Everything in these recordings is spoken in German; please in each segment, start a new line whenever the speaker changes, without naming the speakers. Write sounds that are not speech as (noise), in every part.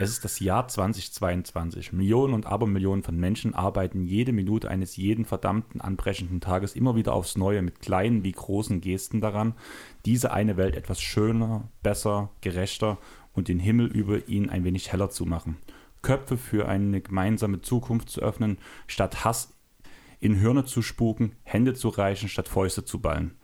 Es ist das Jahr 2022. Millionen und Abermillionen von Menschen arbeiten jede Minute eines jeden verdammten anbrechenden Tages immer wieder aufs Neue mit kleinen wie großen Gesten daran, diese eine Welt etwas schöner, besser, gerechter und den Himmel über ihn ein wenig heller zu machen. Köpfe für eine gemeinsame Zukunft zu öffnen, statt Hass in Hirne zu spuken, Hände zu reichen, statt Fäuste zu ballen.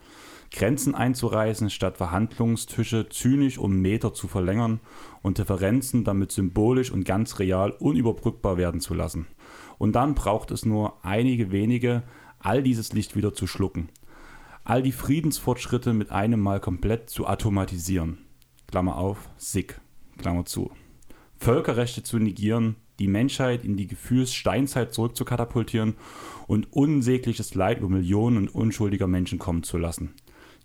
Grenzen einzureißen, statt Verhandlungstische zynisch um Meter zu verlängern und Differenzen damit symbolisch und ganz real unüberbrückbar werden zu lassen. Und dann braucht es nur einige wenige, all dieses Licht wieder zu schlucken. All die Friedensfortschritte mit einem Mal komplett zu automatisieren. Klammer auf, SIG, Klammer zu. Völkerrechte zu negieren, die Menschheit in die Gefühlssteinzeit zurückzukatapultieren und unsägliches Leid über Millionen unschuldiger Menschen kommen zu lassen.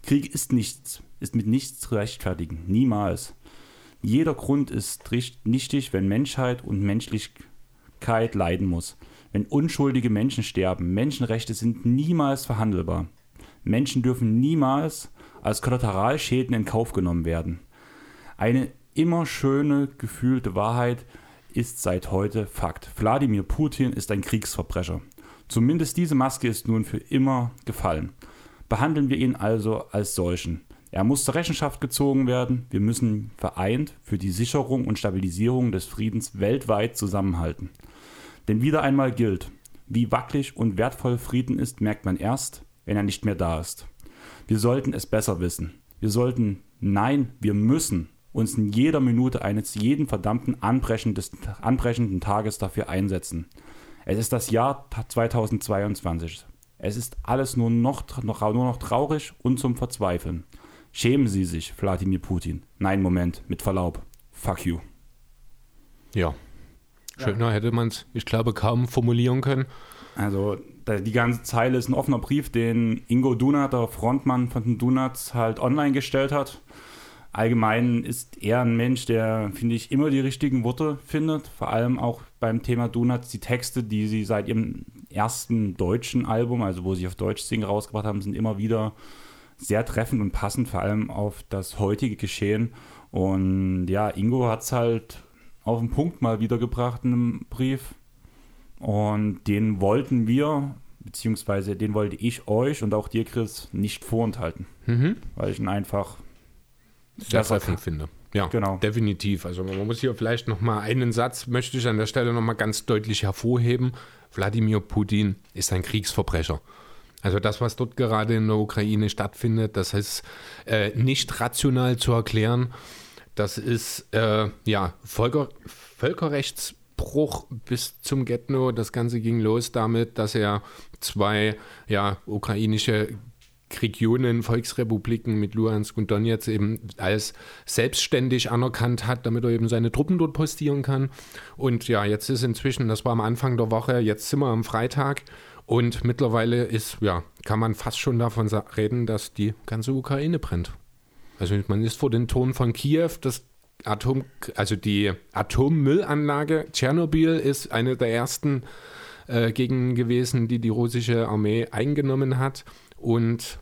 Krieg ist nichts, ist mit nichts zu rechtfertigen, niemals. Jeder Grund ist nichtig, wenn Menschheit und Menschlichkeit leiden muss. Wenn unschuldige Menschen sterben, Menschenrechte sind niemals verhandelbar. Menschen dürfen niemals als Kollateralschäden in Kauf genommen werden. Eine immer schöne, gefühlte Wahrheit ist seit heute Fakt. Wladimir Putin ist ein Kriegsverbrecher. Zumindest diese Maske ist nun für immer gefallen. Behandeln wir ihn also als solchen. Er muss zur Rechenschaft gezogen werden. Wir müssen vereint für die Sicherung und Stabilisierung des Friedens weltweit zusammenhalten. Denn wieder einmal gilt, wie wackelig und wertvoll Frieden ist, merkt man erst, wenn er nicht mehr da ist. Wir sollten es besser wissen. Wir sollten, nein, wir müssen uns in jeder Minute eines jeden verdammten anbrechenden Tages dafür einsetzen. Es ist das Jahr 2022. Es ist alles nur noch, noch, nur noch traurig und zum Verzweifeln. Schämen Sie sich, Wladimir Putin. Nein, Moment, mit Verlaub. Fuck you.
Ja. Schöner ja. hätte man es, ich glaube, kaum formulieren können.
Also, die ganze Zeile ist ein offener Brief, den Ingo Dunat, der Frontmann von den Dunats, halt online gestellt hat allgemein ist er ein Mensch, der, finde ich, immer die richtigen Worte findet. Vor allem auch beim Thema Donuts. Die Texte, die sie seit ihrem ersten deutschen Album, also wo sie auf Deutsch singen, rausgebracht haben, sind immer wieder sehr treffend und passend, vor allem auf das heutige Geschehen. Und ja, Ingo hat es halt auf den Punkt mal wiedergebracht in einem Brief. Und den wollten wir, beziehungsweise den wollte ich euch und auch dir, Chris, nicht vorenthalten. Mhm. Weil ich ihn einfach
sehr treffend finde. Ja, genau. definitiv. Also man muss hier vielleicht noch mal einen Satz, möchte ich an der Stelle noch mal ganz deutlich hervorheben. Wladimir Putin ist ein Kriegsverbrecher. Also das, was dort gerade in der Ukraine stattfindet, das ist äh, nicht rational zu erklären. Das ist äh, ja Völker, Völkerrechtsbruch bis zum Getno. Das Ganze ging los damit, dass er zwei ja, ukrainische Regionen, Volksrepubliken mit Luhansk und Donetsk eben als selbstständig anerkannt hat, damit er eben seine Truppen dort postieren kann. Und ja, jetzt ist inzwischen, das war am Anfang der Woche, jetzt sind wir am Freitag und mittlerweile ist, ja, kann man fast schon davon reden, dass die ganze Ukraine brennt. Also man ist vor den Toren von Kiew, das Atom, also die Atommüllanlage Tschernobyl ist eine der ersten äh, Gegenden gewesen, die die russische Armee eingenommen hat. Und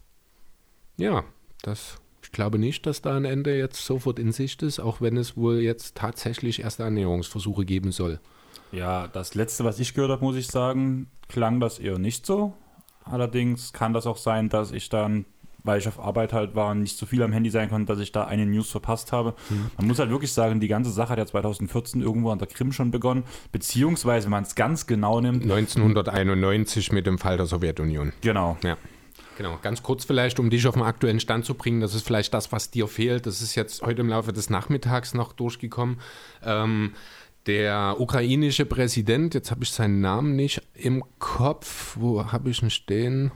ja, das, ich glaube nicht, dass da ein Ende jetzt sofort in Sicht ist, auch wenn es wohl jetzt tatsächlich erste Annäherungsversuche geben soll.
Ja, das letzte, was ich gehört habe, muss ich sagen, klang das eher nicht so. Allerdings kann das auch sein, dass ich dann, weil ich auf Arbeit halt war und nicht so viel am Handy sein konnte, dass ich da eine News verpasst habe. Mhm. Man muss halt wirklich sagen, die ganze Sache hat ja 2014 irgendwo an der Krim schon begonnen, beziehungsweise, wenn man es ganz genau nimmt.
1991 mit dem Fall der Sowjetunion.
Genau.
Ja. Genau, ganz kurz vielleicht, um dich auf den aktuellen Stand zu bringen, das ist vielleicht das, was dir fehlt. Das ist jetzt heute im Laufe des Nachmittags noch durchgekommen. Ähm, der ukrainische Präsident, jetzt habe ich seinen Namen nicht im Kopf, wo habe ich ihn stehen?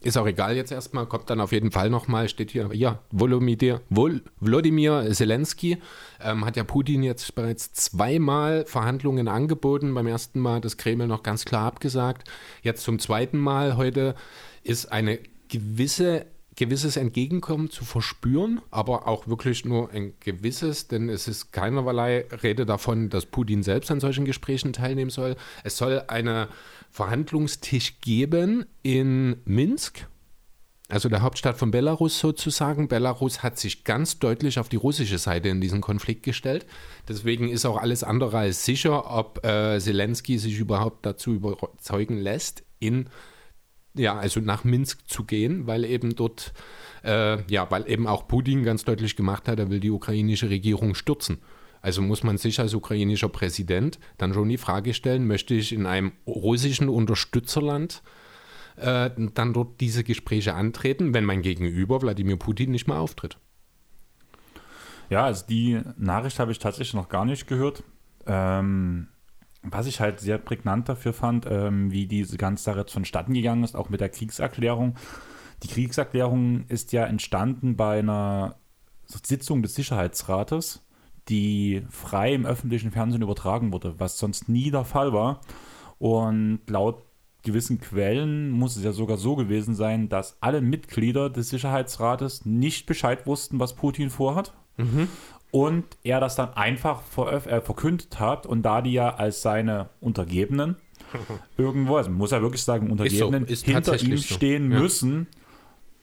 Ist auch egal jetzt erstmal, kommt dann auf jeden Fall nochmal, steht hier, ja, Volodymyr, Vol Volodymyr Zelensky ähm, hat ja Putin jetzt bereits zweimal Verhandlungen angeboten. Beim ersten Mal hat das Kreml noch ganz klar abgesagt. Jetzt zum zweiten Mal heute ist eine gewisse gewisses Entgegenkommen zu verspüren, aber auch wirklich nur ein gewisses, denn es ist keinerlei Rede davon, dass Putin selbst an solchen Gesprächen teilnehmen soll. Es soll einen Verhandlungstisch geben in Minsk, also der Hauptstadt von Belarus sozusagen. Belarus hat sich ganz deutlich auf die russische Seite in diesen Konflikt gestellt. Deswegen ist auch alles andere als sicher, ob äh, Zelensky sich überhaupt dazu überzeugen lässt, in ja, also nach Minsk zu gehen, weil eben dort, äh, ja, weil eben auch Putin ganz deutlich gemacht hat, er will die ukrainische Regierung stürzen. Also muss man sich als ukrainischer Präsident dann schon die Frage stellen, möchte ich in einem russischen Unterstützerland äh, dann dort diese Gespräche antreten, wenn mein Gegenüber Wladimir Putin nicht mehr auftritt?
Ja, also die Nachricht habe ich tatsächlich noch gar nicht gehört. Ähm, was ich halt sehr prägnant dafür fand, ähm, wie diese ganze Sache jetzt vonstatten gegangen ist, auch mit der Kriegserklärung. Die Kriegserklärung ist ja entstanden bei einer Sitzung des Sicherheitsrates, die frei im öffentlichen Fernsehen übertragen wurde, was sonst nie der Fall war. Und laut gewissen Quellen muss es ja sogar so gewesen sein, dass alle Mitglieder des Sicherheitsrates nicht Bescheid wussten, was Putin vorhat. Mhm und er das dann einfach äh, verkündet hat und da die ja als seine Untergebenen (laughs) irgendwo, also muss er wirklich sagen, Untergebenen
ist
so, ist hinter ihm stehen ja. müssen,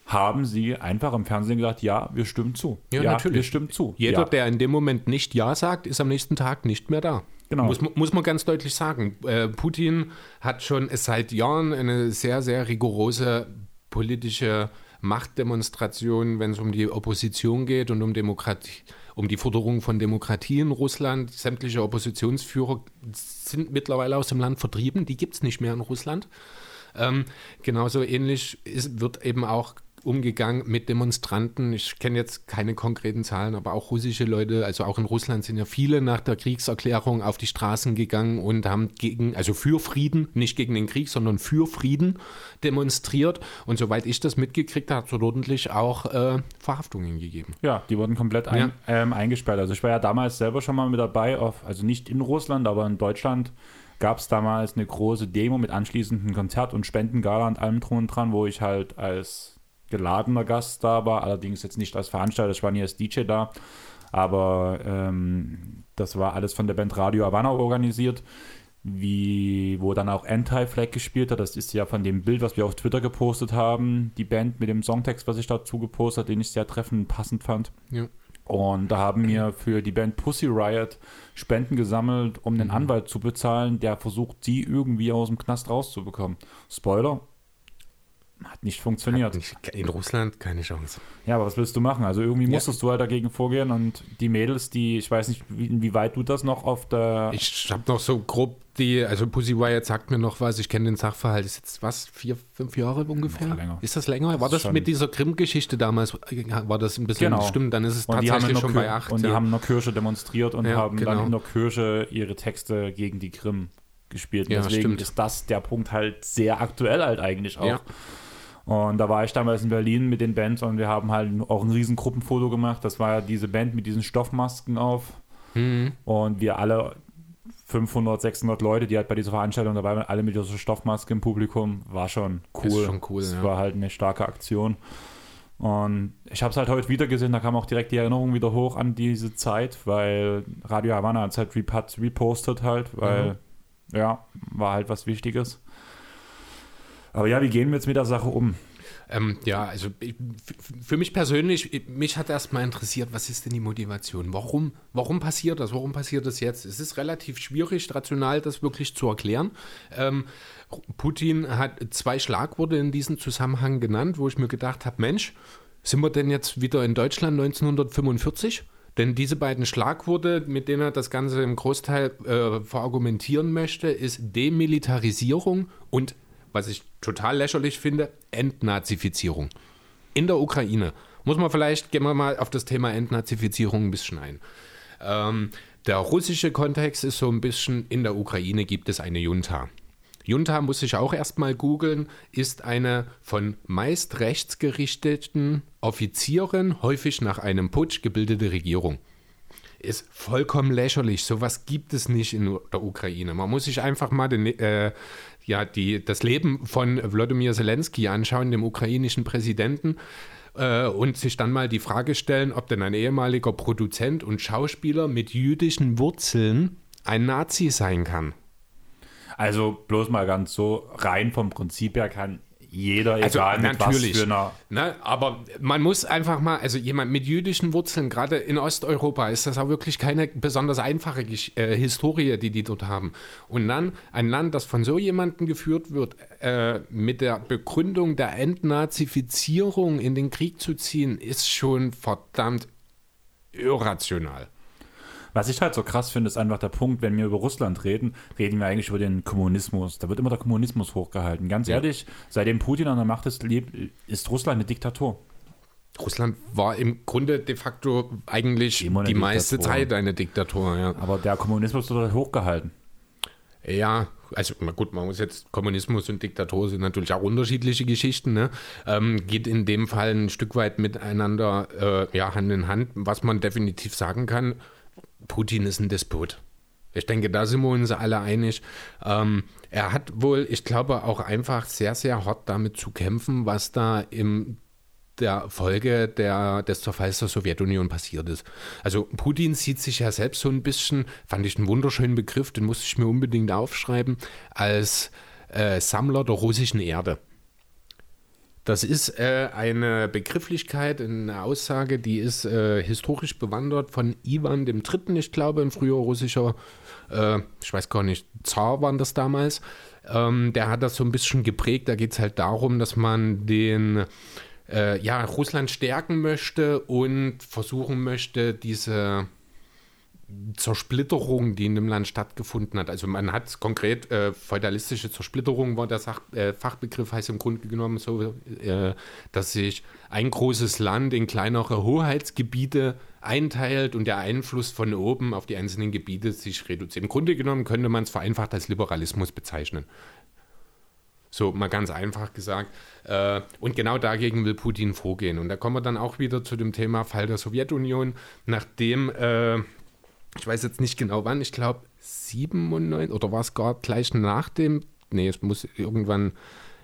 haben sie einfach im Fernsehen gesagt, ja, wir stimmen zu.
Ja, ja natürlich.
wir stimmen zu.
Jeder, ja. der in dem Moment nicht Ja sagt, ist am nächsten Tag nicht mehr da. Genau. Muss, muss man ganz deutlich sagen. Äh, Putin hat schon seit Jahren eine sehr, sehr rigorose politische Machtdemonstration, wenn es um die Opposition geht und um Demokratie um die Forderung von Demokratie in Russland. Sämtliche Oppositionsführer sind mittlerweile aus dem Land vertrieben. Die gibt es nicht mehr in Russland. Ähm, genauso ähnlich ist, wird eben auch umgegangen mit Demonstranten. Ich kenne jetzt keine konkreten Zahlen, aber auch russische Leute, also auch in Russland sind ja viele nach der Kriegserklärung auf die Straßen gegangen und haben gegen, also für Frieden, nicht gegen den Krieg, sondern für Frieden demonstriert. Und soweit ich das mitgekriegt habe, hat es ordentlich auch äh, Verhaftungen gegeben.
Ja, die wurden komplett ein, ja. ähm, eingesperrt. Also ich war ja damals selber schon mal mit dabei, auf, also nicht in Russland, aber in Deutschland gab es damals eine große Demo mit anschließendem Konzert und Spendengala und allem drum und dran, wo ich halt als geladener Gast da war, allerdings jetzt nicht als Veranstalter, ich war nie als DJ da, aber ähm, das war alles von der Band Radio Havana organisiert, wie, wo dann auch Anti-Flag gespielt hat. Das ist ja von dem Bild, was wir auf Twitter gepostet haben, die Band mit dem Songtext, was ich dazu gepostet habe, den ich sehr treffend passend fand. Ja. Und da haben wir für die Band Pussy Riot Spenden gesammelt, um den mhm. Anwalt zu bezahlen, der versucht, sie irgendwie aus dem Knast rauszubekommen. Spoiler, hat nicht funktioniert. Hat nicht,
in Russland keine Chance.
Ja, aber was willst du machen? Also irgendwie musstest ja. du halt dagegen vorgehen und die Mädels, die, ich weiß nicht, wie, inwieweit du das noch auf der.
Ich habe noch so grob die, also Pussy Riot sagt mir noch was, ich kenne den Sachverhalt, ist jetzt was, vier, fünf Jahre ungefähr? Länger. Ist das länger? War das, das mit dieser Grimm-Geschichte damals, war das ein bisschen,
genau.
stimmt, dann ist es und tatsächlich schon bei acht.
Und ja. die haben in der Kirche demonstriert und ja, haben genau. dann in der Kirche ihre Texte gegen die Grimm gespielt. Und ja, deswegen stimmt. ist das der Punkt halt sehr aktuell halt eigentlich auch. Ja. Und da war ich damals in Berlin mit den Bands und wir haben halt auch ein riesen Gruppenfoto gemacht. Das war ja diese Band mit diesen Stoffmasken auf. Mhm. Und wir alle 500, 600 Leute, die halt bei dieser Veranstaltung dabei waren, alle mit dieser Stoffmaske im Publikum, war schon cool. Ist
schon cool,
Das
ja.
war halt eine starke Aktion. Und ich habe es halt heute wieder gesehen, da kam auch direkt die Erinnerung wieder hoch an diese Zeit, weil Radio Havana hat es halt repostet halt, weil, mhm. ja, war halt was Wichtiges. Aber ja, wie gehen wir jetzt mit der Sache um?
Ähm, ja, also ich, für mich persönlich, mich hat erstmal interessiert, was ist denn die Motivation? Warum, warum passiert das? Warum passiert das jetzt? Es ist relativ schwierig, rational das wirklich zu erklären. Ähm, Putin hat zwei Schlagworte in diesem Zusammenhang genannt, wo ich mir gedacht habe, Mensch, sind wir denn jetzt wieder in Deutschland 1945? Denn diese beiden Schlagworte, mit denen er das Ganze im Großteil äh, verargumentieren möchte, ist Demilitarisierung und was ich total lächerlich finde, Entnazifizierung. In der Ukraine. Muss man vielleicht, gehen wir mal auf das Thema Entnazifizierung ein bisschen ein. Ähm, der russische Kontext ist so ein bisschen, in der Ukraine gibt es eine Junta. Junta muss ich auch erstmal googeln, ist eine von meist rechtsgerichteten Offizieren, häufig nach einem Putsch gebildete Regierung. Ist vollkommen lächerlich. Sowas gibt es nicht in der Ukraine. Man muss sich einfach mal den, äh, ja, die, das Leben von Wladimir Zelensky anschauen, dem ukrainischen Präsidenten. äh, und sich dann mal die Frage stellen, ob denn ein ehemaliger Produzent und Schauspieler mit jüdischen Wurzeln ein Nazi sein kann.
Also bloß mal ganz so rein vom Prinzip her kann jeder,
also, egal mit natürlich, was für einer. Ne, aber man muss einfach mal, also jemand mit jüdischen Wurzeln, gerade in Osteuropa, ist das auch wirklich keine besonders einfache äh, Historie, die die dort haben. Und dann ein Land, das von so jemandem geführt wird, äh, mit der Begründung der Entnazifizierung in den Krieg zu ziehen, ist schon verdammt irrational.
Was ich halt so krass finde, ist einfach der Punkt, wenn wir über Russland reden, reden wir eigentlich über den Kommunismus. Da wird immer der Kommunismus hochgehalten. Ganz ja. ehrlich, seitdem Putin an der Macht ist, ist Russland eine Diktatur.
Russland war im Grunde de facto eigentlich die Diktatur. meiste Zeit eine Diktatur. Ja.
Aber der Kommunismus wird halt hochgehalten.
Ja, also gut, man muss jetzt, Kommunismus und Diktatur sind natürlich auch unterschiedliche Geschichten, ne? ähm, geht in dem Fall ein Stück weit miteinander äh, ja, Hand in Hand. Was man definitiv sagen kann, Putin ist ein Despot. Ich denke, da sind wir uns alle einig. Ähm, er hat wohl, ich glaube, auch einfach sehr, sehr hart damit zu kämpfen, was da im der Folge der, des Zerfalls der Sowjetunion passiert ist. Also Putin sieht sich ja selbst so ein bisschen, fand ich einen wunderschönen Begriff, den musste ich mir unbedingt aufschreiben, als äh, Sammler der russischen Erde. Das ist äh, eine Begrifflichkeit, eine Aussage, die ist äh, historisch bewandert von Ivan III., ich glaube, ein früher russischer, äh, ich weiß gar nicht, Zar waren das damals. Ähm, der hat das so ein bisschen geprägt. Da geht es halt darum, dass man den, äh, ja, Russland stärken möchte und versuchen möchte, diese Zersplitterung, die in dem Land stattgefunden hat. Also man hat konkret äh, feudalistische Zersplitterung war der Sach äh, Fachbegriff, heißt im Grunde genommen so, äh, dass sich ein großes Land in kleinere Hoheitsgebiete einteilt und der Einfluss von oben auf die einzelnen Gebiete sich reduziert. Im Grunde genommen könnte man es vereinfacht als Liberalismus bezeichnen. So mal ganz einfach gesagt. Äh, und genau dagegen will Putin vorgehen. Und da kommen wir dann auch wieder zu dem Thema Fall der Sowjetunion, nachdem äh, ich weiß jetzt nicht genau wann, ich glaube 97 oder war es gar gleich nach dem, nee, es muss irgendwann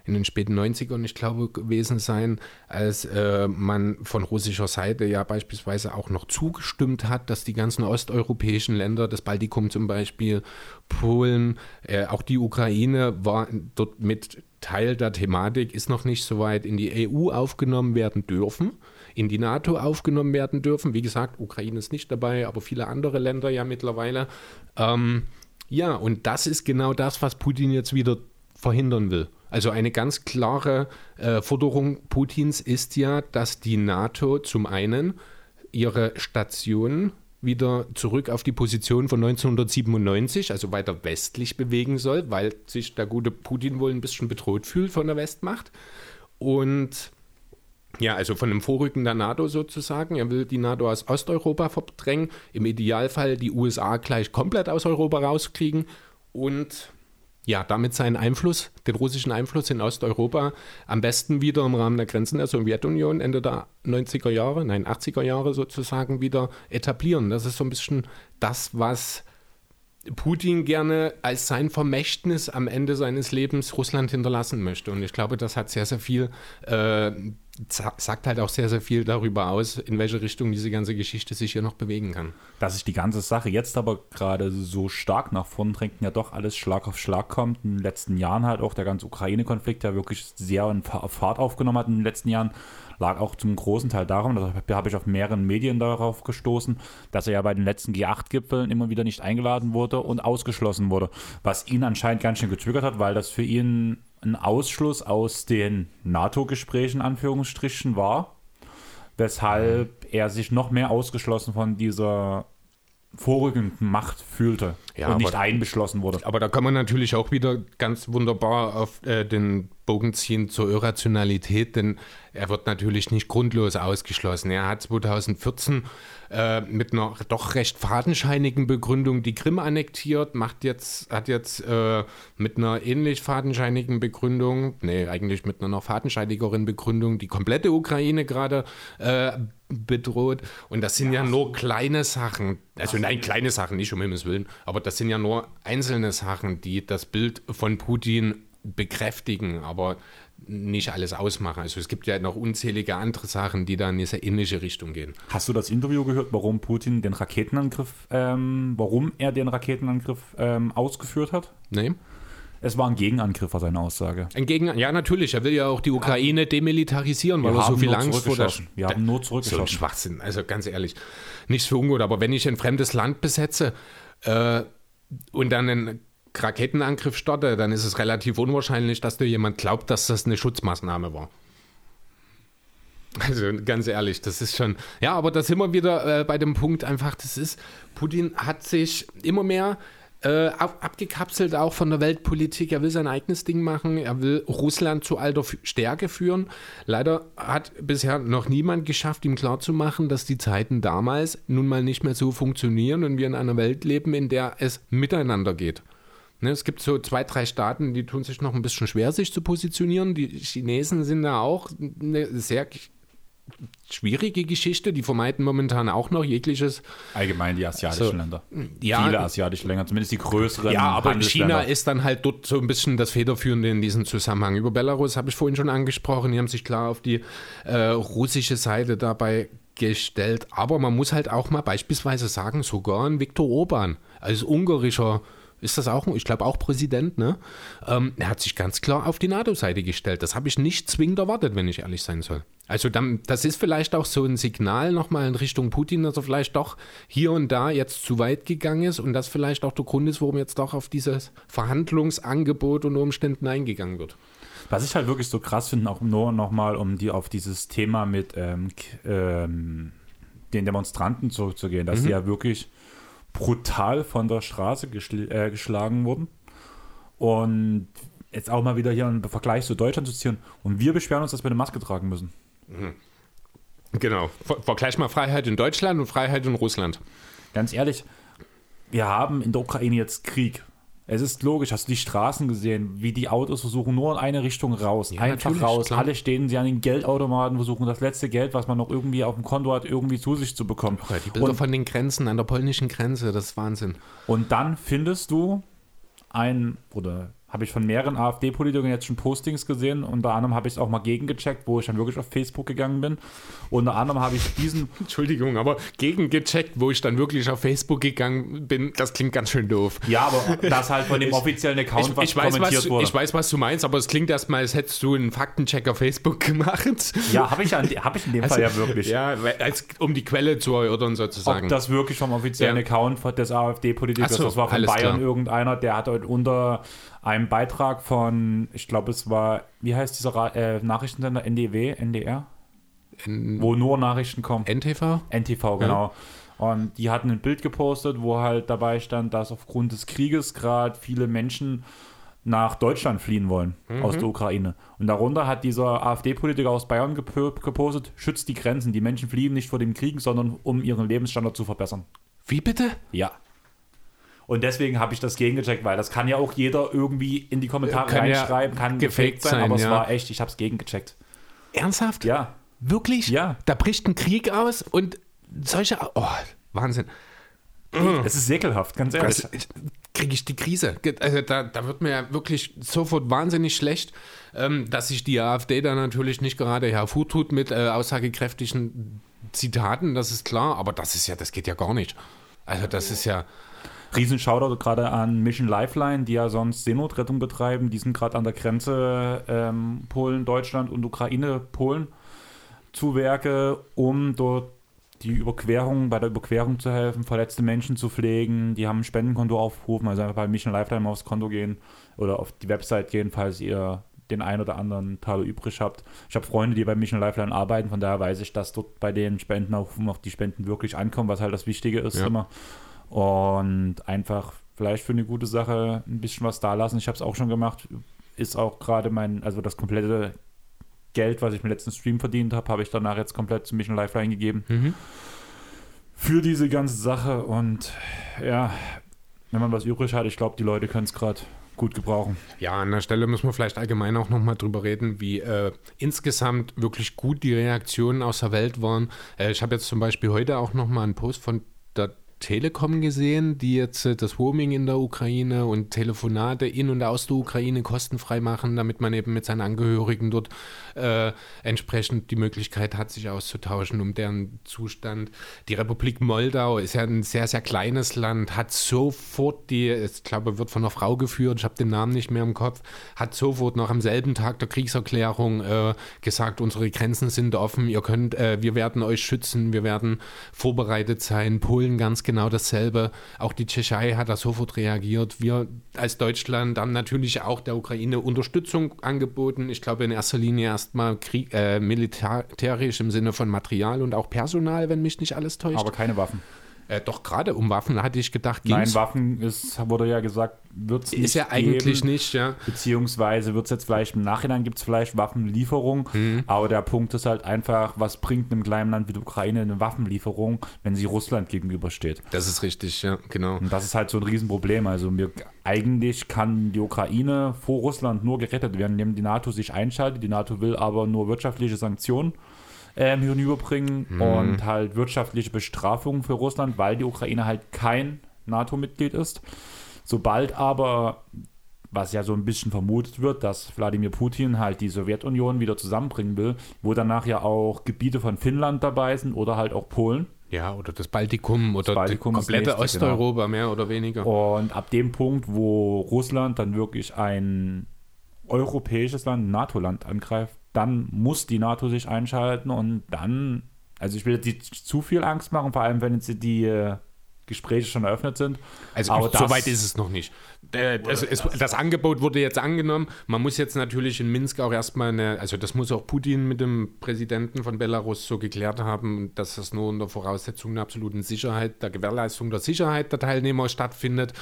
in den späten 90ern, ich glaube, gewesen sein, als äh, man von russischer Seite ja beispielsweise auch noch zugestimmt hat, dass die ganzen osteuropäischen Länder, das Baltikum zum Beispiel, Polen, äh, auch die Ukraine war dort mit Teil der Thematik, ist noch nicht so weit in die EU aufgenommen werden dürfen in die NATO aufgenommen werden dürfen. Wie gesagt, Ukraine ist nicht dabei, aber viele andere Länder ja mittlerweile. Ähm, ja, und das ist genau das, was Putin jetzt wieder verhindern will. Also eine ganz klare äh, Forderung Putins ist ja, dass die NATO zum einen ihre Stationen wieder zurück auf die Position von 1997, also weiter westlich bewegen soll, weil sich der gute Putin wohl ein bisschen bedroht fühlt von der Westmacht. Und ja, also von dem Vorrücken der NATO sozusagen. Er will die NATO aus Osteuropa verdrängen, im Idealfall die USA gleich komplett aus Europa rauskriegen und ja, damit seinen Einfluss, den russischen Einfluss in Osteuropa am besten wieder im Rahmen der Grenzen der Sowjetunion Ende der 90er Jahre, nein, 80er Jahre sozusagen wieder etablieren. Das ist so ein bisschen das, was Putin gerne als sein Vermächtnis am Ende seines Lebens Russland hinterlassen möchte. Und ich glaube, das hat sehr, sehr viel, äh, sagt halt auch sehr, sehr viel darüber aus, in welche Richtung diese ganze Geschichte sich hier noch bewegen kann.
Dass sich die ganze Sache jetzt aber gerade so stark nach vorn drängt, ja doch alles Schlag auf Schlag kommt. In den letzten Jahren halt auch der ganze Ukraine-Konflikt, der wirklich sehr in Fahrt aufgenommen hat in den letzten Jahren lag auch zum großen Teil darum, da habe ich auf mehreren Medien darauf gestoßen, dass er ja bei den letzten G8-Gipfeln immer wieder nicht eingeladen wurde und ausgeschlossen wurde, was ihn anscheinend ganz schön getriggert hat, weil das für ihn ein Ausschluss aus den NATO-Gesprächen, Anführungsstrichen, war, weshalb er sich noch mehr ausgeschlossen von dieser vorrückenden Macht fühlte ja, und nicht einbeschlossen wurde.
Aber da kann man natürlich auch wieder ganz wunderbar auf äh, den Bogen ziehen zur Irrationalität, denn er wird natürlich nicht grundlos ausgeschlossen. Er hat 2014 äh, mit einer doch recht fadenscheinigen Begründung die Krim annektiert, macht jetzt, hat jetzt äh, mit einer ähnlich fadenscheinigen Begründung, nee, eigentlich mit einer noch fadenscheinigeren Begründung die komplette Ukraine gerade äh, bedroht. Und das sind ja, ja nur kleine Sachen, also nein, kleine Sachen, nicht um Himmels Willen, aber das sind ja nur einzelne Sachen, die das Bild von Putin bekräftigen. Aber nicht alles ausmachen. Also es gibt ja noch unzählige andere Sachen, die da in diese ähnliche Richtung gehen.
Hast du das Interview gehört, warum Putin den Raketenangriff, ähm, warum er den Raketenangriff ähm, ausgeführt hat?
Nein.
Es war ein Gegenangriff, war seine Aussage.
Ein Gegen ja, natürlich. Er will ja auch die Ukraine demilitarisieren, weil er so viel Angst vor der.
Wir haben nur zurückgeschossen.
So ein Schwachsinn. Also ganz ehrlich, nichts für ungut. Aber wenn ich ein fremdes Land besetze äh, und dann einen Raketenangriff starte, dann ist es relativ unwahrscheinlich, dass dir jemand glaubt, dass das eine Schutzmaßnahme war. Also ganz ehrlich, das ist schon. Ja, aber da sind wir wieder äh, bei dem Punkt einfach, das ist, Putin hat sich immer mehr äh, abgekapselt auch von der Weltpolitik. Er will sein eigenes Ding machen. Er will Russland zu alter Stärke führen. Leider hat bisher noch niemand geschafft, ihm klarzumachen, dass die Zeiten damals nun mal nicht mehr so funktionieren und wir in einer Welt leben, in der es miteinander geht. Ne, es gibt so zwei, drei Staaten, die tun sich noch ein bisschen schwer, sich zu positionieren. Die Chinesen sind da auch eine sehr schwierige Geschichte. Die vermeiden momentan auch noch jegliches.
Allgemein die asiatischen so, Länder.
Ja,
Viele asiatische Länder, zumindest die größeren.
Ja, aber China ist dann halt dort so ein bisschen das Federführende in diesem Zusammenhang. Über Belarus habe ich vorhin schon angesprochen. Die haben sich klar auf die äh, russische Seite dabei gestellt. Aber man muss halt auch mal beispielsweise sagen, sogar ein Viktor Orban als ungarischer ist das auch, ich glaube auch Präsident, ne? Ähm, er hat sich ganz klar auf die NATO-Seite gestellt. Das habe ich nicht zwingend erwartet, wenn ich ehrlich sein soll. Also dann, das ist vielleicht auch so ein Signal nochmal in Richtung Putin, dass er vielleicht doch hier und da jetzt zu weit gegangen ist und das vielleicht auch der Grund ist, warum jetzt doch auf dieses Verhandlungsangebot unter Umständen eingegangen wird.
Was ich halt wirklich so krass finde, auch nur nochmal, um die auf dieses Thema mit ähm, ähm, den Demonstranten zurückzugehen, dass mhm. sie ja wirklich brutal von der Straße geschl äh, geschlagen wurden. Und jetzt auch mal wieder hier einen Vergleich zu Deutschland zu ziehen. Und wir beschweren uns, dass wir eine Maske tragen müssen. Mhm.
Genau. Ver Vergleich mal Freiheit in Deutschland und Freiheit in Russland.
Ganz ehrlich, wir haben in der Ukraine jetzt Krieg. Es ist logisch, hast du die Straßen gesehen, wie die Autos versuchen nur in eine Richtung raus, ja, einfach raus. Klar. Alle stehen sie an den Geldautomaten, versuchen das letzte Geld, was man noch irgendwie auf dem Konto hat, irgendwie zu sich zu bekommen.
Ja, die Bilder und, von den Grenzen an der polnischen Grenze, das ist Wahnsinn.
Und dann findest du ein, oder habe ich von mehreren AfD-Politikern jetzt schon Postings gesehen. Unter anderem habe ich es auch mal gegengecheckt, wo ich dann wirklich auf Facebook gegangen bin. Unter anderem habe ich diesen. (laughs)
Entschuldigung, aber gegengecheckt, wo ich dann wirklich auf Facebook gegangen bin, das klingt ganz schön doof.
Ja, aber das halt von dem (laughs) offiziellen Account,
ich, was ich weiß, kommentiert was, wurde. Ich weiß, was du meinst, aber es klingt erstmal, als hättest du einen Faktencheck auf Facebook (laughs) gemacht.
Ja, habe ich, hab ich in dem also, Fall ja wirklich.
Ja, als, um die Quelle zu erörtern sozusagen.
Ob das wirklich vom offiziellen ja. Account des AfD-Politikers, so, das war von Bayern klar. irgendeiner, der hat heute unter einem Beitrag von, ich glaube, es war, wie heißt dieser äh, Nachrichtensender? NDW, NDR? N wo nur Nachrichten kommen.
NTV?
NTV, genau. Ja. Und die hatten ein Bild gepostet, wo halt dabei stand, dass aufgrund des Krieges gerade viele Menschen nach Deutschland fliehen wollen mhm. aus der Ukraine. Und darunter hat dieser AfD-Politiker aus Bayern gepostet, schützt die Grenzen. Die Menschen fliehen nicht vor dem Krieg, sondern um ihren Lebensstandard zu verbessern.
Wie bitte?
Ja. Und deswegen habe ich das gegengecheckt, weil das kann ja auch jeder irgendwie in die Kommentare kann reinschreiben, kann gefaked sein, sein aber ja. es war echt, ich habe es gegengecheckt.
Ernsthaft?
Ja.
Wirklich?
Ja.
Da bricht ein Krieg aus und solche. Oh, Wahnsinn.
Es ist ekelhaft, ganz ehrlich.
Kriege ich die Krise. Also da, da wird mir ja wirklich sofort wahnsinnig schlecht, ähm, dass sich die AfD da natürlich nicht gerade hervortut mit äh, aussagekräftigen Zitaten, das ist klar, aber das ist ja, das geht ja gar nicht. Also das ist ja.
Riesen Shoutout gerade an Mission Lifeline, die ja sonst Seenotrettung betreiben. Die sind gerade an der Grenze ähm, Polen, Deutschland und Ukraine, Polen zu Werke, um dort die Überquerung, bei der Überquerung zu helfen, verletzte Menschen zu pflegen. Die haben ein Spendenkonto aufgerufen, also einfach bei Mission Lifeline mal aufs Konto gehen oder auf die Website gehen, falls ihr den ein oder anderen Taler übrig habt. Ich habe Freunde, die bei Mission Lifeline arbeiten, von daher weiß ich, dass dort bei den Spendenaufrufen auch die Spenden wirklich ankommen, was halt das Wichtige ist ja. immer. Und einfach vielleicht für eine gute Sache ein bisschen was da lassen. Ich habe es auch schon gemacht. Ist auch gerade mein, also das komplette Geld, was ich im letzten Stream verdient habe, habe ich danach jetzt komplett zu Mission Lifeline gegeben. Mhm. Für diese ganze Sache. Und ja, wenn man was übrig hat, ich glaube, die Leute können es gerade gut gebrauchen.
Ja, an der Stelle müssen wir vielleicht allgemein auch nochmal drüber reden, wie äh, insgesamt wirklich gut die Reaktionen aus der Welt waren. Äh, ich habe jetzt zum Beispiel heute auch nochmal einen Post von Telekom gesehen, die jetzt äh, das Roaming in der Ukraine und Telefonate in und aus der Ukraine kostenfrei machen, damit man eben mit seinen Angehörigen dort äh, entsprechend die Möglichkeit hat, sich auszutauschen um deren Zustand. Die Republik Moldau ist ja ein sehr, sehr kleines Land, hat sofort die, ich glaube, wird von einer Frau geführt, ich habe den Namen nicht mehr im Kopf, hat sofort noch am selben Tag der Kriegserklärung äh, gesagt, unsere Grenzen sind offen, ihr könnt, äh, wir werden euch schützen, wir werden vorbereitet sein. Polen ganz genau dasselbe. Auch die Tschechei hat da sofort reagiert. Wir als Deutschland haben natürlich auch der Ukraine Unterstützung angeboten. Ich glaube in erster Linie erstmal äh, militärisch im Sinne von Material und auch Personal, wenn mich nicht alles täuscht.
Aber keine Waffen.
Äh, doch gerade um Waffen hatte ich gedacht,
ging's. Nein, Waffen ist, wurde ja gesagt, wird es
nicht. Ist ja eigentlich geben, nicht, ja.
Beziehungsweise wird es jetzt vielleicht im Nachhinein gibt es vielleicht Waffenlieferung, mhm. aber der Punkt ist halt einfach, was bringt einem kleinen Land wie der Ukraine eine Waffenlieferung, wenn sie Russland gegenübersteht.
Das ist richtig, ja, genau.
Und das ist halt so ein Riesenproblem. Also mir, eigentlich kann die Ukraine vor Russland nur gerettet werden, indem die NATO sich einschaltet. Die NATO will aber nur wirtschaftliche Sanktionen ähm, hinüberbringen mhm. und halt wirtschaftliche Bestrafungen für Russland, weil die Ukraine halt kein NATO-Mitglied ist. Sobald aber, was ja so ein bisschen vermutet wird, dass Wladimir Putin halt die Sowjetunion wieder zusammenbringen will, wo danach ja auch Gebiete von Finnland dabei sind oder halt auch Polen.
Ja, oder das Baltikum oder das
Baltikum
komplette
nächste,
Osteuropa, genau. mehr oder weniger.
Und ab dem Punkt, wo Russland dann wirklich ein europäisches Land, NATO-Land angreift, dann muss die NATO sich einschalten und dann, also ich will jetzt nicht zu viel Angst machen, vor allem wenn jetzt die äh, Gespräche schon eröffnet sind.
Also aber so weit ist es noch nicht. Äh, das, es, das, Angebot wurde jetzt angenommen. Man muss jetzt natürlich in Minsk auch erstmal eine, also das muss auch Putin mit dem Präsidenten von Belarus so geklärt haben, dass das nur unter Voraussetzung der absoluten Sicherheit, der Gewährleistung der Sicherheit der Teilnehmer stattfindet.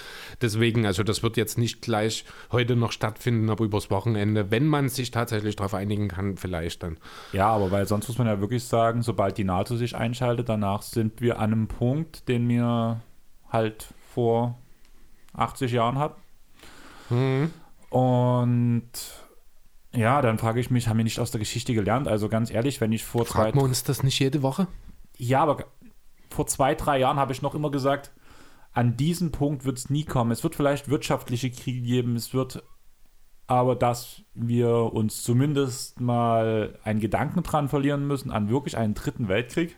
Deswegen, also das wird jetzt nicht gleich heute noch stattfinden, aber übers Wochenende, wenn man sich tatsächlich darauf einigen kann, vielleicht dann.
Ja, aber weil sonst muss man ja wirklich sagen, sobald die NATO sich einschaltet, danach sind wir an einem Punkt, den wir halt vor 80 Jahren hat. Mhm. Und ja, dann frage ich mich, haben wir nicht aus der Geschichte gelernt? Also ganz ehrlich, wenn ich vor
Fragen zwei. wir uns das nicht jede Woche?
Ja, aber vor zwei, drei Jahren habe ich noch immer gesagt, an diesen Punkt wird es nie kommen. Es wird vielleicht wirtschaftliche Kriege geben, es wird aber dass wir uns zumindest mal einen Gedanken dran verlieren müssen an wirklich einen dritten Weltkrieg.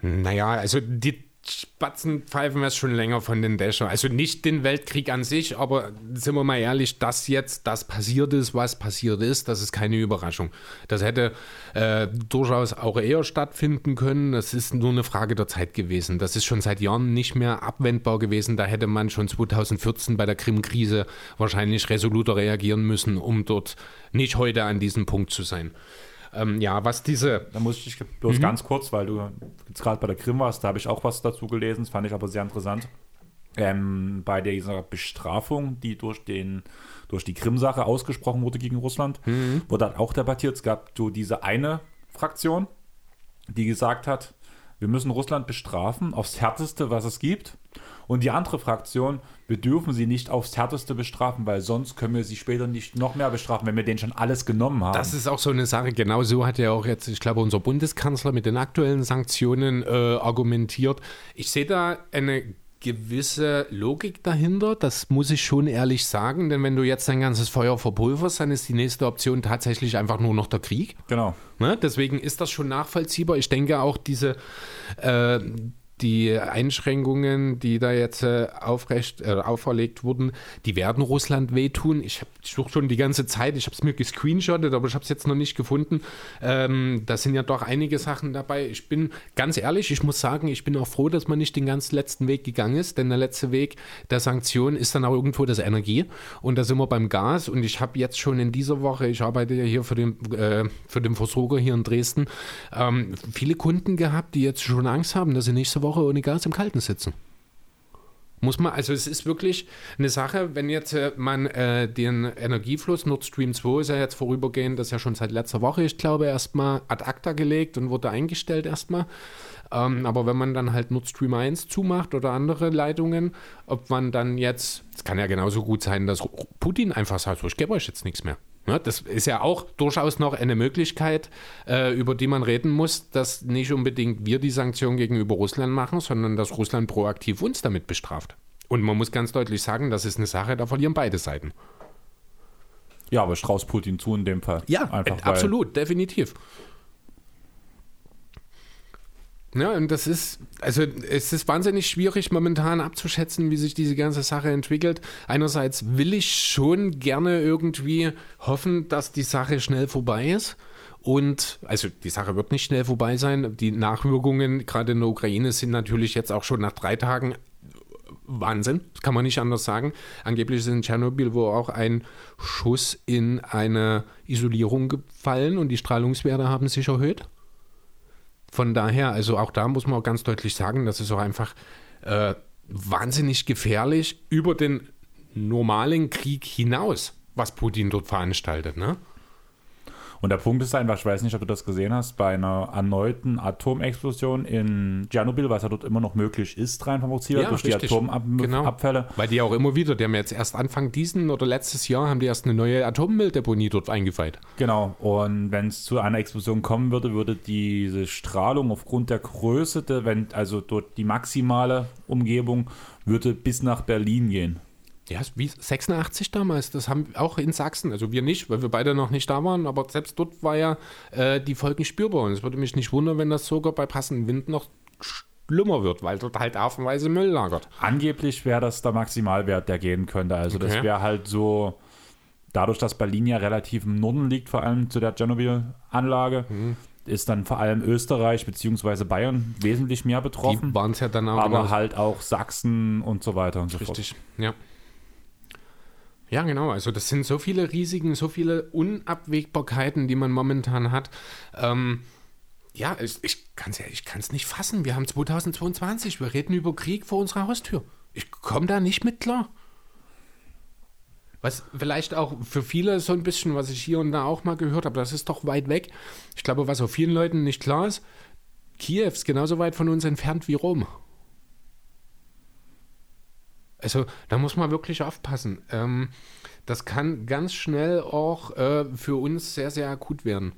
Naja, also die Spatzen pfeifen wir schon länger von den Dächern. Also nicht den Weltkrieg an sich, aber sind wir mal ehrlich, dass jetzt das passiert ist, was passiert ist, das ist keine Überraschung. Das hätte äh, durchaus auch eher stattfinden können. Das ist nur eine Frage der Zeit gewesen. Das ist schon seit Jahren nicht mehr abwendbar gewesen. Da hätte man schon 2014 bei der Krim-Krise wahrscheinlich resoluter reagieren müssen, um dort nicht heute an diesem Punkt zu sein. Ähm, ja, was diese.
Da muss ich bloß mhm. ganz kurz, weil du jetzt gerade bei der Krim warst, da habe ich auch was dazu gelesen, das fand ich aber sehr interessant. Ähm, bei dieser Bestrafung, die durch, den, durch die Krim-Sache ausgesprochen wurde gegen Russland, mhm. wurde dann auch debattiert. Es gab so diese eine Fraktion, die gesagt hat, wir müssen Russland bestrafen aufs Härteste, was es gibt. Und die andere Fraktion, wir dürfen sie nicht aufs Härteste bestrafen, weil sonst können wir sie später nicht noch mehr bestrafen, wenn wir denen schon alles genommen haben.
Das ist auch so eine Sache. Genau so hat ja auch jetzt, ich glaube, unser Bundeskanzler mit den aktuellen Sanktionen äh, argumentiert. Ich sehe da eine gewisse Logik dahinter, das muss ich schon ehrlich sagen, denn wenn du jetzt dein ganzes Feuer verpulverst, dann ist die nächste Option tatsächlich einfach nur noch der Krieg.
Genau.
Ne? Deswegen ist das schon nachvollziehbar. Ich denke auch diese, äh, die Einschränkungen, die da jetzt äh, aufrecht, äh, auferlegt wurden, die werden Russland wehtun. Ich, ich suche schon die ganze Zeit, ich habe es mir gescreenshottet, aber ich habe es jetzt noch nicht gefunden. Ähm, da sind ja doch einige Sachen dabei. Ich bin ganz ehrlich, ich muss sagen, ich bin auch froh, dass man nicht den ganz letzten Weg gegangen ist, denn der letzte Weg der Sanktionen ist dann auch irgendwo das Energie. Und da sind wir beim Gas. Und ich habe jetzt schon in dieser Woche, ich arbeite ja hier für den, äh, für den Versorger hier in Dresden, ähm, viele Kunden gehabt, die jetzt schon Angst haben, dass sie nächste Woche Woche ohne Gas im Kalten sitzen. Muss man, also es ist wirklich eine Sache, wenn jetzt äh, man äh, den Energiefluss Nord Stream 2 ist ja jetzt vorübergehend, das ist ja schon seit letzter Woche, ich glaube, erstmal ad acta gelegt und wurde eingestellt erstmal. Ähm, aber wenn man dann halt Nord Stream 1 zumacht oder andere Leitungen, ob man dann jetzt, es kann ja genauso gut sein, dass Putin einfach sagt, so, ich gebe euch jetzt nichts mehr. Ja, das ist ja auch durchaus noch eine Möglichkeit, äh, über die man reden muss, dass nicht unbedingt wir die Sanktionen gegenüber Russland machen, sondern dass Russland proaktiv uns damit bestraft. Und man muss ganz deutlich sagen, das ist eine Sache, da verlieren beide Seiten.
Ja, aber Strauß Putin zu in dem Fall.
Ja, Einfach, absolut, definitiv. Ja, und das ist, also es ist wahnsinnig schwierig momentan abzuschätzen, wie sich diese ganze Sache entwickelt. Einerseits will ich schon gerne irgendwie hoffen, dass die Sache schnell vorbei ist. Und also die Sache wird nicht schnell vorbei sein. Die Nachwirkungen gerade in der Ukraine sind natürlich jetzt auch schon nach drei Tagen Wahnsinn, das kann man nicht anders sagen. Angeblich ist in Tschernobyl wo auch ein Schuss in eine Isolierung gefallen und die Strahlungswerte haben sich erhöht. Von daher, also auch da muss man auch ganz deutlich sagen, das ist auch einfach äh, wahnsinnig gefährlich über den normalen Krieg hinaus, was Putin dort veranstaltet. Ne?
Und der Punkt ist einfach, ich weiß nicht, ob du das gesehen hast, bei einer erneuten Atomexplosion in Tschernobyl, was ja dort immer noch möglich ist, rein provoziert ja, durch richtig. die Atomabfälle.
Genau. Weil die auch immer wieder, die haben jetzt erst Anfang diesen oder letztes Jahr, haben die erst eine neue Atommülldeponie dort eingeweiht.
Genau. Und wenn es zu einer Explosion kommen würde, würde diese Strahlung aufgrund der Größe, der, wenn, also dort die maximale Umgebung, würde bis nach Berlin gehen.
Ja, wie 86 damals, das haben auch in Sachsen, also wir nicht, weil wir beide noch nicht da waren, aber selbst dort war ja äh, die Folgen spürbar. Und es würde mich nicht wundern, wenn das sogar bei passendem Wind noch schlimmer wird, weil dort halt haufenweise Müll lagert.
Angeblich wäre das der Maximalwert, der gehen könnte. Also okay. das wäre halt so, dadurch, dass Berlin ja relativ im Norden liegt, vor allem zu der Tschernobyl-Anlage, mhm ist dann vor allem Österreich bzw. Bayern wesentlich mehr betroffen.
Die waren es ja dann auch.
Aber genau. halt auch Sachsen und so weiter und so
Richtig. fort. Richtig, ja. Ja, genau. Also das sind so viele Risiken, so viele Unabwägbarkeiten, die man momentan hat. Ähm, ja, ich, ich kann es ja, nicht fassen. Wir haben 2022, wir reden über Krieg vor unserer Haustür. Ich komme da nicht mit klar. Was vielleicht auch für viele so ein bisschen, was ich hier und da auch mal gehört habe, das ist doch weit weg. Ich glaube, was auch vielen Leuten nicht klar ist, Kiew ist genauso weit von uns entfernt wie Rom. Also da muss man wirklich aufpassen. Ähm, das kann ganz schnell auch äh, für uns sehr, sehr akut werden.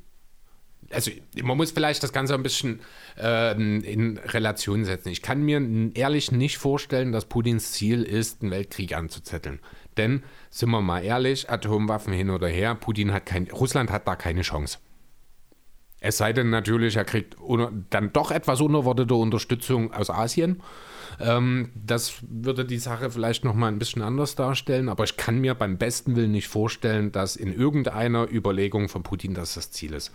Also man muss vielleicht das Ganze ein bisschen äh, in Relation setzen. Ich kann mir ehrlich nicht vorstellen, dass Putins Ziel ist, einen Weltkrieg anzuzetteln. Denn, sind wir mal ehrlich, Atomwaffen hin oder her, Putin hat kein, Russland hat da keine Chance. Es sei denn natürlich, er kriegt dann doch etwas unerwartete Unterstützung aus Asien. Ähm, das würde die Sache vielleicht nochmal ein bisschen anders darstellen, aber ich kann mir beim besten Willen nicht vorstellen, dass in irgendeiner Überlegung von Putin das das Ziel ist.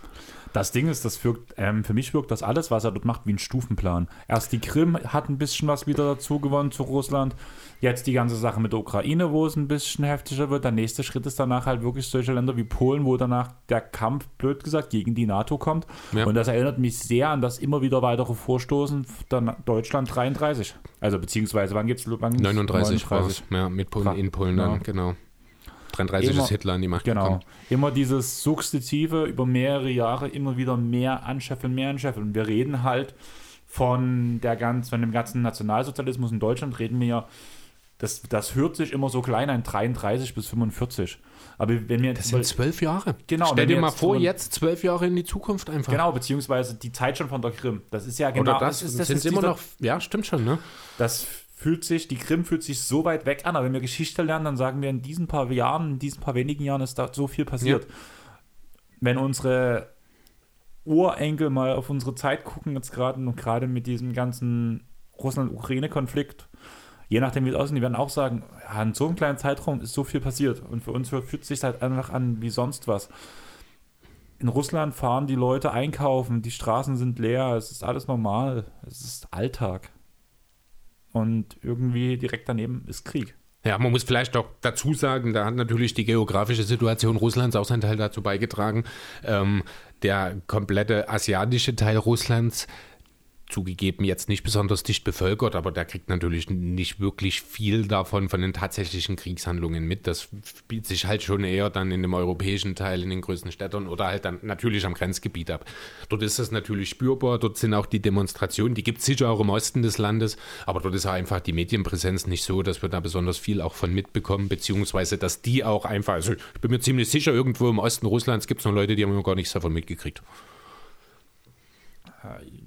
Das Ding ist, das wirkt, ähm, für mich wirkt das alles, was er dort macht, wie ein Stufenplan. Erst die Krim hat ein bisschen was wieder dazu gewonnen zu Russland. Jetzt die ganze Sache mit der Ukraine, wo es ein bisschen heftiger wird. Der nächste Schritt ist danach halt wirklich solche Länder wie Polen, wo danach der Kampf, blöd gesagt, gegen die NATO kommt. Ja. Und das erinnert mich sehr an das immer wieder weitere Vorstoßen der Deutschland 33. Also beziehungsweise wann gibt es
39, 39. ja, mit Polen in Polen dann, ja. genau. 33 immer, ist Hitler an die Macht
genau. gekommen. Immer dieses sukzessive über mehrere Jahre immer wieder mehr anscheffeln, mehr anscheffeln. Wir reden halt von der ganz, von dem ganzen Nationalsozialismus in Deutschland reden wir ja, das, das hört sich immer so klein ein, 33 bis 45. Aber wenn wir
das sind zwölf Jahre.
Genau.
Stell dir mal vor, jetzt zwölf Jahre in die Zukunft einfach.
Genau, beziehungsweise die Zeit schon von der Krim. Das ist ja genau.
Oder das, das, ist, das sind ist immer dieser, noch. Ja, stimmt schon. Ne?
Das fühlt sich, die Krim fühlt sich so weit weg an, aber wenn wir Geschichte lernen, dann sagen wir, in diesen paar Jahren, in diesen paar wenigen Jahren ist da so viel passiert. Ja. Wenn unsere Urenkel mal auf unsere Zeit gucken, jetzt gerade und gerade mit diesem ganzen Russland-Ukraine-Konflikt, je nachdem wie es aussieht, die werden auch sagen, ja, in so einem kleinen Zeitraum ist so viel passiert und für uns fühlt es sich halt einfach an wie sonst was. In Russland fahren die Leute einkaufen, die Straßen sind leer, es ist alles normal, es ist Alltag und irgendwie direkt daneben ist Krieg.
Ja, man muss vielleicht auch dazu sagen, da hat natürlich die geografische Situation Russlands auch seinen Teil dazu beigetragen. Ähm, der komplette asiatische Teil Russlands zugegeben jetzt nicht besonders dicht bevölkert, aber der kriegt natürlich nicht wirklich viel davon von den tatsächlichen Kriegshandlungen mit. Das spielt sich halt schon eher dann in dem europäischen Teil, in den größten Städten oder halt dann natürlich am Grenzgebiet ab. Dort ist das natürlich spürbar, dort sind auch die Demonstrationen, die gibt es sicher auch im Osten des Landes, aber dort ist einfach die Medienpräsenz nicht so, dass wir da besonders viel auch von mitbekommen, beziehungsweise dass die auch einfach, also ich bin mir ziemlich sicher, irgendwo im Osten Russlands gibt es noch Leute, die haben gar nichts davon mitgekriegt.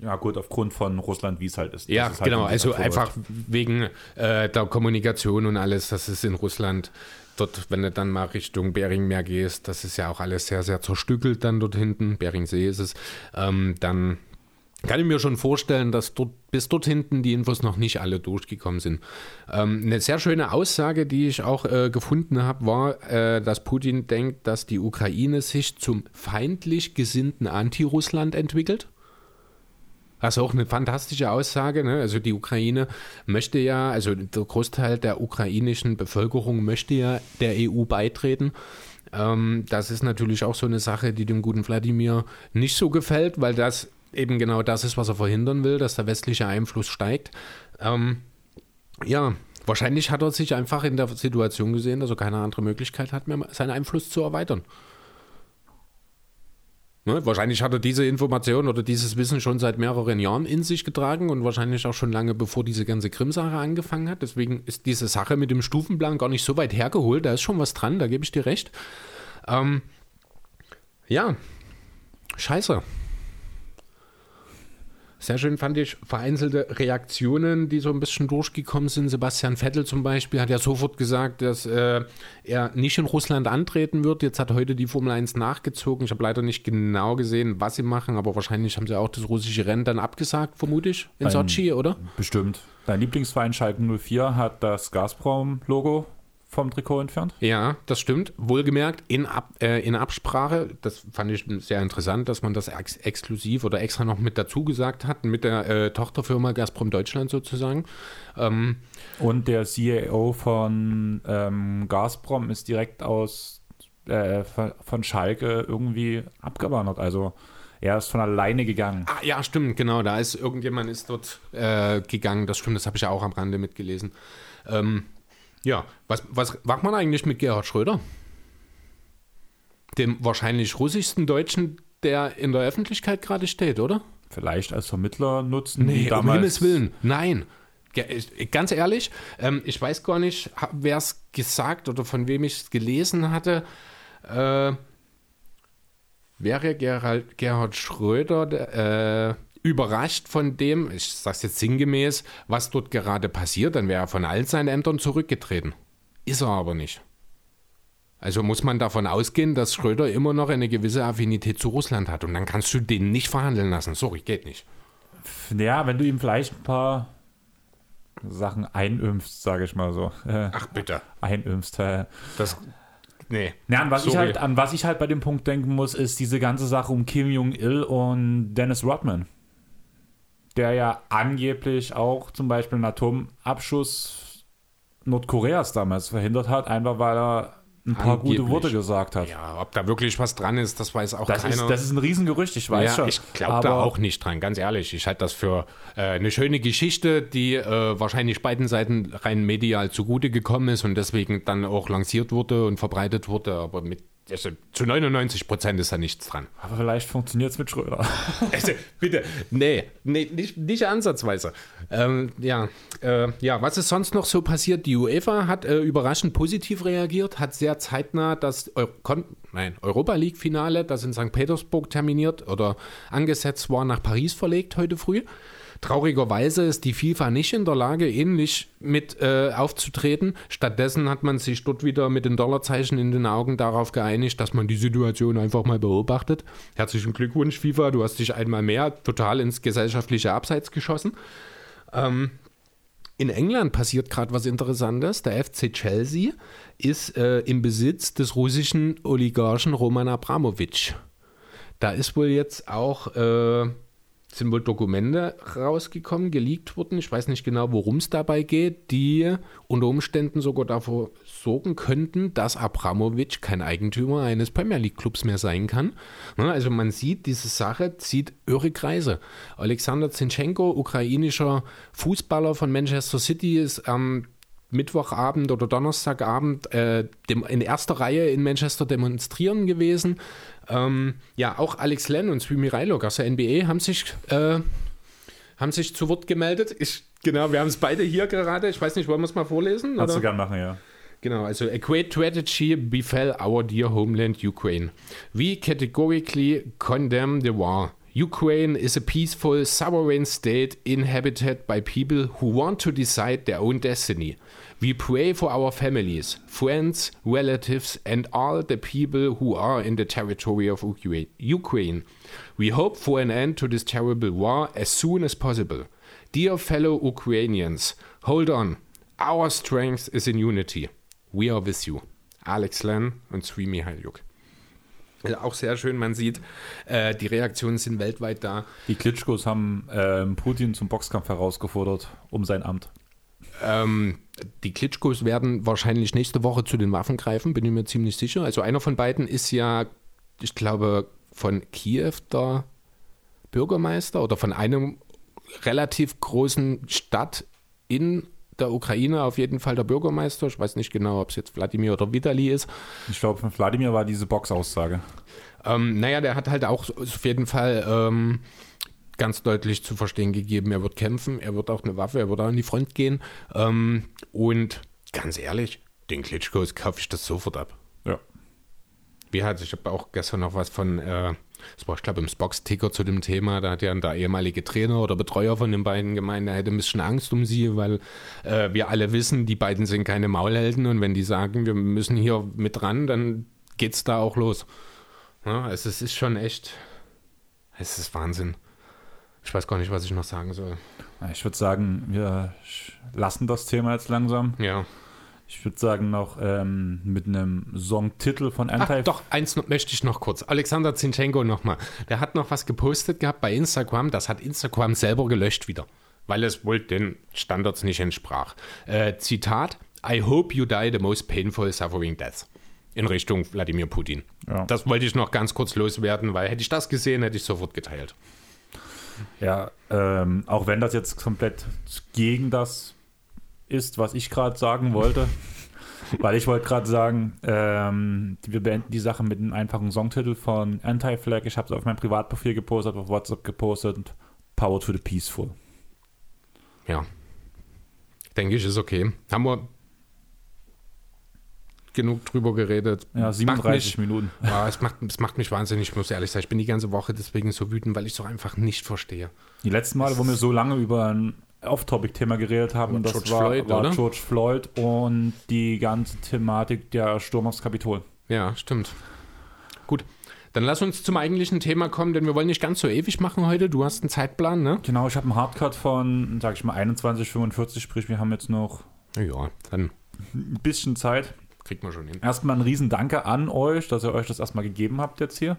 Ja, gut, aufgrund von Russland, wie es halt ist.
Ja, halt genau. Also einfach wegen äh, der Kommunikation und alles, das ist in Russland dort, wenn du dann mal Richtung Beringmeer gehst, das ist ja auch alles sehr, sehr zerstückelt dann dort hinten. Beringsee ist es. Ähm, dann kann ich mir schon vorstellen, dass dort bis dort hinten die Infos noch nicht alle durchgekommen sind. Ähm, eine sehr schöne Aussage, die ich auch äh, gefunden habe, war, äh, dass Putin denkt, dass die Ukraine sich zum feindlich gesinnten Anti-Russland entwickelt. Ist auch eine fantastische Aussage. Ne? Also die Ukraine möchte ja, also der Großteil der ukrainischen Bevölkerung möchte ja der EU beitreten. Ähm, das ist natürlich auch so eine Sache, die dem guten Wladimir nicht so gefällt, weil das eben genau das ist, was er verhindern will, dass der westliche Einfluss steigt. Ähm, ja, wahrscheinlich hat er sich einfach in der Situation gesehen, dass er keine andere Möglichkeit hat, mehr seinen Einfluss zu erweitern. Ne? Wahrscheinlich hat er diese Information oder dieses Wissen schon seit mehreren Jahren in sich getragen und wahrscheinlich auch schon lange bevor diese ganze Krim-Sache angefangen hat. Deswegen ist diese Sache mit dem Stufenplan gar nicht so weit hergeholt. Da ist schon was dran, da gebe ich dir recht. Ähm, ja, scheiße. Sehr schön fand ich vereinzelte Reaktionen, die so ein bisschen durchgekommen sind. Sebastian Vettel zum Beispiel hat ja sofort gesagt, dass äh, er nicht in Russland antreten wird. Jetzt hat heute die Formel 1 nachgezogen. Ich habe leider nicht genau gesehen, was sie machen, aber wahrscheinlich haben sie auch das russische Rennen dann abgesagt, vermute ich, in Sochi, oder?
Bestimmt. Dein Lieblingsverein Schalke 04 hat das Gazprom-Logo vom Trikot entfernt?
Ja, das stimmt. Wohlgemerkt, in, Ab, äh, in Absprache, das fand ich sehr interessant, dass man das ex exklusiv oder extra noch mit dazu gesagt hat, mit der äh, Tochterfirma Gazprom Deutschland sozusagen. Ähm,
Und der CEO von ähm, Gazprom ist direkt aus äh, von Schalke irgendwie abgewandert. Also er ist von alleine gegangen.
Ah, ja, stimmt, genau. Da ist irgendjemand ist dort äh, gegangen. Das stimmt, das habe ich ja auch am Rande mitgelesen. Ähm, ja, was, was macht man eigentlich mit Gerhard Schröder? Dem wahrscheinlich russischsten Deutschen, der in der Öffentlichkeit gerade steht, oder?
Vielleicht als Vermittler nutzen.
Nee, damals um Himmels Willen. Nein. Ganz ehrlich, ähm, ich weiß gar nicht, wer es gesagt oder von wem ich es gelesen hatte. Äh, wäre Gerhard, Gerhard Schröder äh, überrascht von dem, ich sage es jetzt sinngemäß, was dort gerade passiert, dann wäre er von all seinen Ämtern zurückgetreten. Ist er aber nicht. Also muss man davon ausgehen, dass Schröder immer noch eine gewisse Affinität zu Russland hat. Und dann kannst du den nicht verhandeln lassen. Sorry, geht nicht.
Ja, wenn du ihm vielleicht ein paar Sachen einimpfst, sage ich mal so. (laughs)
Ach bitte.
Einimpfst. Äh,
das, nee.
Ja, an, was ich halt, an was ich halt bei dem Punkt denken muss, ist diese ganze Sache um Kim Jong-il und Dennis Rodman der ja angeblich auch zum Beispiel einen Atomabschuss Nordkoreas damals verhindert hat, einfach weil er ein paar Angeblich. gute Worte gesagt hat.
Ja, ob da wirklich was dran ist, das weiß auch
das
keiner.
Ist, das ist ein Riesengerücht, ich weiß ja, schon.
Ich glaube da auch nicht dran, ganz ehrlich. Ich halte das für äh, eine schöne Geschichte, die äh, wahrscheinlich beiden Seiten rein medial zugute gekommen ist und deswegen dann auch lanciert wurde und verbreitet wurde, aber mit also zu 99 Prozent ist da nichts dran.
Aber vielleicht funktioniert es mit Schröder. (laughs)
Also, bitte, nee, nee nicht, nicht ansatzweise. Ähm, ja, äh, ja, was ist sonst noch so passiert? Die UEFA hat äh, überraschend positiv reagiert, hat sehr zeitnah das Eu nein, Europa League-Finale, das in St. Petersburg terminiert oder angesetzt war, nach Paris verlegt heute früh. Traurigerweise ist die FIFA nicht in der Lage, ähnlich mit äh, aufzutreten. Stattdessen hat man sich dort wieder mit den Dollarzeichen in den Augen darauf geeinigt, dass man die Situation einfach mal beobachtet. Herzlichen Glückwunsch, FIFA, du hast dich einmal mehr total ins gesellschaftliche Abseits geschossen. Ähm, in England passiert gerade was Interessantes. Der FC Chelsea ist äh, im Besitz des russischen Oligarchen Roman Abramowitsch. Da ist wohl jetzt auch äh, sind wohl Dokumente rausgekommen, geleakt wurden. Ich weiß nicht genau, worum es dabei geht, die unter Umständen sogar davor sorgen könnten, dass Abramovic kein Eigentümer eines Premier League Clubs mehr sein kann. Also man sieht, diese Sache zieht irre Kreise. Alexander Zinchenko, ukrainischer Fußballer von Manchester City, ist am Mittwochabend oder Donnerstagabend äh, dem, in erster Reihe in Manchester demonstrieren gewesen. Ähm, ja, auch Alex Len und Swimi Reilok aus der NBA haben sich, äh, haben sich zu Wort gemeldet. Ich, genau, wir haben es beide hier gerade. Ich weiß nicht, wollen wir es mal vorlesen?
Kannst du gerne machen, ja.
Genau, also a great tragedy befell our dear homeland Ukraine. We categorically condemn the war. Ukraine is a peaceful, sovereign state inhabited by people who want to decide their own destiny. We pray for our families, friends, relatives, and all the people who are in the territory of Ukraine. We hope for an end to this terrible war as soon as possible. Dear fellow Ukrainians, hold on. Our strength is in unity. We are with you. Alex Len und Sri Mihailyuk. Also auch sehr schön, man sieht, äh, die Reaktionen sind weltweit da.
Die Klitschkos haben äh, Putin zum Boxkampf herausgefordert um sein Amt.
Ähm, die Klitschkos werden wahrscheinlich nächste Woche zu den Waffen greifen, bin ich mir ziemlich sicher. Also einer von beiden ist ja, ich glaube, von Kiew der Bürgermeister oder von einem relativ großen Stadt in der Ukraine auf jeden Fall der Bürgermeister. Ich weiß nicht genau, ob es jetzt Wladimir oder Vitali ist.
Ich glaube, von Wladimir war diese Boxaussage.
Ähm, naja, der hat halt auch auf jeden Fall ähm, ganz deutlich zu verstehen gegeben, er wird kämpfen, er wird auch eine Waffe, er wird auch an die Front gehen. Ähm, und ganz ehrlich, den Klitschkos kaufe ich das sofort ab.
Ja.
Wie hat, ich habe auch gestern noch was von, äh, das war ich glaube im Spox-Ticker zu dem Thema, da hat ja der ehemalige Trainer oder Betreuer von den beiden gemeint, er hätte ein bisschen Angst um sie, weil äh, wir alle wissen, die beiden sind keine Maulhelden und wenn die sagen, wir müssen hier mit dran, dann geht es da auch los. Ja, also es ist schon echt, es ist Wahnsinn. Ich weiß gar nicht, was ich noch sagen soll.
Ich würde sagen, wir lassen das Thema jetzt langsam.
Ja.
Ich würde sagen, noch ähm, mit einem Songtitel von
Anti. Ach, doch, eins möchte ich noch kurz. Alexander Zinchenko nochmal. Der hat noch was gepostet gehabt bei Instagram. Das hat Instagram selber gelöscht wieder, weil es wohl den Standards nicht entsprach. Äh, Zitat: I hope you die the most painful suffering death. In Richtung Wladimir Putin. Ja. Das wollte ich noch ganz kurz loswerden, weil hätte ich das gesehen, hätte ich sofort geteilt.
Ja, ähm, auch wenn das jetzt komplett gegen das ist, was ich gerade sagen wollte. (laughs) Weil ich wollte gerade sagen, ähm, wir beenden die Sache mit einem einfachen Songtitel von Anti-Flag. Ich habe es auf meinem Privatprofil gepostet, auf WhatsApp gepostet. Power to the Peaceful.
Ja. Denke ich, ist okay. Haben wir genug drüber geredet.
Ja, 37 mich, Minuten. (laughs)
Ja, es, macht, es macht mich wahnsinnig, ich muss ehrlich sagen. Ich bin die ganze Woche deswegen so wütend, weil ich es doch einfach nicht verstehe.
Die letzten Male, wo wir so lange über ein Off-Topic-Thema geredet haben, und das George war, Floyd, war George Floyd und die ganze Thematik der Sturm aufs Kapitol.
Ja, stimmt. Gut. Dann lass uns zum eigentlichen Thema kommen, denn wir wollen nicht ganz so ewig machen heute. Du hast einen Zeitplan, ne?
Genau, ich habe einen Hardcut von, sag ich mal, 21,45, sprich, wir haben jetzt noch
ja, dann
ein bisschen Zeit.
Kriegt man schon hin.
Erstmal ein Riesendanke an euch, dass ihr euch das erstmal gegeben habt jetzt hier.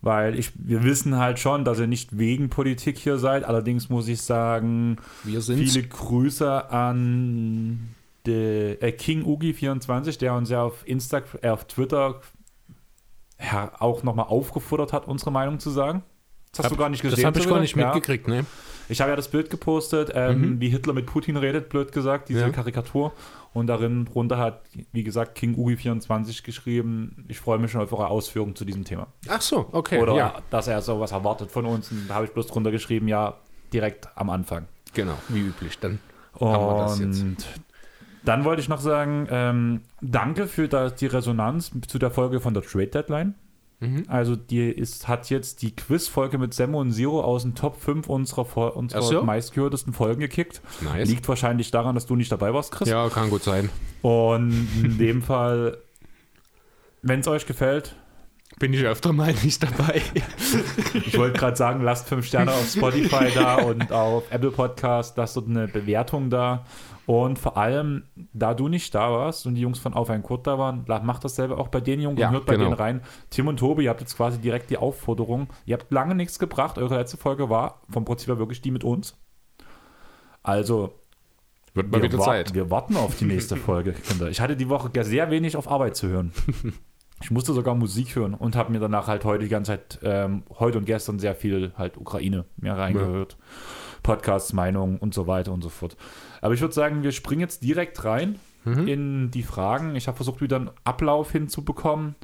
Weil ich, wir wissen halt schon, dass ihr nicht wegen Politik hier seid. Allerdings muss ich sagen,
wir
viele Grüße an de, äh, King Ugi24, der uns ja auf, Insta, äh, auf Twitter ja, auch nochmal aufgefordert hat, unsere Meinung zu sagen.
Das hast hab, du gar nicht gesehen. Das habe ich gar nicht mitgekriegt, ja. ne?
Ich habe ja das Bild gepostet, ähm, mhm. wie Hitler mit Putin redet, blöd gesagt, diese ja. Karikatur. Und darin drunter hat, wie gesagt, King Ugi24 geschrieben, ich freue mich schon auf eure Ausführungen zu diesem Thema.
Ach so, okay.
Oder ja. dass er sowas erwartet von uns. Und da habe ich bloß drunter geschrieben, ja, direkt am Anfang.
Genau, wie üblich. Dann
und haben wir das jetzt. Dann wollte ich noch sagen, ähm, danke für das, die Resonanz zu der Folge von der Trade Deadline. Mhm. Also die ist, hat jetzt die Quizfolge mit Semmo und Zero aus den Top 5 unserer, unserer so? meistgehörtesten Folgen gekickt.
Nice.
Liegt wahrscheinlich daran, dass du nicht dabei warst, Chris.
Ja, kann gut sein.
Und in dem Fall, wenn es euch gefällt,
bin ich öfter mal nicht dabei. (laughs)
ich wollte gerade sagen, lasst fünf Sterne auf Spotify da und auf Apple Podcast, lasst dort eine Bewertung da. Und vor allem, da du nicht da warst und die Jungs von Auf ein Kurt da waren, macht dasselbe auch bei den Jungs ja, und hört bei genau. denen rein. Tim und Tobi, ihr habt jetzt quasi direkt die Aufforderung. Ihr habt lange nichts gebracht. Eure letzte Folge war vom Prinzip her wirklich die mit uns. Also,
wird mal wieder Zeit.
Wir warten auf die nächste Folge, (laughs) Kinder. Ich hatte die Woche sehr wenig auf Arbeit zu hören. Ich musste sogar Musik hören und habe mir danach halt heute die ganze Zeit, ähm, heute und gestern sehr viel halt Ukraine mehr reingehört. Ja. Podcasts, Meinungen und so weiter und so fort. Aber ich würde sagen, wir springen jetzt direkt rein mhm. in die Fragen. Ich habe versucht, wieder einen Ablauf hinzubekommen,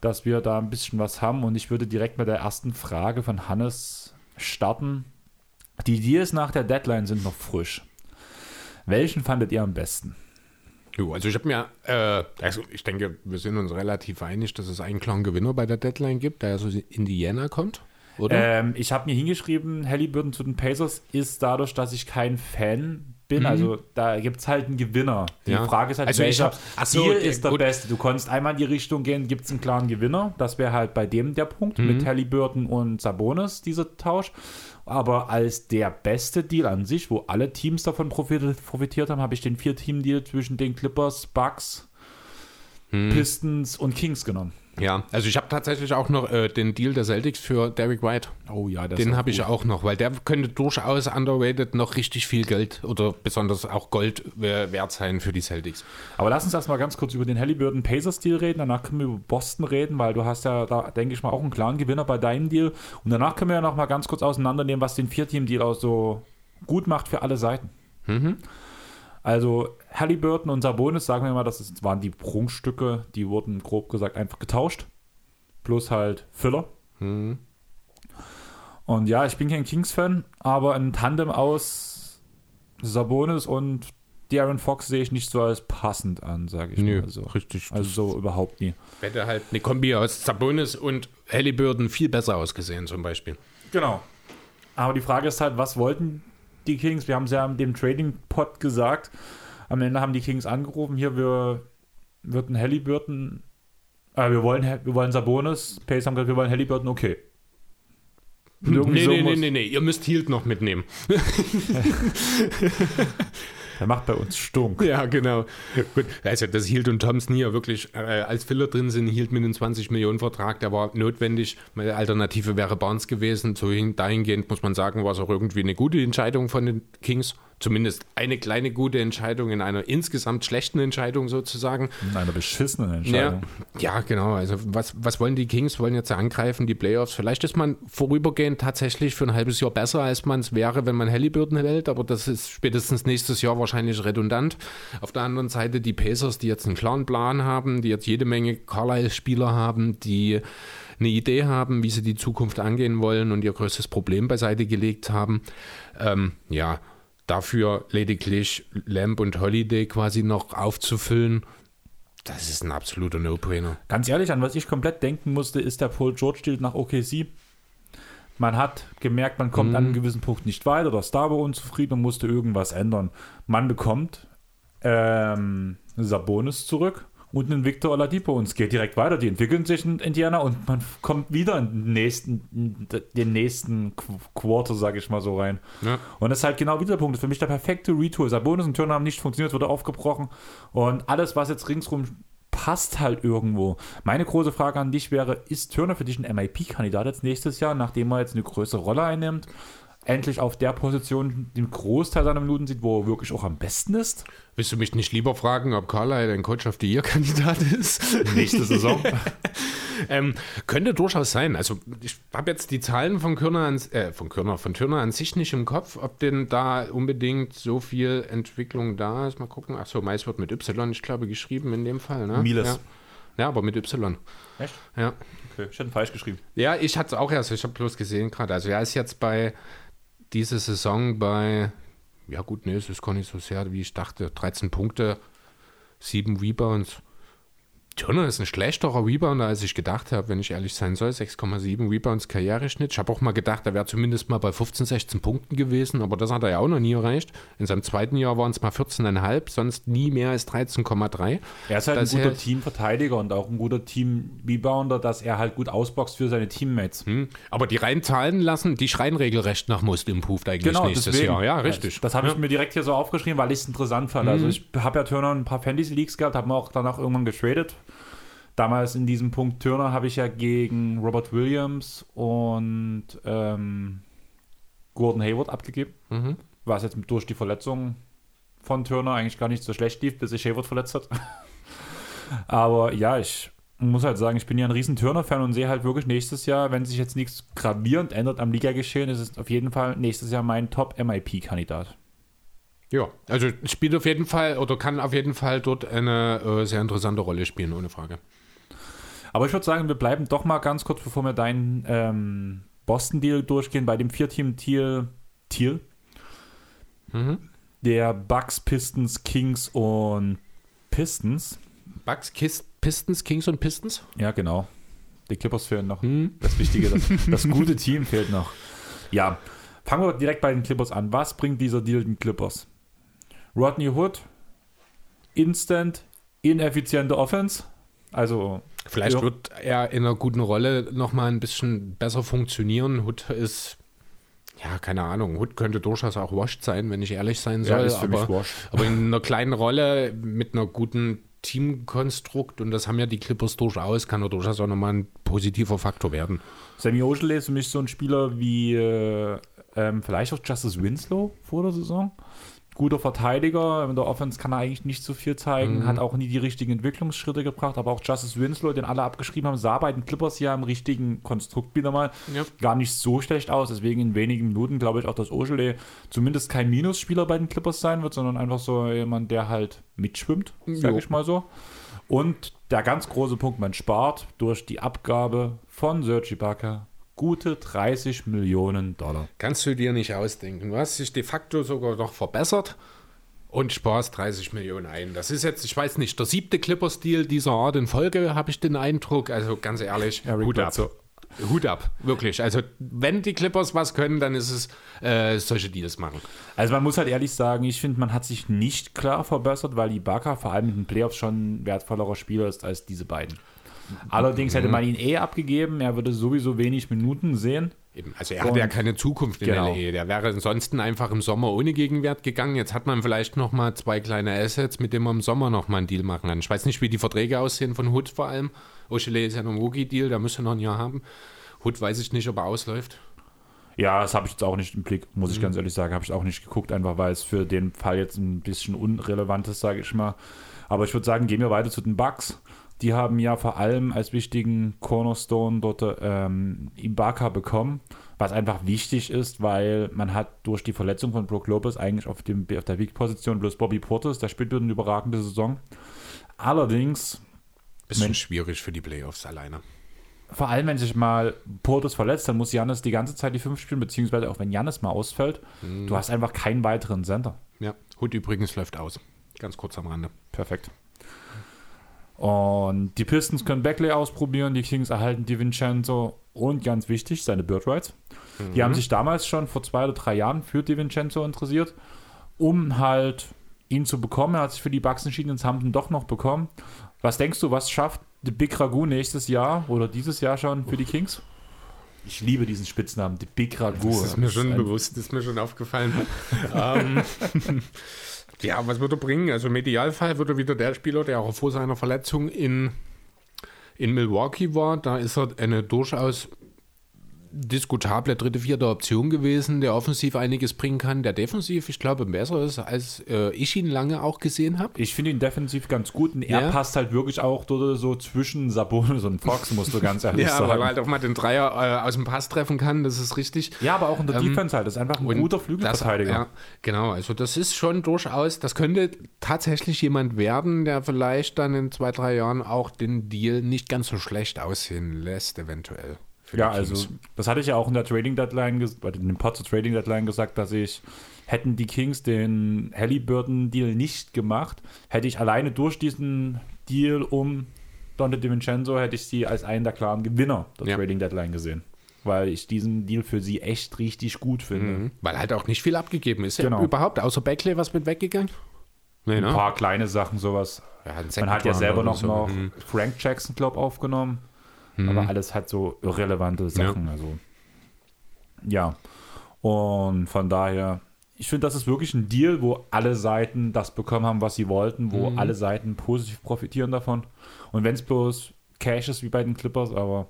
dass wir da ein bisschen was haben. Und ich würde direkt mit der ersten Frage von Hannes starten. Die Deals nach der Deadline sind noch frisch. Welchen fandet ihr am besten?
Jo, also ich habe mir, äh, also ich denke, wir sind uns relativ einig, dass es einen klaren Gewinner bei der Deadline gibt, der also Indiana kommt,
oder? Ähm, ich habe mir hingeschrieben, Halliburton zu den Pacers ist dadurch, dass ich kein Fan bin. Mhm. Also da gibt es halt einen Gewinner. Die ja. Frage ist halt, also welcher hab, so, Deal ist der gut. beste? Du konntest einmal in die Richtung gehen, gibt es einen klaren Gewinner. Das wäre halt bei dem der Punkt mhm. mit Halliburton und Sabonis, dieser Tausch. Aber als der beste Deal an sich, wo alle Teams davon profitiert haben, habe ich den Vier-Team-Deal zwischen den Clippers, Bucks, mhm. Pistons und Kings genommen.
Ja, also ich habe tatsächlich auch noch äh, den Deal der Celtics für Derek White. Oh ja, das Den habe ich auch noch, weil der könnte durchaus underrated noch richtig viel Geld oder besonders auch Gold wert sein für die Celtics.
Aber lass uns erstmal ganz kurz über den Halliburton Pacers Deal reden. Danach können wir über Boston reden, weil du hast ja da, denke ich mal, auch einen klaren Gewinner bei deinem Deal. Und danach können wir ja noch mal ganz kurz auseinandernehmen, was den Vier-Team-Deal auch so gut macht für alle Seiten. Mhm. Also Halliburton und Sabonis, sagen wir mal, das waren die Prunkstücke, die wurden grob gesagt einfach getauscht. Plus halt Füller. Mhm. Und ja, ich bin kein Kings-Fan, aber ein Tandem aus Sabonis und Darren Fox sehe ich nicht so als passend an, sage ich Nö, mal so.
Richtig.
Also so überhaupt nie.
Hätte halt eine Kombi aus Sabonis und Halliburton viel besser ausgesehen, zum Beispiel.
Genau. Aber die Frage ist halt, was wollten die Kings, wir haben es ja dem Trading-Pod gesagt, am Ende haben die Kings angerufen, hier, wir wird ein Halliburton, äh, wir wollen, wir wollen Sabonis, Pace haben gesagt, wir wollen Halliburton, okay.
Nee, so nee, nee, nee, nee, ihr müsst Hield noch mitnehmen. (laughs)
Der macht bei uns Stunk.
Ja, genau. Gut. Also, dass Hield und Thompson hier wirklich äh, als Filler drin sind, Hield mit einem 20-Millionen-Vertrag, der war notwendig. Meine Alternative wäre Barnes gewesen. So dahingehend muss man sagen, war es auch irgendwie eine gute Entscheidung von den Kings zumindest eine kleine gute Entscheidung in einer insgesamt schlechten Entscheidung sozusagen.
In einer beschissenen Entscheidung.
Ja, ja, genau. Also was, was wollen die Kings? Wollen jetzt angreifen, die Playoffs. Vielleicht ist man vorübergehend tatsächlich für ein halbes Jahr besser, als man es wäre, wenn man Halliburton hält, aber das ist spätestens nächstes Jahr wahrscheinlich redundant. Auf der anderen Seite die Pacers, die jetzt einen klaren Plan haben, die jetzt jede Menge Carlisle-Spieler haben, die eine Idee haben, wie sie die Zukunft angehen wollen und ihr größtes Problem beiseite gelegt haben. Ähm, ja, dafür lediglich Lamp und Holiday quasi noch aufzufüllen, das ist ein absoluter No-Brainer.
Ganz ehrlich, an was ich komplett denken musste, ist der Paul George Deal nach OKC. Man hat gemerkt, man kommt mm. an einem gewissen Punkt nicht weiter, der Star war unzufrieden und musste irgendwas ändern. Man bekommt ähm, Sabonis zurück und einen Victor Oladipo und es geht direkt weiter. Die entwickeln sich in Indiana und man kommt wieder in den nächsten, den nächsten Quarter, sage ich mal so rein. Ja. Und das ist halt genau wieder der Punkt. Das ist für mich der perfekte Retool. Sabonis und Turner haben nicht funktioniert, wurde aufgebrochen und alles, was jetzt ringsrum passt halt irgendwo. Meine große Frage an dich wäre, ist Turner für dich ein MIP-Kandidat jetzt nächstes Jahr, nachdem er jetzt eine größere Rolle einnimmt? Endlich auf der Position den Großteil seiner Minuten sieht, wo er wirklich auch am besten ist.
Willst du mich nicht lieber fragen, ob Carlyle ein Coach of the Year Kandidat ist? (laughs)
Nächste Saison. (laughs)
ähm, könnte durchaus sein. Also ich habe jetzt die Zahlen von Körner an, äh, von Körner, von Turner an sich nicht im Kopf, ob denn da unbedingt so viel Entwicklung da ist. Mal gucken. Achso, Mais wird mit Y, ich glaube, geschrieben in dem Fall. Ne?
Miles.
Ja. ja, aber mit
Y. Echt?
Ja.
Okay, ich hatte falsch geschrieben.
Ja, ich hatte es auch erst, ich habe bloß gesehen gerade. Also er ist jetzt bei diese Saison bei, ja gut, nee, es ist gar nicht so sehr, wie ich dachte, 13 Punkte, 7 Rebounds. Turner ist ein schlechterer Rebounder, als ich gedacht habe, wenn ich ehrlich sein soll. 6,7 Rebounds Karriereschnitt. Ich habe auch mal gedacht, er wäre zumindest mal bei 15, 16 Punkten gewesen, aber das hat er ja auch noch nie erreicht. In seinem zweiten Jahr waren es mal 14,5, sonst nie mehr als 13,3.
Er ist halt das ein guter Teamverteidiger und auch ein guter Team-Rebounder, dass er halt gut ausboxt für seine Teammates. Hm.
Aber die rein zahlen lassen, die schreien regelrecht nach Most Improved eigentlich genau, nächstes deswegen. Jahr. Ja, richtig.
Das, das habe
ich
ja. mir direkt hier so aufgeschrieben, weil ich es interessant fand. Also hm. Also ich habe ja Turner ein paar Fantasy-Leagues gehabt, habe mir auch danach irgendwann getradet damals in diesem Punkt Turner habe ich ja gegen Robert Williams und ähm, Gordon Hayward abgegeben. Mhm. Was jetzt durch die Verletzung von Turner eigentlich gar nicht so schlecht lief, bis sich Hayward verletzt hat. (laughs) Aber ja, ich muss halt sagen, ich bin ja ein riesen Turner-Fan und sehe halt wirklich nächstes Jahr, wenn sich jetzt nichts gravierend ändert am Liga-Geschehen, ist es auf jeden Fall nächstes Jahr mein Top-MIP-Kandidat.
Ja, also spielt auf jeden Fall oder kann auf jeden Fall dort eine äh, sehr interessante Rolle spielen, ohne Frage.
Aber ich würde sagen, wir bleiben doch mal ganz kurz, bevor wir deinen ähm, Boston-Deal durchgehen, bei dem Vier-Team-Deal. Deal, mhm. Der Bucks, Pistons, Kings und Pistons.
Bucks, Kiss, Pistons, Kings und Pistons?
Ja, genau. Die Clippers fehlen noch. Mhm. Das Wichtige, das, das gute Team fehlt noch. Ja, fangen wir direkt bei den Clippers an. Was bringt dieser Deal den Clippers? Rodney Hood, Instant, ineffiziente Offense. Also
Vielleicht ja. wird er in einer guten Rolle nochmal ein bisschen besser funktionieren. Hood ist, ja, keine Ahnung, Hood könnte durchaus auch washed sein, wenn ich ehrlich sein soll. Ja, aber, aber in einer kleinen Rolle mit einer guten Teamkonstrukt und das haben ja die Clippers durchaus, kann er durchaus auch nochmal ein positiver Faktor werden.
Sammy Oshale ist für mich so ein Spieler wie äh, ähm, vielleicht auch Justice Winslow vor der Saison guter Verteidiger. In der Offense kann er eigentlich nicht so viel zeigen, mhm. hat auch nie die richtigen Entwicklungsschritte gebracht. Aber auch Justice Winslow, den alle abgeschrieben haben, sah bei den Clippers ja im richtigen Konstrukt wieder mal ja. gar nicht so schlecht aus. Deswegen in wenigen Minuten glaube ich auch, dass Ogele zumindest kein Minusspieler bei den Clippers sein wird, sondern einfach so jemand, der halt mitschwimmt, sage ich mal so. Und der ganz große Punkt, man spart durch die Abgabe von Sergi Ibaka gute 30 Millionen Dollar.
Kannst du dir nicht ausdenken. Du hast dich de facto sogar noch verbessert und sparst 30 Millionen ein. Das ist jetzt, ich weiß nicht, der siebte Clipper-Stil dieser Art in Folge, habe ich den Eindruck. Also ganz ehrlich,
Eric Hut ab.
Hut ab, wirklich. Also wenn die Clippers was können, dann ist es äh, solche Deals machen.
Also man muss halt ehrlich sagen, ich finde, man hat sich nicht klar verbessert, weil Ibaka vor allem in den Playoffs schon ein wertvollerer Spieler ist als diese beiden. Allerdings hätte man ihn eh abgegeben, er würde sowieso wenig Minuten sehen.
Eben, also er hat ja keine Zukunft in genau. LA. Der wäre ansonsten einfach im Sommer ohne Gegenwert gegangen. Jetzt hat man vielleicht noch mal zwei kleine Assets, mit denen man im Sommer noch mal einen Deal machen kann. Ich weiß nicht, wie die Verträge aussehen von Hood vor allem. Oshile ist ja noch ein Rookie-Deal, da müsste noch ein Jahr haben. Hood weiß ich nicht, ob er ausläuft.
Ja, das habe ich jetzt auch nicht im Blick, muss ich mhm. ganz ehrlich sagen. Habe ich auch nicht geguckt, einfach weil es für den Fall jetzt ein bisschen unrelevant ist, sage ich mal. Aber ich würde sagen, gehen wir weiter zu den Bugs. Die haben ja vor allem als wichtigen Cornerstone dort ähm, Ibaka bekommen, was einfach wichtig ist, weil man hat durch die Verletzung von Brook Lopez eigentlich auf, dem, auf der Weak-Position bloß Bobby Portis, der spielt eine überragende Saison. Allerdings.
Bisschen schwierig für die Playoffs alleine.
Vor allem, wenn sich mal Portis verletzt, dann muss Janis die ganze Zeit die 5 spielen, beziehungsweise auch wenn Janis mal ausfällt. Mhm. Du hast einfach keinen weiteren Center.
Ja, Hut übrigens läuft aus. Ganz kurz am Rande.
Perfekt. Und die Pistons können Beckley ausprobieren, die Kings erhalten die Vincenzo und ganz wichtig, seine Bird Rights. Mhm. Die haben sich damals schon vor zwei oder drei Jahren für die Vincenzo interessiert, um halt ihn zu bekommen. Er hat sich für die Bucks entschieden, jetzt haben ihn doch noch bekommen. Was denkst du, was schafft die Big Ragu nächstes Jahr oder dieses Jahr schon für die Kings? Ich liebe diesen Spitznamen, die Big Ragu.
Das ist mir schon bewusst, das ist mir schon aufgefallen. (laughs) ähm, Ja, was wird er bringen? Also im Idealfall wird er wieder der Spieler, der auch vor seiner Verletzung in, in Milwaukee war. Da ist er eine durchaus diskutable dritte, vierte Option gewesen, der offensiv einiges bringen kann, der defensiv, ich glaube, besser ist, als äh, ich ihn lange auch gesehen habe.
Ich finde ihn defensiv ganz gut und er ja. passt halt wirklich auch so zwischen Sabonis und Fox, musst du ganz (laughs) ehrlich ja, sagen. Ja, weil
er halt auch mal den Dreier äh, aus dem Pass treffen kann, das ist richtig.
Ja, aber auch in der ähm, Defense halt, das ist einfach ein guter Flügelverteidiger. Das, ja,
genau, also das ist schon durchaus, das könnte tatsächlich jemand werden, der vielleicht dann in zwei, drei Jahren auch den Deal nicht ganz so schlecht aussehen lässt, eventuell.
Ja, also das hatte ich ja auch in der Trading Deadline, in dem Pod zur Trading Deadline gesagt, dass ich, hätten die Kings den Halliburton Deal nicht gemacht, hätte ich alleine durch diesen Deal um Dante DiVincenzo hätte ich sie als einen der klaren Gewinner der ja. Trading Deadline gesehen. Weil ich diesen Deal für sie echt richtig gut finde. Mhm.
Weil halt auch nicht viel abgegeben ist. Genau. Ja, überhaupt, außer Beckley was mit weggegangen?
Nee, ne? Ein paar kleine Sachen, sowas. Ja, Man hat ja selber noch, so. noch mhm. Frank Jackson, glaube aufgenommen. Mhm. Aber alles hat so irrelevante Sachen. Ja. Also, ja. Und von daher, ich finde, das ist wirklich ein Deal, wo alle Seiten das bekommen haben, was sie wollten, wo mhm. alle Seiten positiv profitieren davon. Und wenn es bloß Cash ist wie bei den Clippers, aber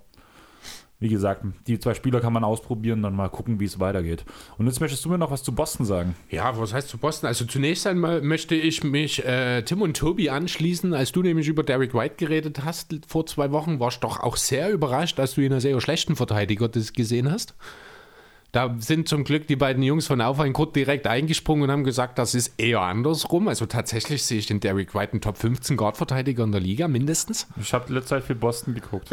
wie gesagt, die zwei Spieler kann man ausprobieren, dann mal gucken, wie es weitergeht. Und jetzt möchtest du mir noch was zu Boston sagen.
Ja, was heißt zu Boston? Also zunächst einmal möchte ich mich äh, Tim und Tobi anschließen. Als du nämlich über Derek White geredet hast vor zwei Wochen, warst du doch auch sehr überrascht, als du ihn als sehr schlechten Verteidiger gesehen hast. Da sind zum Glück die beiden Jungs von Auf ein Kurt direkt eingesprungen und haben gesagt, das ist eher andersrum. Also tatsächlich sehe ich den Derek White einen Top 15 Guard-Verteidiger in der Liga, mindestens.
Ich habe letzte Zeit für Boston geguckt.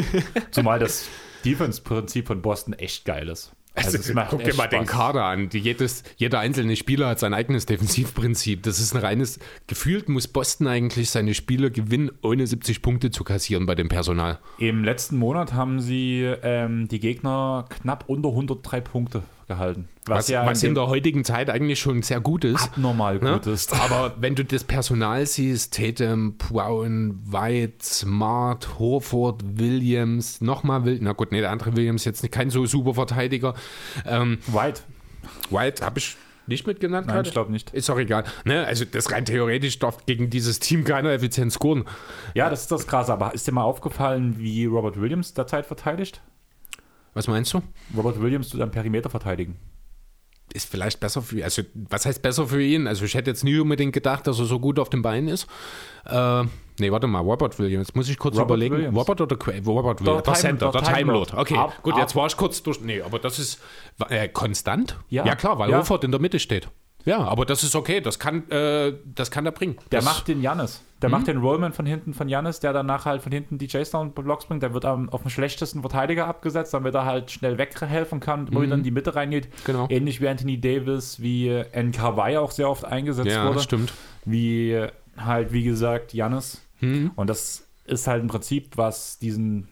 (laughs) Zumal das Defense-Prinzip von Boston echt geil ist.
Also, also guck dir mal Spaß. den Kader an. Die, jedes, jeder einzelne Spieler hat sein eigenes Defensivprinzip. Das ist ein reines, gefühlt muss Boston eigentlich seine Spiele gewinnen, ohne 70 Punkte zu kassieren bei dem Personal.
Im letzten Monat haben sie ähm, die Gegner knapp unter 103 Punkte gehalten.
Was, was, ja was in, in, der heutigen Zeit eigentlich schon sehr gut ist.
Abnormal ne? gut ist.
Aber wenn du das Personal siehst, Tatum, Brown, White, Smart, Horford, Williams, nochmal Williams, na gut, nee, der andere Williams jetzt nicht, kein so super Verteidiger.
Ähm, White.
White habe ich nicht mitgenannt
Nein, gerade? ich glaube nicht.
Ist auch egal. Ne? Also das rein theoretisch darf gegen dieses Team keiner effizient scoren.
Ja, das ist das Krasse. Aber ist dir mal aufgefallen, wie Robert Williams derzeit verteidigt?
Was meinst du?
Robert Williams zu seinem Perimeter verteidigen.
Ist vielleicht besser für ihn. Also, was heißt besser für ihn? Also, ich hätte jetzt nie unbedingt gedacht, dass er so gut auf den Beinen ist. Äh, nee, warte mal, Robert Williams. Muss ich kurz Robert überlegen. Williams. Robert oder Quay? Robert Williams. Der, Center, der, der Time Lord. Okay, ab, gut, ab. jetzt war ich kurz durch. Nee, aber das ist äh, konstant? Ja. ja, klar, weil ja. Horford in der Mitte steht. Ja, aber das ist okay, das kann, äh, das kann er bringen.
Der
das
macht den Jannis. Der mhm. macht den Rollman von hinten von Jannis, der danach halt von hinten die J-Stone-Blocks bringt. Der wird um, auf den schlechtesten Verteidiger abgesetzt, damit er halt schnell weghelfen kann, und immer wieder in die Mitte reingeht.
Genau.
Ähnlich wie Anthony Davis, wie NKY auch sehr oft eingesetzt ja, wurde. Ja,
stimmt.
Wie halt, wie gesagt, Jannis. Mhm. Und das ist halt ein Prinzip, was diesen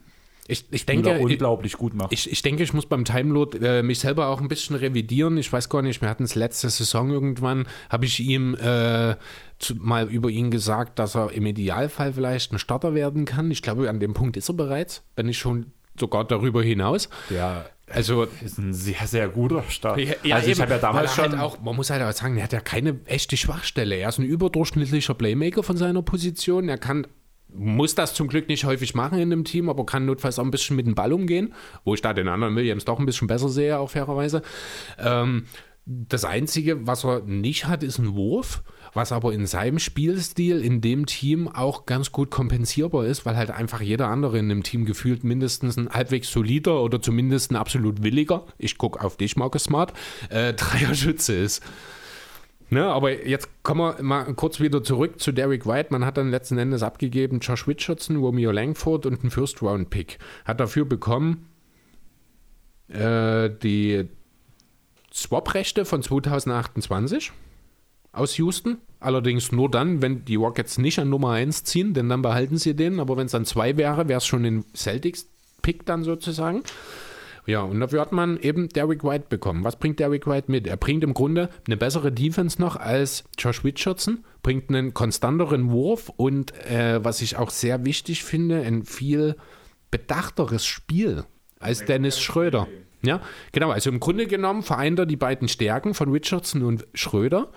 ich, ich denke,
unglaublich gut macht.
Ich, ich denke, ich muss beim Timeload äh, mich selber auch ein bisschen revidieren. Ich weiß gar nicht, wir hatten es letzte Saison irgendwann, habe ich ihm äh, zu, mal über ihn gesagt, dass er im Idealfall vielleicht ein Starter werden kann. Ich glaube, an dem Punkt ist er bereits, wenn nicht schon sogar darüber hinaus.
Ja, also ist ein sehr, sehr guter Start. Ja,
ja, also ich habe ja damals schon halt auch, man muss halt auch sagen, er hat ja keine echte Schwachstelle. Er ist ein überdurchschnittlicher Playmaker von seiner Position. Er kann muss das zum Glück nicht häufig machen in einem Team, aber kann notfalls auch ein bisschen mit dem Ball umgehen, wo ich da den anderen Williams doch ein bisschen besser sehe, auch fairerweise. Ähm, das Einzige, was er nicht hat, ist ein Wurf, was aber in seinem Spielstil in dem Team auch ganz gut kompensierbar ist, weil halt einfach jeder andere in dem Team gefühlt mindestens ein halbwegs solider oder zumindest ein absolut williger, ich gucke auf dich, Marcus Smart, äh, (laughs) Dreierschütze ist. Ne, aber jetzt kommen wir mal kurz wieder zurück zu Derek White. Man hat dann letzten Endes abgegeben Josh Richardson, Romeo Langford und einen First-Round-Pick. Hat dafür bekommen äh, die Swap-Rechte von 2028 aus Houston. Allerdings nur dann, wenn die Rockets nicht an Nummer 1 ziehen, denn dann behalten sie den. Aber wenn es dann 2 wäre, wäre es schon ein Celtics-Pick dann sozusagen. Ja, und dafür hat man eben Derek White bekommen. Was bringt Derek White mit? Er bringt im Grunde eine bessere Defense noch als Josh Richardson, bringt einen konstanteren Wurf und äh, was ich auch sehr wichtig finde, ein viel bedachteres Spiel als Dennis Schröder. Ja, genau. Also im Grunde genommen vereint er die beiden Stärken von Richardson und Schröder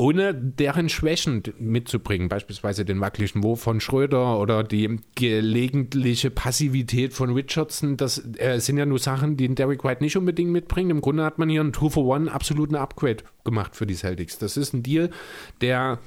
ohne deren Schwächen mitzubringen, beispielsweise den wackeligen Wurf von Schröder oder die gelegentliche Passivität von Richardson. Das äh, sind ja nur Sachen, die Derek White nicht unbedingt mitbringt. Im Grunde hat man hier einen Two for One absoluten Upgrade gemacht für die Celtics. Das ist ein Deal, der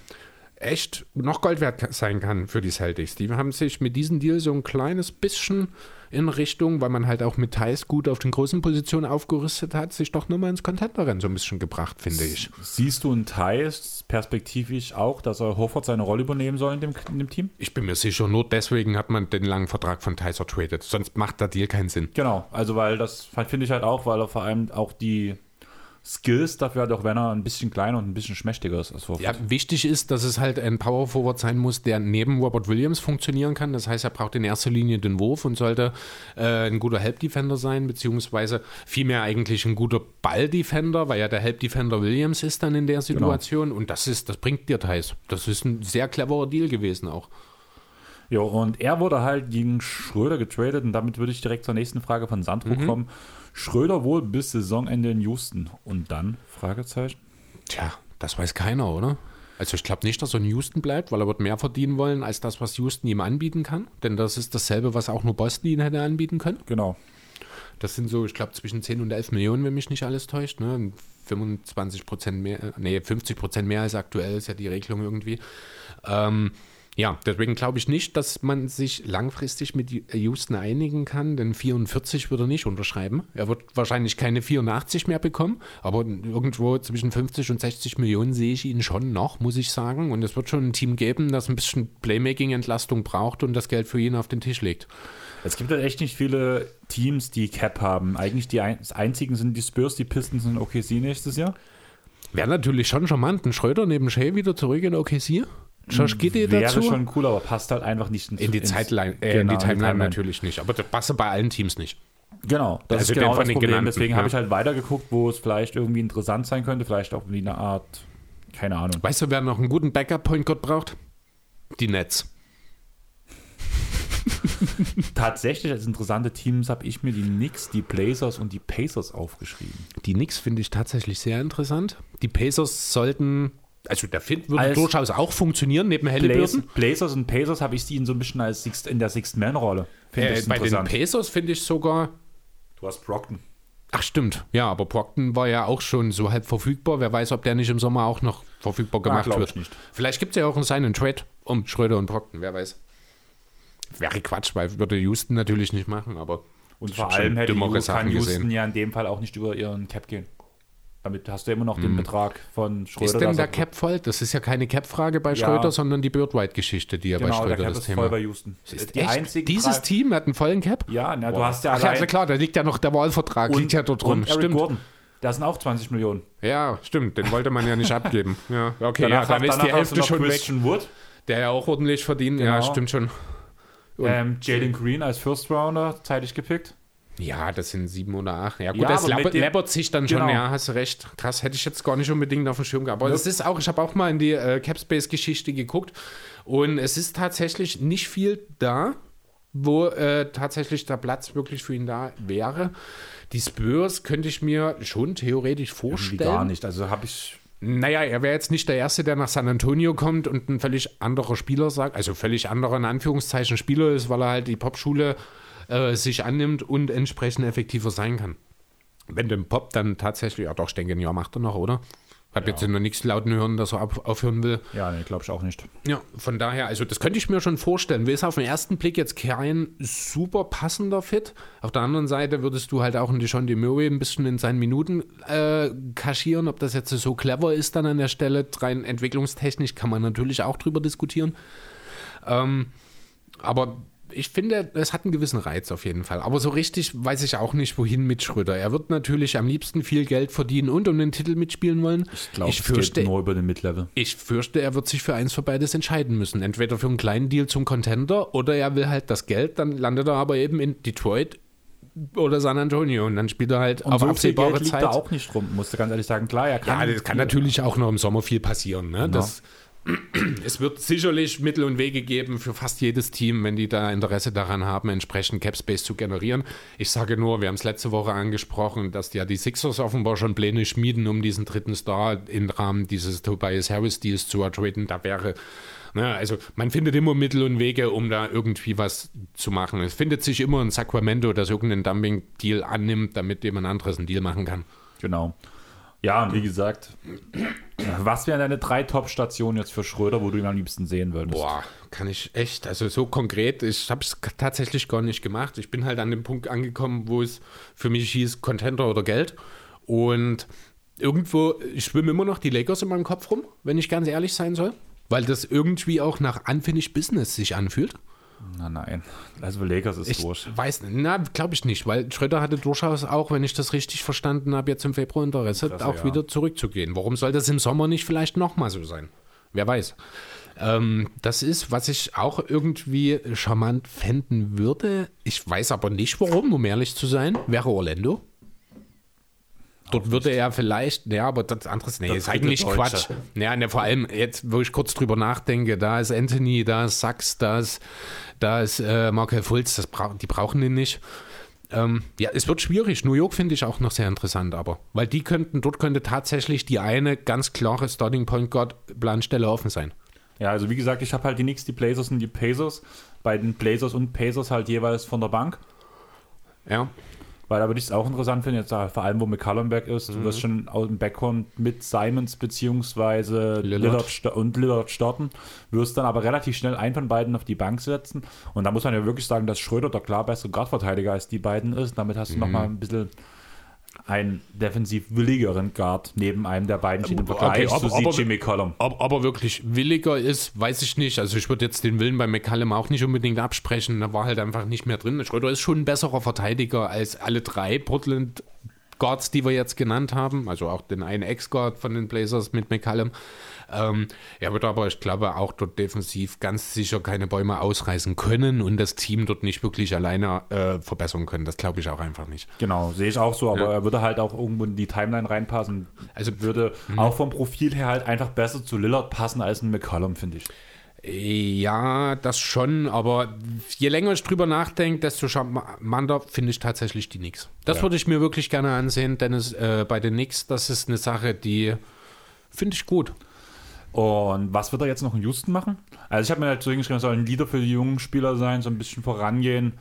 echt noch Gold wert sein kann für die Celtics. Die haben sich mit diesem Deal so ein kleines bisschen in Richtung, weil man halt auch mit Thais gut auf den großen Positionen aufgerüstet hat, sich doch nochmal ins Contender-Rennen so ein bisschen gebracht, finde ich.
Siehst du in Thais perspektivisch auch, dass er Hofford seine Rolle übernehmen soll in dem, in dem Team?
Ich bin mir sicher, nur deswegen hat man den langen Vertrag von Thais ertradet. Sonst macht der Deal keinen Sinn.
Genau, also weil das finde ich halt auch, weil er vor allem auch die Skills, dafür hat auch wenn er ein bisschen kleiner und ein bisschen schmächtiger ist als
Ja, wichtig ist, dass es halt ein Power Forward sein muss, der neben Robert Williams funktionieren kann. Das heißt, er braucht in erster Linie den Wurf und sollte äh, ein guter Help Defender sein, beziehungsweise vielmehr eigentlich ein guter Ball Defender, weil ja der Help Defender Williams ist dann in der genau. Situation genau. und das ist, das bringt dir Thais. Das ist ein sehr cleverer Deal gewesen auch.
Ja, und er wurde halt gegen Schröder getradet und damit würde ich direkt zur nächsten Frage von Sandro mhm. kommen. Schröder wohl bis Saisonende in Houston. Und dann? Fragezeichen.
Tja, das weiß keiner, oder? Also ich glaube nicht, dass er in Houston bleibt, weil er wird mehr verdienen wollen als das, was Houston ihm anbieten kann. Denn das ist dasselbe, was auch nur Boston ihn hätte anbieten können.
Genau.
Das sind so, ich glaube, zwischen 10 und 11 Millionen, wenn mich nicht alles täuscht. Ne? 25 Prozent mehr, äh, nee, 50 Prozent mehr als aktuell ist ja die Regelung irgendwie. Ähm, ja, deswegen glaube ich nicht, dass man sich langfristig mit Houston einigen kann, denn 44 würde er nicht unterschreiben. Er wird wahrscheinlich keine 84 mehr bekommen, aber irgendwo zwischen 50 und 60 Millionen sehe ich ihn schon noch, muss ich sagen. Und es wird schon ein Team geben, das ein bisschen Playmaking-Entlastung braucht und das Geld für ihn auf den Tisch legt.
Es gibt halt echt nicht viele Teams, die Cap haben. Eigentlich die einzigen sind die Spurs, die Pistons und OKC nächstes Jahr.
Wäre natürlich schon charmant, ein Schröder neben Shea wieder zurück in OKC.
Josh Giddey dazu. Wäre schon cool, aber passt halt einfach nicht
in, in die, Zeitline, äh, genau, in die Timeline, Timeline natürlich nicht. Aber das passt bei allen Teams nicht.
Genau, das also ist genau das Problem. Deswegen ja. habe ich halt weitergeguckt, wo es vielleicht irgendwie interessant sein könnte. Vielleicht auch wie eine Art, keine Ahnung.
Weißt du, wer noch einen guten Backup-Point Guard braucht? Die Nets. (laughs)
Tatsächlich als interessante Teams habe ich mir die Knicks, die Blazers und die Pacers aufgeschrieben.
Die Knicks finde ich tatsächlich sehr interessant. Die Pacers sollten also der Fit würde als durchaus auch funktionieren neben Halliburton.
Blazers und Pacers habe ich sie so ein bisschen als Sixth, in der Sixth-Man-Rolle.
Äh, bei den Pacers finde ich sogar.
Du hast Brockton.
Ach stimmt, ja, aber Brockton war ja auch schon so halb verfügbar. Wer weiß, ob der nicht im Sommer auch noch verfügbar gemacht ja, wird. Nicht. Vielleicht gibt es ja auch einen seinen Trade um Schröder und Brockton, wer weiß. Wäre Quatsch, weil würde Houston natürlich nicht machen, aber
und vor allem hätte Houston gesehen. ja in dem Fall auch nicht über ihren Cap gehen. Damit hast du immer noch den hm. Betrag von
Schröder. Ist denn der Cap voll? Das ist ja keine Cap-Frage bei Schröder, ja. sondern die Bird-White-Geschichte, die ja genau, bei Schröder der Cap das ist Thema. voll
bei Houston.
Ist die? Dieses Team hat einen vollen Cap?
Ja, na, du hast ja
Ach ja, also klar, da liegt ja noch der Wahlvertrag, liegt ja dort drin.
Stimmt. Gordon. Da sind auch 20 Millionen.
Ja, stimmt. Den wollte man ja nicht (laughs) abgeben. Ja, okay, danach, ja, dann ist die Hälfte schon
Christian weg. Wood.
Der ja auch ordentlich verdient. Genau. Ja, stimmt schon.
Ähm, Jalen Green als First Rounder zeitig gepickt.
Ja, das sind sieben oder acht. Ja, gut, ja, das läppert, läppert sich dann schon. Genau. Ja, hast recht. Krass, hätte ich jetzt gar nicht unbedingt auf dem Schirm gehabt. Aber ja. ist auch, ich habe auch mal in die äh, Capspace-Geschichte geguckt und es ist tatsächlich nicht viel da, wo äh, tatsächlich der Platz wirklich für ihn da wäre. Die Spurs könnte ich mir schon theoretisch vorstellen. Irgendwie
gar nicht. Also habe ich.
Naja, er wäre jetzt nicht der Erste, der nach San Antonio kommt und ein völlig anderer Spieler sagt, also völlig anderer in Anführungszeichen Spieler ist, weil er halt die Popschule äh, sich annimmt und entsprechend effektiver sein kann. Wenn dem Pop dann tatsächlich, ja doch, ich denke, Jahr macht er noch, oder? Hab ja. jetzt noch nichts lauten hören, dass er aufhören will.
Ja, nee, glaube ich auch nicht.
Ja, von daher, also das könnte ich mir schon vorstellen. Ist auf den ersten Blick jetzt kein super passender Fit. Auf der anderen Seite würdest du halt auch in die John Murray ein bisschen in seinen Minuten äh, kaschieren. Ob das jetzt so clever ist dann an der Stelle, rein entwicklungstechnisch kann man natürlich auch drüber diskutieren. Ähm, aber ich finde, es hat einen gewissen Reiz auf jeden Fall. Aber so richtig weiß ich auch nicht, wohin mit Schröder. Er wird natürlich am liebsten viel Geld verdienen und um den Titel mitspielen wollen.
Ich glaube, es fürchte, geht nur über den Midlevel.
Ich fürchte, er wird sich für eins für beides entscheiden müssen. Entweder für einen kleinen Deal zum Contender oder er will halt das Geld. Dann landet er aber eben in Detroit oder San Antonio und dann spielt er halt und auf so absehbare Geld Zeit.
Liegt da auch nicht rum, musste ganz ehrlich sagen. Klar, er
kann. Ja, das kann natürlich auch noch im Sommer viel passieren. Ne? Genau. Das, es wird sicherlich Mittel und Wege geben für fast jedes Team, wenn die da Interesse daran haben, entsprechend Capspace zu generieren. Ich sage nur, wir haben es letzte Woche angesprochen, dass ja die Sixers offenbar schon Pläne schmieden, um diesen dritten Star im Rahmen dieses Tobias Harris Deals zu ertraden. Da wäre also man findet immer Mittel und Wege, um da irgendwie was zu machen. Es findet sich immer ein Sacramento, das irgendeinen Dumping-Deal annimmt, damit jemand anderes einen Deal machen kann.
Genau. Ja, und wie gesagt, was wären deine drei Top-Stationen jetzt für Schröder, wo du ihn am liebsten sehen würdest?
Boah, kann ich echt, also so konkret, ich habe es tatsächlich gar nicht gemacht. Ich bin halt an dem Punkt angekommen, wo es für mich hieß, Contender oder Geld. Und irgendwo schwimmen immer noch die Lakers in meinem Kopf rum, wenn ich ganz ehrlich sein soll, weil das irgendwie auch nach Unfinished Business sich anfühlt.
Na nein, also Lakers ist
ich
durch.
Weiß, na, glaube ich nicht, weil Schröder hatte durchaus auch, wenn ich das richtig verstanden habe, jetzt im Februar Interesse, Klasse, auch ja. wieder zurückzugehen. Warum soll das im Sommer nicht vielleicht nochmal so sein? Wer weiß. Ähm, das ist, was ich auch irgendwie charmant fänden würde. Ich weiß aber nicht warum, um ehrlich zu sein. Wäre Orlando. Dort würde er vielleicht, ja, aber das andere nee, das ist eigentlich Deutsche. Quatsch. Ja, ne, vor allem jetzt, wo ich kurz drüber nachdenke, da ist Anthony, da ist Sachs, da ist, da ist äh, Markel Fultz, das bra die brauchen den nicht. Ähm, ja, es wird schwierig. New York finde ich auch noch sehr interessant, aber weil die könnten, dort könnte tatsächlich die eine ganz klare Starting Point Guard Planstelle offen sein.
Ja, also wie gesagt, ich habe halt die Knicks, die Blazers und die Pacers. Bei den Blazers und Pacers halt jeweils von der Bank.
Ja.
Weil da würde ich es auch interessant finden, jetzt vor allem, wo McCallum weg ist. Mhm. Du wirst schon aus dem Background mit Simons beziehungsweise Lillard. Lillard und Lillard starten, wirst dann aber relativ schnell einen von beiden auf die Bank setzen. Und da muss man ja wirklich sagen, dass Schröder der klar bessere Guardverteidiger als die beiden ist. Damit hast du mhm. nochmal ein bisschen einen defensiv willigeren Guard neben einem der beiden steht im Vergleich
okay, zu CJ McCollum. Ob, ob, er wirklich williger ist, weiß ich nicht. Also ich würde jetzt den Willen bei McCallum auch nicht unbedingt absprechen. Da war halt einfach nicht mehr drin. Schröder ist schon ein besserer Verteidiger als alle drei Portland Guards, die wir jetzt genannt haben. Also auch den einen Ex-Guard von den Blazers mit McCallum. Ähm, er wird aber, ich glaube, auch dort defensiv ganz sicher keine Bäume ausreißen können und das Team dort nicht wirklich alleine äh, verbessern können. Das glaube ich auch einfach nicht.
Genau, sehe ich auch so, aber ja. er würde halt auch irgendwo in die Timeline reinpassen. Also würde mh. auch vom Profil her halt einfach besser zu Lillard passen als ein McCollum, finde ich.
Ja, das schon, aber je länger ich drüber nachdenke, desto charmanter finde ich tatsächlich die Knicks. Das ja. würde ich mir wirklich gerne ansehen, denn es, äh, bei den Knicks, das ist eine Sache, die finde ich gut.
Und was wird er jetzt noch in Houston machen? Also ich habe mir halt so hingeschrieben, er soll ein Leader für die jungen Spieler sein, so ein bisschen vorangehen.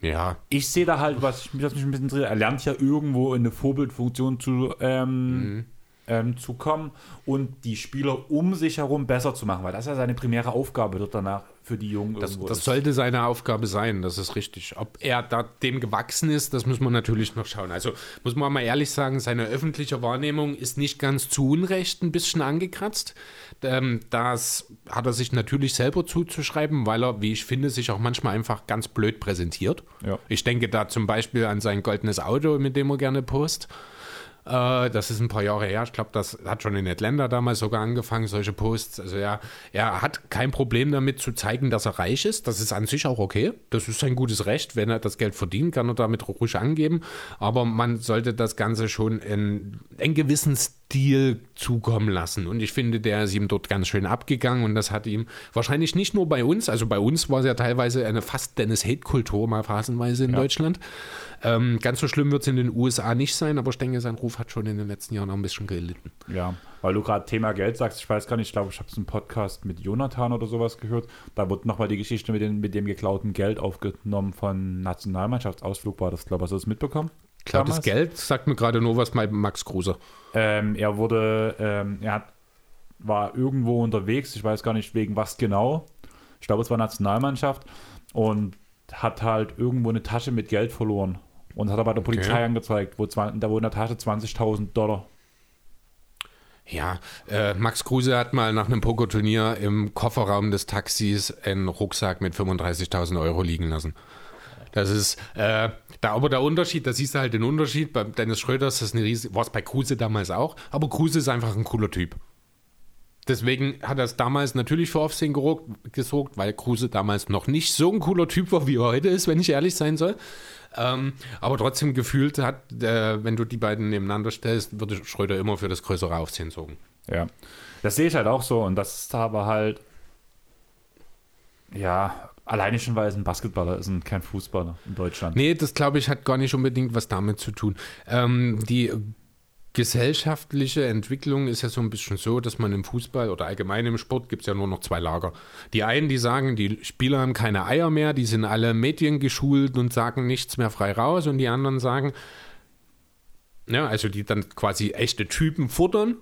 Ja.
Ich sehe da halt, was, was mich ein bisschen interessiert, er lernt ja irgendwo in eine Vorbildfunktion zu, ähm, mhm. Ähm, zu kommen und die Spieler um sich herum besser zu machen, weil das ja seine primäre Aufgabe wird danach für die Jungen
das, das sollte seine Aufgabe sein, das ist richtig. Ob er da dem gewachsen ist, das muss man natürlich noch schauen. Also muss man mal ehrlich sagen, seine öffentliche Wahrnehmung ist nicht ganz zu Unrecht ein bisschen angekratzt. Ähm, das hat er sich natürlich selber zuzuschreiben, weil er, wie ich finde, sich auch manchmal einfach ganz blöd präsentiert. Ja. Ich denke da zum Beispiel an sein goldenes Auto, mit dem er gerne post. Äh, das ist ein paar Jahre her. Ich glaube, das hat schon in Atlanta damals sogar angefangen, solche Posts. Also ja, er hat kein Problem damit zu zeigen, dass er reich ist. Das ist an sich auch okay. Das ist sein gutes Recht. Wenn er das Geld verdient, kann er damit ruhig angeben. Aber man sollte das Ganze schon in einen gewissen Stil zukommen lassen. Und ich finde, der ist ihm dort ganz schön abgegangen und das hat ihm wahrscheinlich nicht nur bei uns, also bei uns war es ja teilweise eine fast Dennis-Hate-Kultur mal phasenweise in ja. Deutschland. Ähm, ganz so schlimm wird es in den USA nicht sein, aber ich denke, sein Ruf hat schon in den letzten Jahren auch ein bisschen gelitten.
Ja, weil du gerade Thema Geld sagst, ich weiß gar nicht, ich glaube, ich habe es im Podcast mit Jonathan oder sowas gehört. Da wird nochmal die Geschichte mit, den, mit dem geklauten Geld aufgenommen von Nationalmannschaftsausflug, war das, glaube ich, hast du das mitbekommen?
Klautes Geld sagt mir gerade nur was bei Max Kruse.
Ähm, er wurde, ähm, er hat, war irgendwo unterwegs, ich weiß gar nicht wegen was genau. Ich glaube, es war Nationalmannschaft und hat halt irgendwo eine Tasche mit Geld verloren und hat er bei der Polizei okay. angezeigt, wo, da wo in der Tasche 20.000 Dollar.
Ja, äh, Max Kruse hat mal nach einem Pokerturnier im Kofferraum des Taxis einen Rucksack mit 35.000 Euro liegen lassen. Das ist, äh, da aber der Unterschied, da siehst du halt den Unterschied. Bei Dennis Schröder ist das eine riesige, war es bei Kruse damals auch, aber Kruse ist einfach ein cooler Typ. Deswegen hat er es damals natürlich für Aufsehen gesorgt, weil Kruse damals noch nicht so ein cooler Typ war, wie er heute ist, wenn ich ehrlich sein soll. Ähm, aber trotzdem gefühlt hat, äh, wenn du die beiden nebeneinander stellst, würde Schröder immer für das größere Aufsehen sorgen.
Ja, das sehe ich halt auch so und das ist aber halt, ja, alleine schon, weil es ein Basketballer ist und kein Fußballer in Deutschland.
Nee, das glaube ich hat gar nicht unbedingt was damit zu tun. Ähm, die gesellschaftliche Entwicklung ist ja so ein bisschen so, dass man im Fußball oder allgemein im Sport gibt es ja nur noch zwei Lager. Die einen, die sagen, die Spieler haben keine Eier mehr, die sind alle mediengeschult und sagen nichts mehr frei raus und die anderen sagen, ja, also die dann quasi echte Typen futtern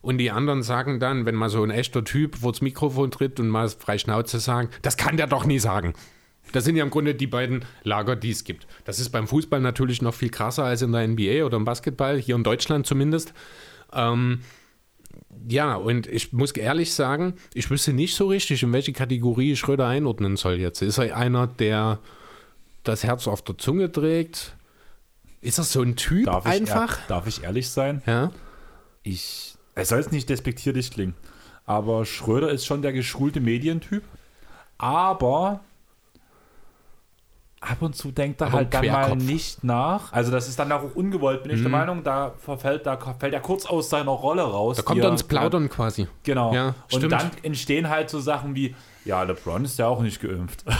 und die anderen sagen dann, wenn mal so ein echter Typ vor das Mikrofon tritt und mal frei Schnauze sagen, das kann der doch nie sagen. Das sind ja im Grunde die beiden Lager, die es gibt. Das ist beim Fußball natürlich noch viel krasser als in der NBA oder im Basketball, hier in Deutschland zumindest. Ähm, ja, und ich muss ehrlich sagen, ich wüsste nicht so richtig, in welche Kategorie Schröder einordnen soll jetzt. Ist er einer, der das Herz auf der Zunge trägt? Ist er so ein Typ
darf
einfach?
Ich, darf ich ehrlich sein?
Ja.
Ich, es soll jetzt nicht despektierlich klingen, aber Schröder ist schon der geschulte Medientyp. Aber ab und zu denkt er aber halt dann mal nicht nach. Also das ist dann auch ungewollt, bin ich der mhm. Meinung. Da verfällt, da fällt er kurz aus seiner Rolle raus.
Da kommt er ins Plaudern quasi.
Genau. Ja, und dann entstehen halt so Sachen wie, ja, LeBron ist ja auch nicht geimpft. (laughs)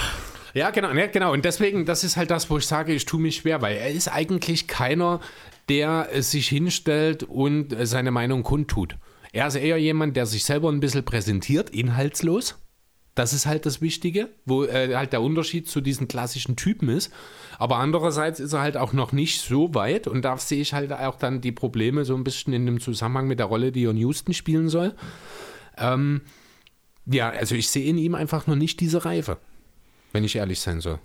Ja, genau, ja, genau. Und deswegen, das ist halt das, wo ich sage, ich tue mich schwer, weil er ist eigentlich keiner, der sich hinstellt und seine Meinung kundtut. Er ist eher jemand, der sich selber ein bisschen präsentiert, inhaltslos das ist halt das Wichtige, wo äh, halt der Unterschied zu diesen klassischen Typen ist. Aber andererseits ist er halt auch noch nicht so weit und da sehe ich halt auch dann die Probleme so ein bisschen in dem Zusammenhang mit der Rolle, die in Houston spielen soll. Ähm, ja, also ich sehe in ihm einfach noch nicht diese Reife, wenn ich ehrlich sein soll.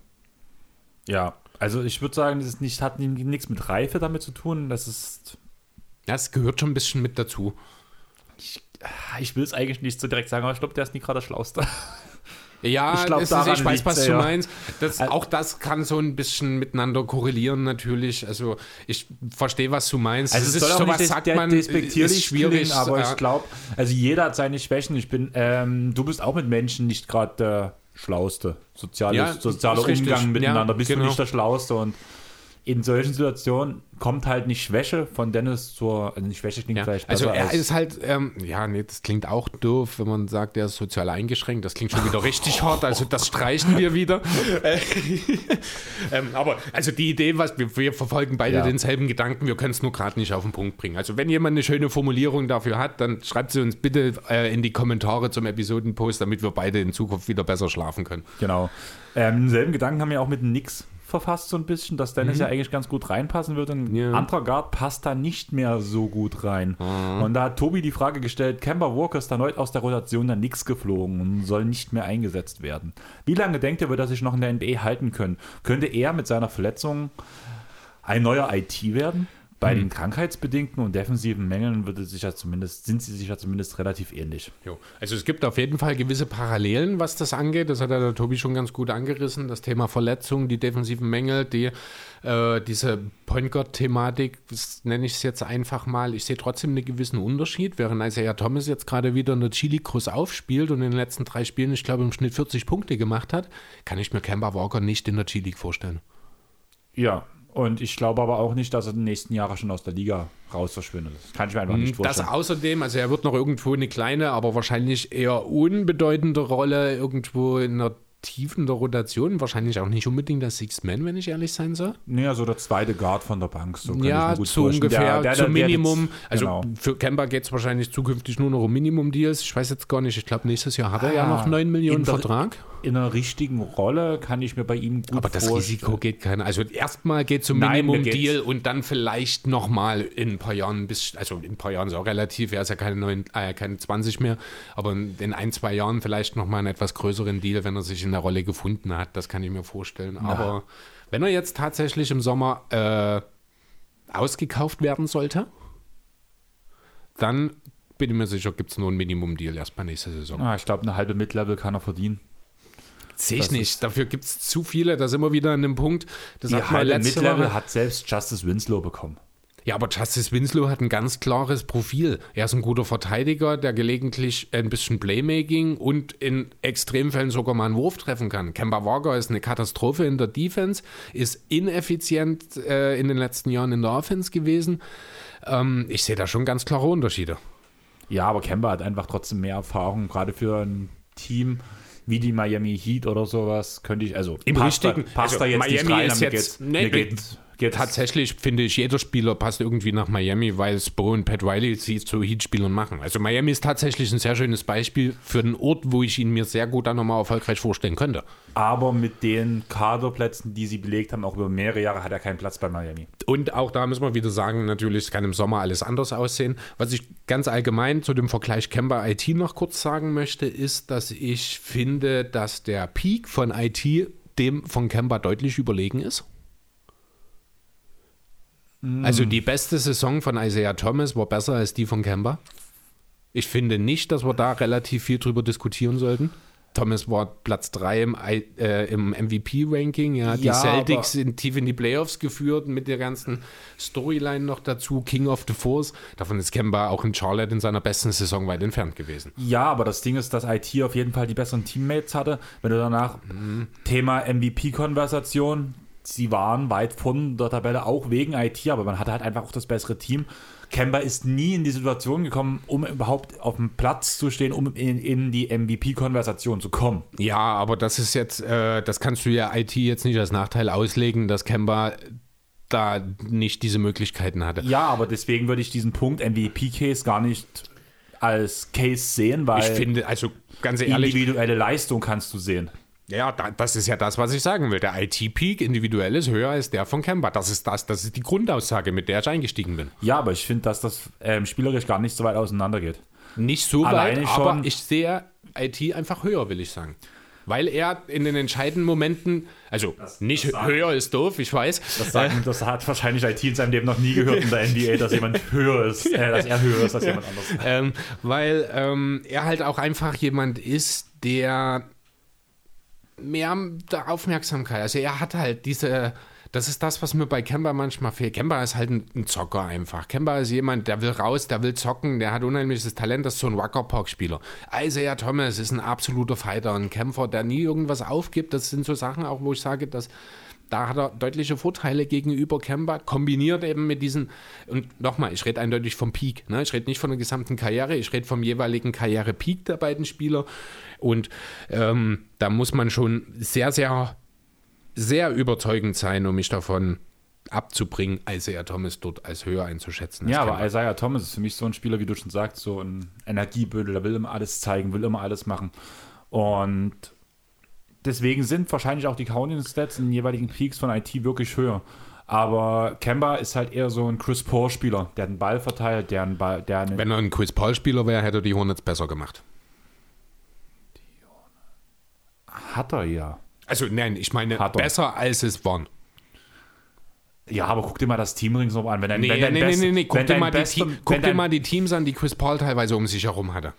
Ja, also ich würde sagen, das ist nicht, hat nichts mit Reife damit zu tun. Das ist.
Ja, es gehört schon ein bisschen mit dazu.
Ich, ich will es eigentlich nicht so direkt sagen, aber ich glaube, der ist nie gerade der Schlauste.
Ja, ich, glaub, ist, ich weiß, was du meinst. Das, auch das kann so ein bisschen miteinander korrelieren natürlich. Also ich verstehe, was du meinst.
Also es ist sowas, nicht sagt man, ist schwierig, klingen, aber ja. ich glaube, also jeder hat seine Schwächen. Ich bin, ähm, du bist auch mit Menschen nicht gerade der Schlauste. Soziales, ja, sozialer Umgang miteinander. Bist genau. du nicht der Schlauste und in solchen Situationen kommt halt nicht Schwäche von Dennis zur, also nicht Schwäche klingt ja. vielleicht
also er ist halt, ähm, ja, nee, das klingt auch doof, wenn man sagt, er ist sozial eingeschränkt. Das klingt schon wieder (laughs) richtig hart, also das streichen wir wieder. (laughs) ähm, aber also die Idee, was wir, wir verfolgen beide ja. denselben Gedanken, wir können es nur gerade nicht auf den Punkt bringen. Also wenn jemand eine schöne Formulierung dafür hat, dann schreibt sie uns bitte äh, in die Kommentare zum Episodenpost, damit wir beide in Zukunft wieder besser schlafen können.
Genau. Ähm, denselben Gedanken haben wir auch mit Nix verfasst so ein bisschen, dass Dennis mhm. ja eigentlich ganz gut reinpassen würde. Ein ja. anderer Guard passt da nicht mehr so gut rein. Mhm. Und da hat Tobi die Frage gestellt, Kemba Walker ist erneut aus der Rotation dann nichts geflogen und soll nicht mehr eingesetzt werden. Wie lange denkt ihr, wird er sich noch in der NBA halten können? Könnte er mit seiner Verletzung ein neuer IT werden? Bei hm. den krankheitsbedingten und defensiven Mängeln würde sich ja zumindest, sind sie sich ja zumindest relativ ähnlich.
Jo. Also es gibt auf jeden Fall gewisse Parallelen, was das angeht. Das hat ja der Tobi schon ganz gut angerissen. Das Thema Verletzungen, die defensiven Mängel, die, äh, diese Point Guard-Thematik, nenne ich es jetzt einfach mal. Ich sehe trotzdem einen gewissen Unterschied, während Isaiah Thomas jetzt gerade wieder in der Chili Cruz aufspielt und in den letzten drei Spielen, ich glaube, im Schnitt 40 Punkte gemacht hat, kann ich mir Kemba Walker nicht in der Chili vorstellen.
Ja, und ich glaube aber auch nicht, dass er in den nächsten Jahren schon aus der Liga raus verschwindet. Das kann ich mir einfach nicht
hm, vorstellen. Das außerdem, also er wird noch irgendwo eine kleine, aber wahrscheinlich eher unbedeutende Rolle irgendwo in der Tiefen der Rotation, wahrscheinlich auch nicht unbedingt der Sixth Man, wenn ich ehrlich sein soll.
Nee, also der zweite Guard von der Bank.
So ja, so ungefähr der, der, zum Minimum. Jetzt, also genau. für Kemba geht es wahrscheinlich zukünftig nur noch um Minimum-Deals. Ich weiß jetzt gar nicht, ich glaube nächstes Jahr hat er ah, ja noch 9 Millionen Vertrag
in einer richtigen Rolle kann ich mir bei ihm
gut Aber das vorstellen. Risiko geht keiner. Also erstmal geht zum Minimum-Deal und dann vielleicht nochmal in ein paar Jahren, bis, also in ein paar Jahren ist auch relativ, er ist ja keine, neun, äh, keine 20 mehr, aber in ein, zwei Jahren vielleicht nochmal einen etwas größeren Deal, wenn er sich in der Rolle gefunden hat. Das kann ich mir vorstellen. Na. Aber wenn er jetzt tatsächlich im Sommer äh, ausgekauft werden sollte, dann bin ich mir sicher, gibt es nur ein Minimum-Deal erst bei nächster Saison.
Ah, ich glaube, eine halbe Mid-Level kann er verdienen.
Sehe ich nicht. Dafür gibt es zu viele. Da sind wir wieder an dem Punkt.
Das Die hat Mid-Level hat selbst Justice Winslow bekommen.
Ja, aber Justice Winslow hat ein ganz klares Profil. Er ist ein guter Verteidiger, der gelegentlich ein bisschen Playmaking und in Extremfällen sogar mal einen Wurf treffen kann. Kemba Walker ist eine Katastrophe in der Defense, ist ineffizient äh, in den letzten Jahren in der Offense gewesen. Ähm, ich sehe da schon ganz klare Unterschiede.
Ja, aber Kemba hat einfach trotzdem mehr Erfahrung, gerade für ein Team wie die Miami Heat oder sowas, könnte ich, also
im passt richtigen,
da, passt also da jetzt Miami nicht rein, ist
jetzt, geht, nee, geht, geht tatsächlich finde ich, jeder Spieler passt irgendwie nach Miami, weil Spo und Pat Riley sie zu Heat-Spielern machen. Also Miami ist tatsächlich ein sehr schönes Beispiel für einen Ort, wo ich ihn mir sehr gut dann nochmal erfolgreich vorstellen könnte.
Aber mit den Kaderplätzen, die sie belegt haben, auch über mehrere Jahre, hat er keinen Platz bei Miami.
Und auch da müssen wir wieder sagen, natürlich kann im Sommer alles anders aussehen. Was ich ganz allgemein zu dem Vergleich Kemba IT noch kurz sagen möchte, ist, dass ich finde, dass der Peak von IT dem von Kemba deutlich überlegen ist. Mm. Also die beste Saison von Isaiah Thomas war besser als die von Kemba. Ich finde nicht, dass wir da relativ viel drüber diskutieren sollten. Thomas war Platz 3 im, äh, im MVP-Ranking. Ja, die ja, Celtics sind tief in die Playoffs geführt mit der ganzen Storyline noch dazu. King of the Force. Davon ist Kemba auch in Charlotte in seiner besten Saison weit entfernt gewesen.
Ja, aber das Ding ist, dass IT auf jeden Fall die besseren Teammates hatte. Wenn du danach mhm. Thema MVP-Konversation, sie waren weit von der Tabelle auch wegen IT, aber man hatte halt einfach auch das bessere Team. Kemba ist nie in die Situation gekommen, um überhaupt auf dem Platz zu stehen, um in, in die MVP-Konversation zu kommen.
Ja, aber das ist jetzt, äh, das kannst du ja IT jetzt nicht als Nachteil auslegen, dass Kemba da nicht diese Möglichkeiten hatte.
Ja, aber deswegen würde ich diesen Punkt MVP-Case gar nicht als Case sehen, weil
ich finde, also ganz ehrlich,
individuelle Leistung kannst du sehen.
Ja, das ist ja das, was ich sagen will. Der IT-Peak individuell ist höher als der von Kemba. Das ist das, das ist die Grundaussage, mit der ich eingestiegen bin.
Ja, aber ich finde, dass das ähm, spielerisch gar nicht so weit auseinander geht.
Nicht so Alleine weit, schon, aber ich sehe IT einfach höher, will ich sagen. Weil er in den entscheidenden Momenten, also das, nicht das höher sagt, ist doof, ich weiß.
Das, sagen, das, hat wahrscheinlich IT in seinem Leben noch nie gehört in der NBA, (laughs) dass jemand höher ist, äh, dass er höher ist als jemand (laughs) anderes.
Ähm, weil ähm, er halt auch einfach jemand ist, der mehr Aufmerksamkeit. Also er hat halt diese, das ist das, was mir bei Kemba manchmal fehlt. Kemba ist halt ein, ein, Zocker einfach. Kemba ist jemand, der will raus, der will zocken, der hat unheimliches Talent, das ist so ein Wackerpark-Spieler. Isaiah Thomas ist ein absoluter Fighter, ein Kämpfer, der nie irgendwas aufgibt. Das sind so Sachen auch, wo ich sage, dass da hat er deutliche Vorteile gegenüber Kemba, kombiniert eben mit diesen, und nochmal, ich rede eindeutig vom Peak, ne? ich rede nicht von der gesamten Karriere, ich rede vom jeweiligen Karriere-Peak der beiden Spieler und ähm, da muss man schon sehr, sehr, sehr überzeugend sein, um mich davon abzubringen, Isaiah Thomas dort als höher einzuschätzen.
Ja, aber Isaiah Thomas ist für mich so ein Spieler, wie du schon sagst, so ein Energiebündel, der will immer alles zeigen, will immer alles machen. Und deswegen sind wahrscheinlich auch die Counting-Stats in den jeweiligen Peaks von IT wirklich höher. Aber Kemba ist halt eher so ein Chris Paul-Spieler, der den Ball verteilt, der einen Ball. Der
einen Wenn er ein Chris Paul-Spieler wäre, hätte er die Hornets besser gemacht.
Hat er ja.
Also nein, ich meine besser als es waren.
Ja, aber guck dir mal das Team ringsum an. Wenn
nee, wenn nee, nee, Best, nee, nee, Guck, dir mal, Best, die, guck dir mal die Teams an, die Chris Paul teilweise um sich herum hatte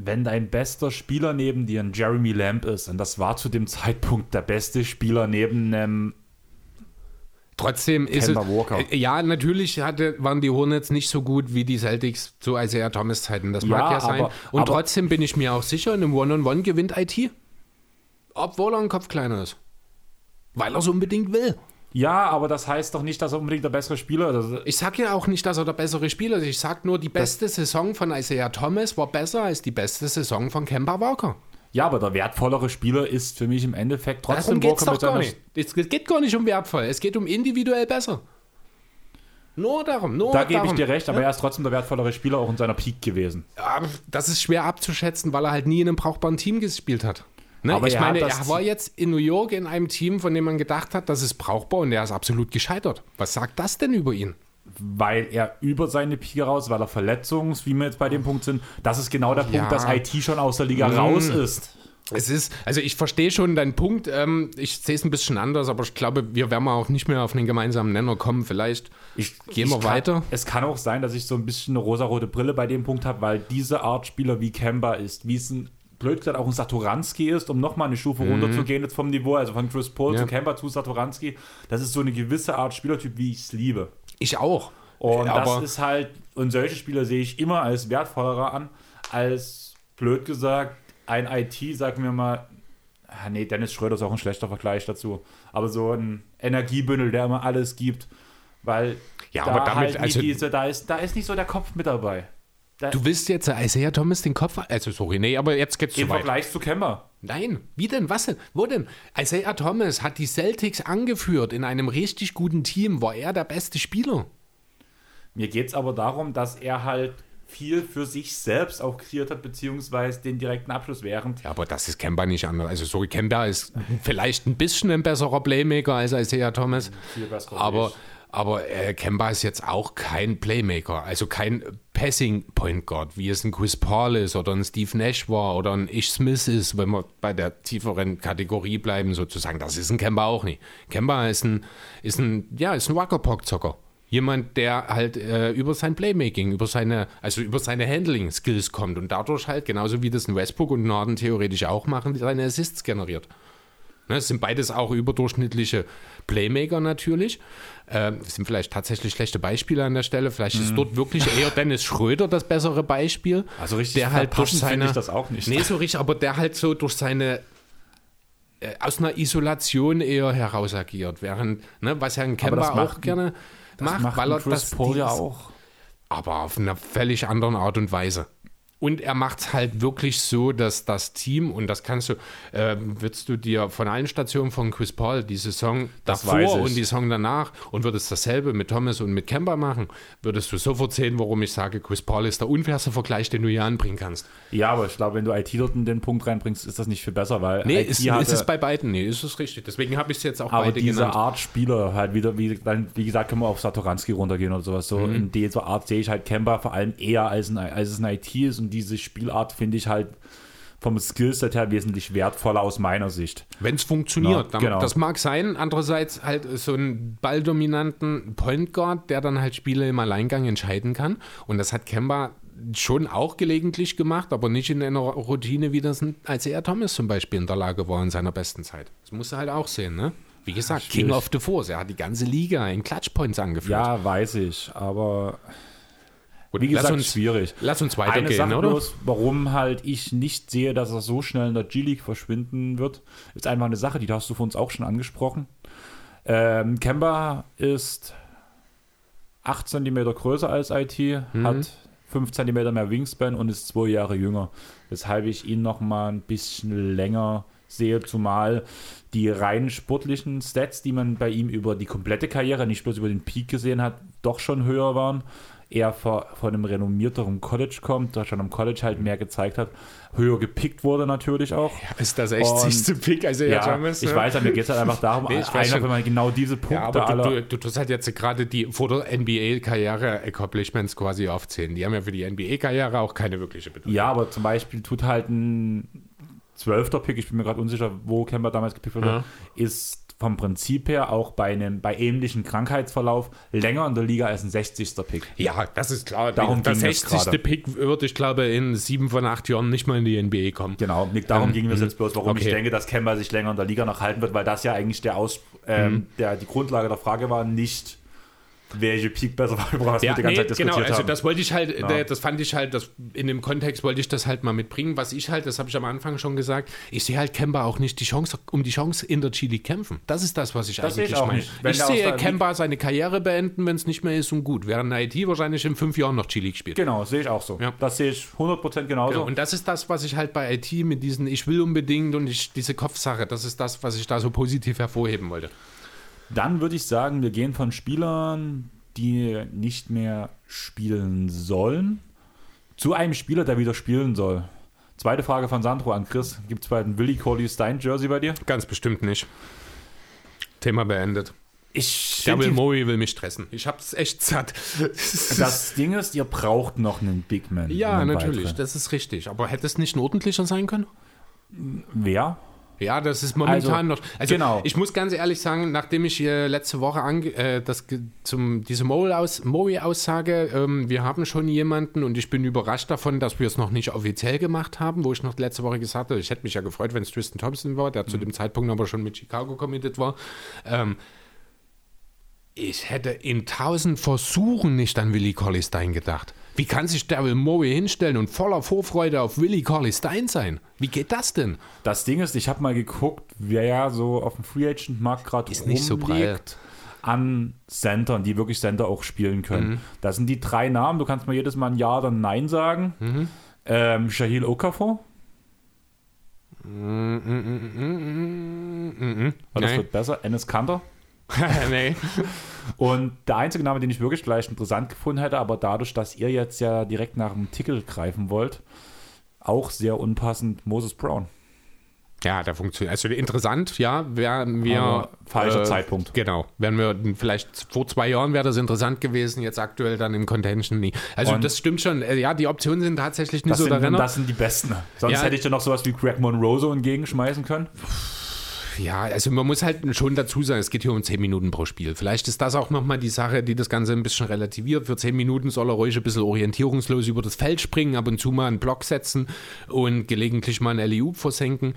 wenn dein bester Spieler neben dir ein Jeremy Lamb ist, und das war zu dem Zeitpunkt der beste Spieler neben einem
Trotzdem ist es, äh, ja, natürlich hatte, waren die Hornets nicht so gut wie die Celtics zu Isaiah Thomas Zeiten. Das mag ja, ja sein. Aber, Und aber, trotzdem bin ich mir auch sicher, in einem One-on-One -on -One gewinnt IT. Obwohl er ein Kopf kleiner ist. Weil er es unbedingt will.
Ja, aber das heißt doch nicht, dass er unbedingt der bessere Spieler ist.
Ich sage ja auch nicht, dass er der bessere Spieler ist. Ich sage nur, die beste das Saison von Isaiah Thomas war besser als die beste Saison von Kemba Walker.
Ja, aber der wertvollere Spieler ist für mich im Endeffekt trotzdem
Darum Walker doch gar nicht. Es geht gar nicht um wertvoll, es geht um individuell besser. Nur darum, nur
Da gebe ich dir recht, aber ja? er ist trotzdem der wertvollere Spieler auch in seiner Peak gewesen.
Ja, das ist schwer abzuschätzen, weil er halt nie in einem brauchbaren Team gespielt hat. Ne? Aber ich meine, er war jetzt in New York in einem Team, von dem man gedacht hat, das ist brauchbar und er ist absolut gescheitert. Was sagt das denn über ihn?
Weil er über seine Pike raus, weil er verletzungs, wie wir jetzt bei dem Punkt sind, das ist genau der ja. Punkt, dass IT schon aus der Liga mhm. raus ist.
Es ist, also ich verstehe schon deinen Punkt. Ähm, ich sehe es ein bisschen anders, aber ich glaube, wir werden auch nicht mehr auf einen gemeinsamen Nenner kommen. Vielleicht ich, gehen wir kann, weiter.
Es kann auch sein, dass ich so ein bisschen eine rosarote Brille bei dem Punkt habe, weil diese Art Spieler wie Kemba ist, wie es ein blöd gesagt auch ein Satoranski ist, um nochmal eine Stufe mhm. runterzugehen jetzt vom Niveau, also von Chris Paul ja. zu Kemba zu Satoranski. Das ist so eine gewisse Art Spielertyp, wie ich es liebe.
Ich auch.
Und Aber das ist halt, und solche Spieler sehe ich immer als wertvollerer an, als blöd gesagt, ein IT, sagen wir mal, ah, nee, Dennis Schröder ist auch ein schlechter Vergleich dazu, aber so ein Energiebündel, der immer alles gibt, weil
ja, da aber damit,
halt also, diese, da, ist, da ist nicht so der Kopf mit dabei.
Da du willst jetzt Isaiah Thomas den Kopf. Also, sorry, nee, aber jetzt geht's
zu Im weit. Vergleich zu Kemba.
Nein, wie denn? Was denn? Wo denn? Isaiah Thomas hat die Celtics angeführt in einem richtig guten Team. War er der beste Spieler?
Mir geht es aber darum, dass er halt viel für sich selbst auch kreiert hat, beziehungsweise den direkten Abschluss während.
Ja, aber das ist Kemba nicht anders. Also, sorry, Kemba ist (laughs) vielleicht ein bisschen ein besserer Playmaker als Isaiah Thomas. Viel besser. Aber. Ich aber äh, Kemba ist jetzt auch kein Playmaker, also kein Passing Point Guard, wie es ein Chris Paul ist oder ein Steve Nash war oder ein Ish Smith ist, wenn wir bei der tieferen Kategorie bleiben, sozusagen. Das ist ein Kemba auch nicht. Kemba ist ein, ist ein, ja, ist ein Wackerpock-Zocker. Jemand, der halt äh, über sein Playmaking, über seine, also über seine Handling-Skills kommt und dadurch halt, genauso wie das ein Westbrook und Norden theoretisch auch machen, seine Assists generiert. Ne, sind beides auch überdurchschnittliche Playmaker natürlich. Ähm, sind vielleicht tatsächlich schlechte Beispiele an der Stelle. Vielleicht mhm. ist dort wirklich eher Dennis Schröder das bessere Beispiel.
Also richtig der halt durch seine, ich das auch nicht.
Nee, so richtig, aber der halt so durch seine äh, aus einer Isolation eher heraus agiert. Während, ne, was Herrn Kemba auch gerne macht, macht, weil er
das Paul ja auch.
Aber auf einer völlig anderen Art und Weise. Und er macht es halt wirklich so, dass das Team, und das kannst du, äh, würdest du dir von allen Stationen von Chris Paul die Saison das davor und die Saison danach und würdest dasselbe mit Thomas und mit Kemba machen, würdest du sofort sehen, warum ich sage, Chris Paul ist der unfairste Vergleich, den du hier anbringen kannst.
Ja, aber ich glaube, wenn du IT dort in den Punkt reinbringst, ist das nicht viel besser, weil.
Nee, IT ist, ist es bei beiden, nee, ist es richtig. Deswegen habe ich es jetzt auch
aber beide diese genannt. Art Spieler, halt wieder, wie, wie gesagt, können wir auf Satoranski runtergehen oder sowas. So mhm. in dieser Art sehe ich halt Kemba vor allem eher als, ein, als es ein IT ist und diese Spielart Art finde ich halt vom Skillset her wesentlich wertvoller aus meiner Sicht.
Wenn es funktioniert, ja, genau. das mag sein. Andererseits halt so einen balldominanten Point Guard, der dann halt Spiele im Alleingang entscheiden kann. Und das hat Kemba schon auch gelegentlich gemacht, aber nicht in einer Routine, wie das als er Thomas zum Beispiel in der Lage war in seiner besten Zeit. Das musst du halt auch sehen, ne? Wie gesagt, Schwierig. King of the Force. Er hat die ganze Liga in Clutchpoints angeführt.
Ja, weiß ich, aber Gut, Wie gesagt,
lass uns,
schwierig.
Lass uns weitergehen, Eine Sache oder? Bloß,
warum halt ich nicht sehe, dass er so schnell in der G-League verschwinden wird, ist einfach eine Sache, die hast du für uns auch schon angesprochen. Ähm, Kemba ist 8 cm größer als IT, mhm. hat 5 cm mehr Wingspan und ist zwei Jahre jünger. Weshalb ich ihn noch mal ein bisschen länger sehe, zumal die rein sportlichen Stats, die man bei ihm über die komplette Karriere, nicht bloß über den Peak gesehen hat, doch schon höher waren er von einem renommierteren College kommt, da schon am College halt mehr gezeigt hat, höher gepickt wurde natürlich auch. Ja,
ist das 60. Und, Pick, also
ja, Thomas, Ich ne? weiß, mir geht es halt einfach darum, nee, einfach, schon, wenn man genau diese Punkte ja, aber
du, du, du tust halt jetzt gerade die vor der NBA-Karriere-Accomplishments quasi aufzählen. Die haben ja für die NBA-Karriere auch keine wirkliche
Bedeutung. Ja, aber zum Beispiel tut halt ein zwölfter Pick, ich bin mir gerade unsicher, wo Kemba damals gepickt wurde, ja. ist vom Prinzip her auch bei einem bei ähnlichem Krankheitsverlauf länger in der Liga als ein 60. Pick.
Ja, das ist klar. Darum der 60. Pick würde ich glaube in sieben von acht Jahren nicht mal in die NBA kommen.
Genau, darum ähm, ging es jetzt bloß, warum okay. ich denke, dass Kemba sich länger in der Liga noch halten wird, weil das ja eigentlich der Aus, ähm, mhm. der, die Grundlage der Frage war, nicht welche Peak besser war, über was
ja, wir die ganze nee, Zeit diskutiert genau, also das wollte ich halt, ja. das fand ich halt, das, in dem Kontext wollte ich das halt mal mitbringen. Was ich halt, das habe ich am Anfang schon gesagt, ich sehe halt Kemba auch nicht die Chance, um die Chance in der Chili kämpfen. Das ist das, was ich das eigentlich meine. Ich sehe Kemba seine Karriere beenden, wenn es nicht mehr ist und gut. Während IT wahrscheinlich in fünf Jahren noch Chili spielt.
Genau, sehe ich auch so. Ja. Das sehe ich 100% genauso. Genau.
Und das ist das, was ich halt bei IT mit diesen Ich will unbedingt und ich, diese Kopfsache, das ist das, was ich da so positiv hervorheben wollte.
Dann würde ich sagen, wir gehen von Spielern, die nicht mehr spielen sollen, zu einem Spieler, der wieder spielen soll. Zweite Frage von Sandro an Chris. Gibt es bald ein Willie Corley Stein Jersey bei dir?
Ganz bestimmt nicht. Thema beendet.
Ich
der Will Murray will mich stressen. Ich hab's echt satt. (laughs)
Das Ding ist, ihr braucht noch einen Big Man.
Ja, natürlich, weitere. das ist richtig. Aber hätte es nicht ein ordentlicher sein können?
Wer?
Ja, das ist momentan also, noch. Also genau. ich muss ganz ehrlich sagen, nachdem ich letzte Woche ange, äh, das, zum, diese Moe-Aussage, ähm, wir haben schon jemanden und ich bin überrascht davon, dass wir es noch nicht offiziell gemacht haben, wo ich noch letzte Woche gesagt habe, ich hätte mich ja gefreut, wenn es Tristan Thompson war, der mhm. zu dem Zeitpunkt aber schon mit Chicago committed war. Ähm, ich hätte in tausend Versuchen nicht an Willie Colley Stein gedacht. Wie kann sich Daryl Morey hinstellen und voller Vorfreude auf Willie Colley Stein sein? Wie geht das denn?
Das Ding ist, ich habe mal geguckt, wer ja so auf dem Free Agent Markt gerade
rumliegt. Nicht so breit
an Centern, die wirklich Center auch spielen können. Mhm. Das sind die drei Namen. Du kannst mir jedes Mal ein Ja oder Nein sagen. Mhm. Ähm, Shahil Okafor. Mhm, mhm, mhm, das wird besser. Ennis Kanter. (laughs) nee. Und der einzige Name, den ich wirklich gleich interessant gefunden hätte, aber dadurch, dass ihr jetzt ja direkt nach dem Ticket greifen wollt, auch sehr unpassend, Moses Brown.
Ja, der funktioniert. Also interessant, ja, wären wir. Aber
falscher äh, Zeitpunkt.
Genau. Wären wir vielleicht vor zwei Jahren wäre das interessant gewesen, jetzt aktuell dann im Contention nie. Also und das stimmt schon. Äh, ja, die Optionen sind tatsächlich nicht so
sind, der Renner. Das sind die besten. Sonst ja, hätte ich ja noch sowas wie Greg Monroe so entgegenschmeißen können.
Ja, also man muss halt schon dazu sagen, es geht hier um 10 Minuten pro Spiel. Vielleicht ist das auch nochmal die Sache, die das Ganze ein bisschen relativiert. Für 10 Minuten soll er ruhig ein bisschen orientierungslos über das Feld springen, ab und zu mal einen Block setzen und gelegentlich mal einen LEU versenken.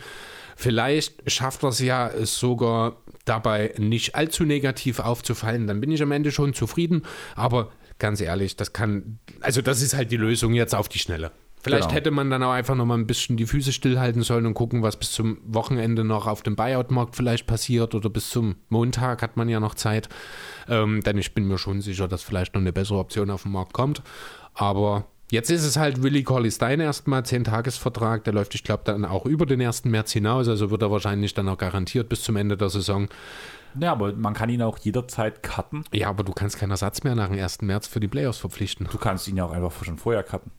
Vielleicht schafft er es ja sogar dabei nicht allzu negativ aufzufallen. Dann bin ich am Ende schon zufrieden. Aber ganz ehrlich, das kann, also das ist halt die Lösung jetzt auf die Schnelle. Vielleicht genau. hätte man dann auch einfach noch mal ein bisschen die Füße stillhalten sollen und gucken, was bis zum Wochenende noch auf dem Buyout-Markt vielleicht passiert oder bis zum Montag hat man ja noch Zeit. Ähm, denn ich bin mir schon sicher, dass vielleicht noch eine bessere Option auf den Markt kommt. Aber jetzt ist es halt Willy Corley Stein erstmal, 10-Tages-Vertrag, der läuft, ich glaube, dann auch über den 1. März hinaus, also wird er wahrscheinlich dann auch garantiert bis zum Ende der Saison.
Ja, aber man kann ihn auch jederzeit cutten.
Ja, aber du kannst keinen Ersatz mehr nach dem 1. März für die Playoffs verpflichten.
Du kannst ihn ja auch einfach schon vorher cutten.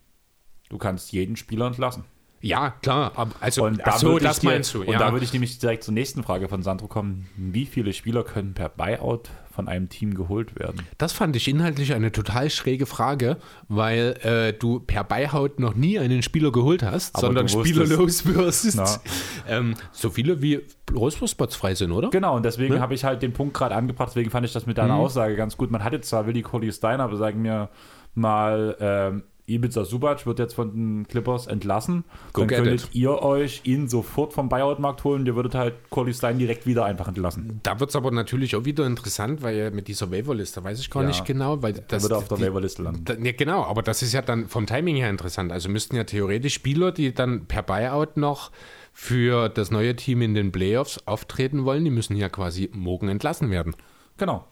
Du kannst jeden Spieler entlassen.
Ja, klar.
Also, und da so, das dir, meinst du. Ja. Und da würde ich nämlich direkt zur nächsten Frage von Sandro kommen. Wie viele Spieler können per Buyout von einem Team geholt werden?
Das fand ich inhaltlich eine total schräge Frage, weil äh, du per Buyout noch nie einen Spieler geholt hast, Aber sondern Spieler loswirst. (laughs) Ähm, so viele wie Roster-Spots frei sind, oder?
Genau, und deswegen ne? habe ich halt den Punkt gerade angebracht, deswegen fand ich das mit deiner mhm. Aussage ganz gut. Man hatte zwar Willi Coley Steiner, aber sagen wir mal, ähm, Ibiza Subac wird jetzt von den Clippers entlassen. Go dann könntet it. ihr euch ihn sofort vom Buyout-Markt holen. Ihr würdet halt Corley Stein direkt wieder einfach entlassen.
Da wird es aber natürlich auch wieder interessant, weil mit dieser Waiver-Liste weiß ich gar ja. nicht genau. Weil
das würde auf der Waiver-Liste landen.
Da, ja, genau, aber das ist ja dann vom Timing her interessant. Also müssten ja theoretisch Spieler, die dann per Buyout noch für das neue Team in den Playoffs auftreten wollen, die müssen ja quasi morgen entlassen werden.
Genau.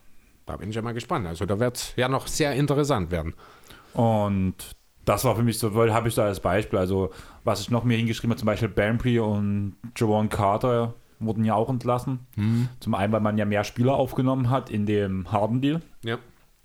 Da bin ich ja mal gespannt. Also da wird es ja noch sehr interessant werden.
Und das war für mich so, weil habe ich da als Beispiel, also was ich noch mir hingeschrieben habe, zum Beispiel Banbury und Javon Carter wurden ja auch entlassen. Mhm. Zum einen, weil man ja mehr Spieler aufgenommen hat in dem Harden-Deal.
Ja.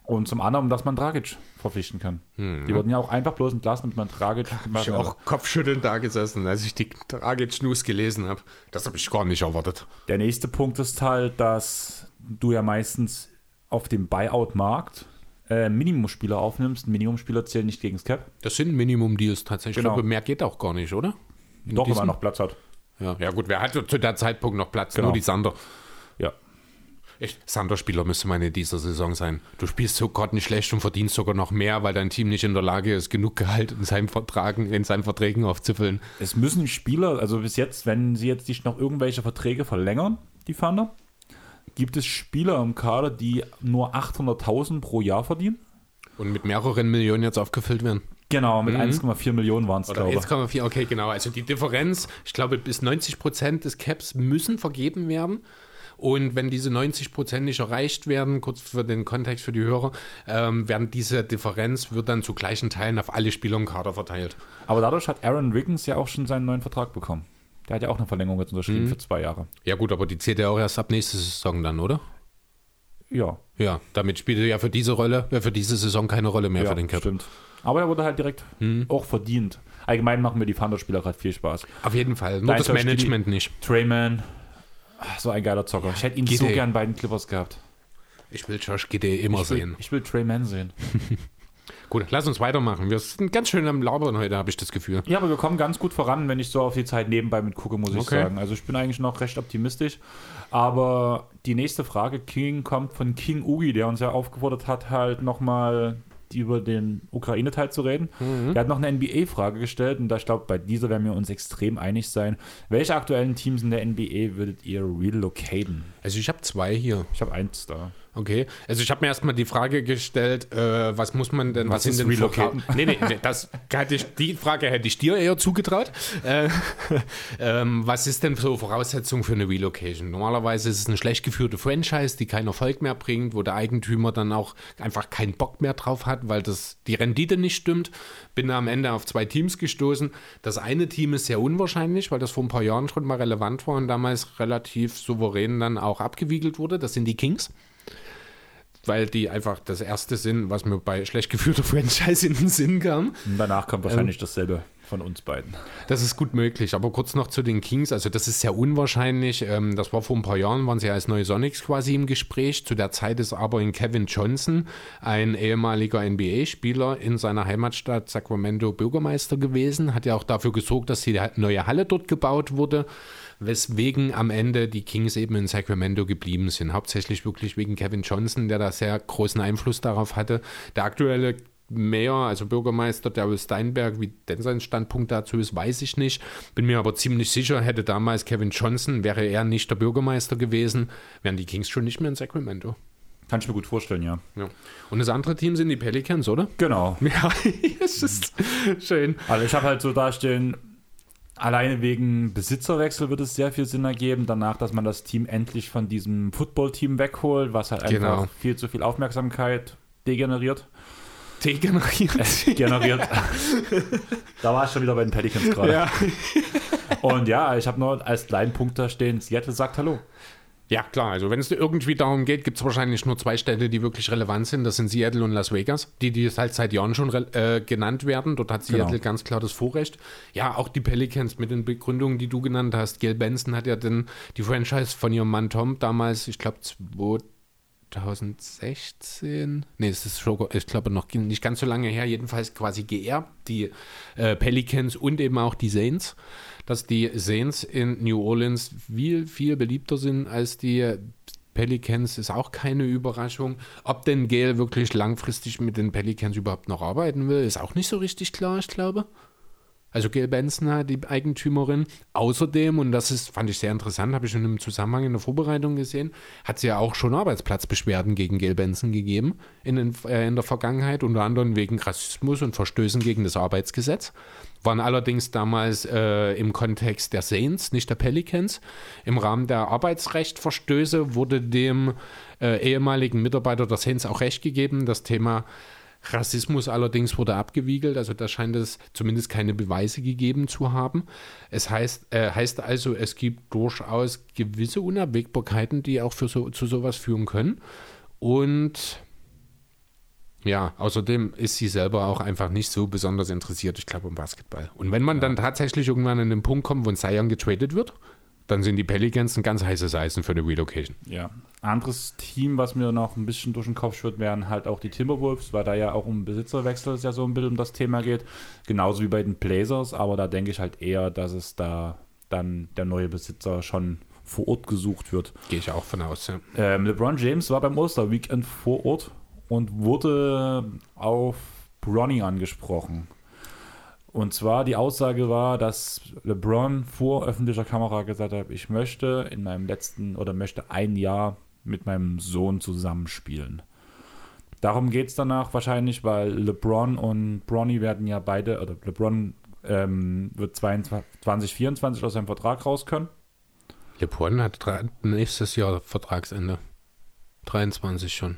Und zum anderen, dass man Dragic verpflichten kann. Mhm. Die wurden ja auch einfach bloß entlassen und man Dragic.
Ich habe auch kopfschüttelnd da gesessen, als ich die Dragic-News gelesen habe. Das habe ich gar nicht erwartet.
Der nächste Punkt ist halt, dass du ja meistens auf dem Buyout-Markt äh, Minimumspieler aufnimmst. Minimumspieler zählen nicht gegen das Cap.
Das sind Minimum-Deals tatsächlich. Genau. Ich glaube, mehr geht auch gar nicht, oder?
In Doch, wenn man noch Platz hat.
Ja. ja, gut, wer hat zu der Zeitpunkt noch Platz? Genau. Nur die Sander.
Ja.
Sander-Spieler müsste man in dieser Saison sein. Du spielst so gerade nicht schlecht und verdienst sogar noch mehr, weil dein Team nicht in der Lage ist, genug Gehalt in seinen, Vertragen, in seinen Verträgen aufzufüllen.
Es müssen Spieler, also bis jetzt, wenn sie jetzt nicht noch irgendwelche Verträge verlängern, die Thunder, gibt es Spieler im Kader, die nur 800.000 pro Jahr verdienen.
Und mit mehreren Millionen jetzt aufgefüllt werden.
Genau, mit mhm. 1,4 Millionen waren es,
glaube ich. 1,4, okay, genau. Also die Differenz, ich glaube, bis 90 Prozent des Caps müssen vergeben werden. Und wenn diese 90 Prozent nicht erreicht werden, kurz für den Kontext für die Hörer, ähm, werden diese Differenz wird dann zu gleichen Teilen auf alle Spieler im Kader verteilt.
Aber dadurch hat Aaron Wiggins ja auch schon seinen neuen Vertrag bekommen. Der hat ja auch eine Verlängerung jetzt unterschrieben mhm. für zwei Jahre.
Ja, gut, aber die zählt ja auch erst ab nächste Saison dann, oder?
Ja.
Ja, damit spielt er ja für diese Rolle, für diese Saison keine Rolle mehr ja, für den Cap. Stimmt.
Aber er wurde halt direkt mhm. auch verdient. Allgemein machen mir die Thunder-Spieler gerade viel Spaß.
Auf jeden Fall. Nur das Management nicht.
Trayman, so ein geiler Zocker. Ich hätte ihn Gide. so gern bei den Clippers gehabt.
Ich will Josh Gide immer
ich will,
sehen.
Ich will Trayman sehen. (laughs)
Gut, lass uns weitermachen. Wir sind ganz schön am Labern heute, habe ich das Gefühl.
Ja, aber wir kommen ganz gut voran, wenn ich so auf die Zeit nebenbei mit gucke, muss ich okay. sagen. Also ich bin eigentlich noch recht optimistisch. Aber die nächste Frage, King, kommt von King Ugi, der uns ja aufgefordert hat, halt nochmal über den Ukraine-Teil zu reden. Mhm. Der hat noch eine NBA-Frage gestellt und da ich glaube, bei dieser werden wir uns extrem einig sein. Welche aktuellen Teams in der NBA würdet ihr relocaten?
Also ich habe zwei hier.
Ich habe eins da.
Okay, also ich habe mir erstmal die Frage gestellt, äh, was muss man denn, was, was sind denn Relocaten? Nee, nee, das hätte ich, die Frage hätte ich dir eher zugetraut. Äh, (laughs) ähm, was ist denn so Voraussetzung für eine Relocation? Normalerweise ist es eine schlecht geführte Franchise, die keinen Erfolg mehr bringt, wo der Eigentümer dann auch einfach keinen Bock mehr drauf hat, weil das die Rendite nicht stimmt. Bin am Ende auf zwei Teams gestoßen. Das eine Team ist sehr unwahrscheinlich, weil das vor ein paar Jahren schon mal relevant war und damals relativ souverän dann auch abgewiegelt wurde. Das sind die Kings weil die einfach das erste sind, was mir bei schlecht geführter (laughs) Franchise in den Sinn kam.
Und danach kommt wahrscheinlich ähm, dasselbe von uns beiden.
Das ist gut möglich, aber kurz noch zu den Kings, also das ist sehr unwahrscheinlich. Ähm, das war vor ein paar Jahren, waren sie als neue Sonics quasi im Gespräch. Zu der Zeit ist aber in Kevin Johnson, ein ehemaliger NBA-Spieler in seiner Heimatstadt Sacramento Bürgermeister gewesen, hat ja auch dafür gesorgt, dass die neue Halle dort gebaut wurde weswegen am Ende die Kings eben in Sacramento geblieben sind. Hauptsächlich wirklich wegen Kevin Johnson, der da sehr großen Einfluss darauf hatte. Der aktuelle Mayor, also Bürgermeister Daryl Steinberg, wie denn sein Standpunkt dazu ist, weiß ich nicht. Bin mir aber ziemlich sicher, hätte damals Kevin Johnson, wäre er nicht der Bürgermeister gewesen, wären die Kings schon nicht mehr in Sacramento.
Kann ich mir gut vorstellen, ja. ja.
Und das andere Team sind die Pelicans, oder?
Genau. (laughs) Ja, (laughs) es ist schön. Also ich habe halt so dastehen, alleine wegen Besitzerwechsel wird es sehr viel Sinn ergeben. Danach, dass man das Team endlich von diesem Football-Team wegholt, was halt einfach genau. viel zu viel Aufmerksamkeit degeneriert.
Degeneriert?
Äh, generiert. (laughs) da war ich schon wieder bei den Pelicans gerade. Ja. Und ja, ich habe nur als kleinen Punkt da stehen, Seattle sagt Hallo.
Ja, klar. Also wenn es irgendwie darum geht, gibt es wahrscheinlich nur zwei Städte, die wirklich relevant sind. Das sind Seattle und Las Vegas, die, die halt seit Jahren schon äh, genannt werden. Dort hat Seattle genau. ganz klar das Vorrecht. Ja, auch die Pelicans mit den Begründungen, die du genannt hast. Gail Benson hat ja dann die Franchise von ihrem Mann Tom damals, ich glaube 2016, nee, es ist schon, ich glaube noch nicht ganz so lange her, jedenfalls quasi geerbt, die äh, Pelicans und eben auch die Saints dass die Saints in New Orleans viel, viel beliebter sind als die Pelicans ist auch keine Überraschung. Ob denn Gail wirklich langfristig mit den Pelicans überhaupt noch arbeiten will, ist auch nicht so richtig klar, ich glaube. Also Gail Benson, die Eigentümerin. Außerdem, und das ist, fand ich sehr interessant, habe ich schon im Zusammenhang in der Vorbereitung gesehen, hat sie ja auch schon Arbeitsplatzbeschwerden gegen Gail Benson gegeben in, den, äh, in der Vergangenheit, unter anderem wegen Rassismus und Verstößen gegen das Arbeitsgesetz waren allerdings damals äh, im Kontext der Saints, nicht der Pelicans. Im Rahmen der Arbeitsrechtverstöße wurde dem äh, ehemaligen Mitarbeiter der Saints auch recht gegeben. Das Thema Rassismus allerdings wurde abgewiegelt, also da scheint es zumindest keine Beweise gegeben zu haben. Es heißt, äh, heißt also, es gibt durchaus gewisse Unabwägbarkeiten, die auch für so, zu sowas führen können. Und ja, außerdem ist sie selber auch einfach nicht so besonders interessiert, ich glaube, um Basketball. Und wenn man ja. dann tatsächlich irgendwann an den Punkt kommt, wo ein Zion getradet wird, dann sind die Pelicans ein ganz heißes Eisen für eine Relocation.
Ja. Anderes Team, was mir noch ein bisschen durch den Kopf schwirrt, wären halt auch die Timberwolves, weil da ja auch um Besitzerwechsel es ja so ein bisschen um das Thema geht. Genauso wie bei den Blazers, aber da denke ich halt eher, dass es da dann der neue Besitzer schon vor Ort gesucht wird.
Gehe ich auch von aus, ja.
Ähm, LeBron James war beim Oster Weekend vor Ort und wurde auf Bronny angesprochen. Und zwar die Aussage war, dass LeBron vor öffentlicher Kamera gesagt hat, ich möchte in meinem letzten oder möchte ein Jahr mit meinem Sohn zusammenspielen. Darum geht es danach wahrscheinlich, weil LeBron und Bronny werden ja beide, oder LeBron ähm, wird 2024 aus seinem Vertrag raus können.
LeBron hat nächstes Jahr Vertragsende. 23 schon.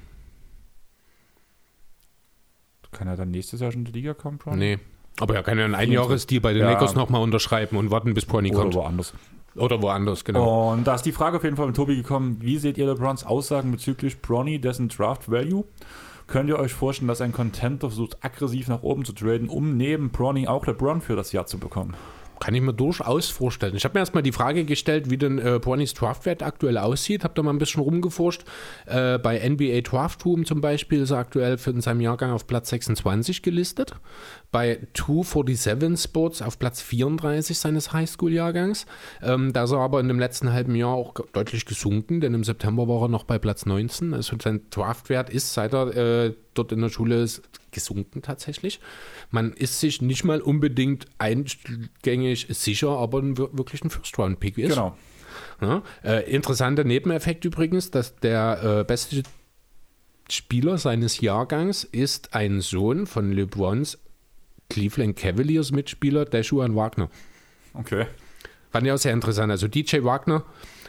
Kann er dann nächstes Jahr schon in die Liga kommen,
Bron? Nee. Aber er kann ja einen Einjahresdeal bei den ja. Lakers nochmal unterschreiben und warten, bis Bronny kommt.
Oder woanders.
Oder woanders, genau.
Und da ist die Frage auf jeden Fall mit Tobi gekommen, wie seht ihr LeBrons Aussagen bezüglich Bronny, dessen Draft Value? Könnt ihr euch vorstellen, dass ein Contender versucht, aggressiv nach oben zu traden, um neben Bronny auch LeBron für das Jahr zu bekommen?
Kann ich mir durchaus vorstellen. Ich habe mir erstmal die Frage gestellt, wie denn äh, Brownies Draftwert aktuell aussieht. Habe da mal ein bisschen rumgeforscht. Äh, bei NBA Draftroom zum Beispiel ist er aktuell für in seinem Jahrgang auf Platz 26 gelistet. Bei 247 Sports auf Platz 34 seines Highschool-Jahrgangs. Ähm, da ist er aber in dem letzten halben Jahr auch deutlich gesunken, denn im September war er noch bei Platz 19. Also sein Draftwert ist, seit er äh, dort in der Schule ist, gesunken tatsächlich. Man ist sich nicht mal unbedingt eingängig sicher, aber wirklich ein First-Round-Pick ist.
Genau.
Ja, äh, interessanter Nebeneffekt übrigens, dass der äh, beste Spieler seines Jahrgangs ist ein Sohn von LeBrons Cleveland Cavaliers Mitspieler, Deshuan Wagner.
Okay.
Fand ich auch sehr interessant. Also DJ Wagner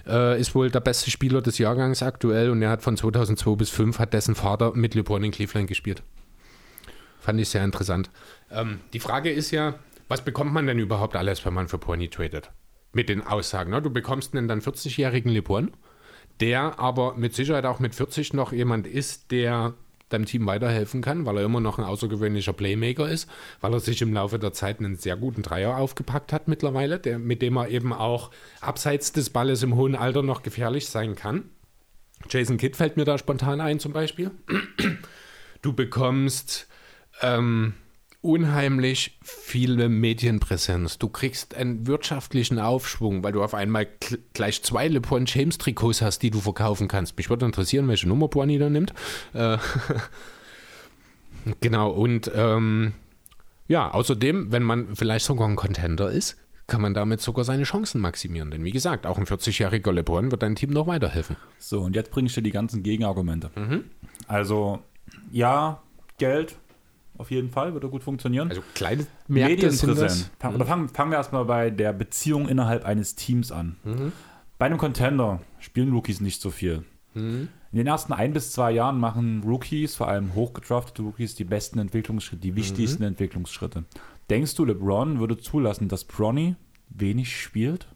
äh, ist wohl der beste Spieler des Jahrgangs aktuell und er hat von 2002 bis 2005 hat dessen Vater mit LeBron in Cleveland gespielt. Fand ich sehr interessant. Ähm, die Frage ist ja, was bekommt man denn überhaupt alles, wenn man für Pony tradet? Mit den Aussagen. Ne? Du bekommst einen dann 40-jährigen LeBron, der aber mit Sicherheit auch mit 40 noch jemand ist, der deinem Team weiterhelfen kann, weil er immer noch ein außergewöhnlicher Playmaker ist, weil er sich im Laufe der Zeit einen sehr guten Dreier aufgepackt hat mittlerweile, der, mit dem er eben auch abseits des Balles im hohen Alter noch gefährlich sein kann. Jason Kidd fällt mir da spontan ein zum Beispiel. Du bekommst ähm, unheimlich viele Medienpräsenz. Du kriegst einen wirtschaftlichen Aufschwung, weil du auf einmal gleich zwei LeBron James Trikots hast, die du verkaufen kannst. Mich würde interessieren, welche Nummer Bonnie da nimmt. Äh, (laughs) genau, und ähm, ja, außerdem, wenn man vielleicht sogar ein Contender ist, kann man damit sogar seine Chancen maximieren. Denn wie gesagt, auch ein 40-jähriger LeBron wird deinem Team noch weiterhelfen.
So, und jetzt bringe ich dir die ganzen Gegenargumente. Mhm. Also, ja, Geld, auf jeden Fall, würde gut funktionieren.
Also kleine Medienpräsenz.
Fang, mhm. fangen, fangen wir erstmal bei der Beziehung innerhalb eines Teams an. Mhm. Bei einem Contender spielen Rookies nicht so viel. Mhm. In den ersten ein bis zwei Jahren machen Rookies, vor allem hochgedraftete Rookies, die besten Entwicklungsschritte, die wichtigsten mhm. Entwicklungsschritte. Denkst du, LeBron würde zulassen, dass Bronny wenig spielt?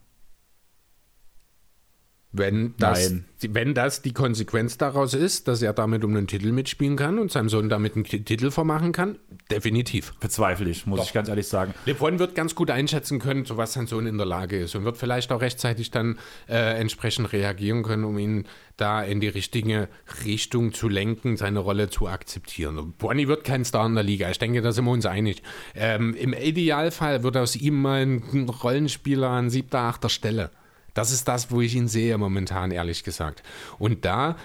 Wenn das, wenn das die Konsequenz daraus ist, dass er damit um einen Titel mitspielen kann und seinem Sohn damit einen Titel vermachen kann, definitiv.
Bezweifle ich, muss Doch. ich ganz ehrlich sagen.
LeBron wird ganz gut einschätzen können, zu was sein Sohn in der Lage ist und wird vielleicht auch rechtzeitig dann äh, entsprechend reagieren können, um ihn da in die richtige Richtung zu lenken, seine Rolle zu akzeptieren. Bonnie wird kein Star in der Liga, ich denke, da sind wir uns einig. Ähm, Im Idealfall wird aus ihm mal ein Rollenspieler an siebter, achter Stelle. Das ist das, wo ich ihn sehe momentan, ehrlich gesagt. Und da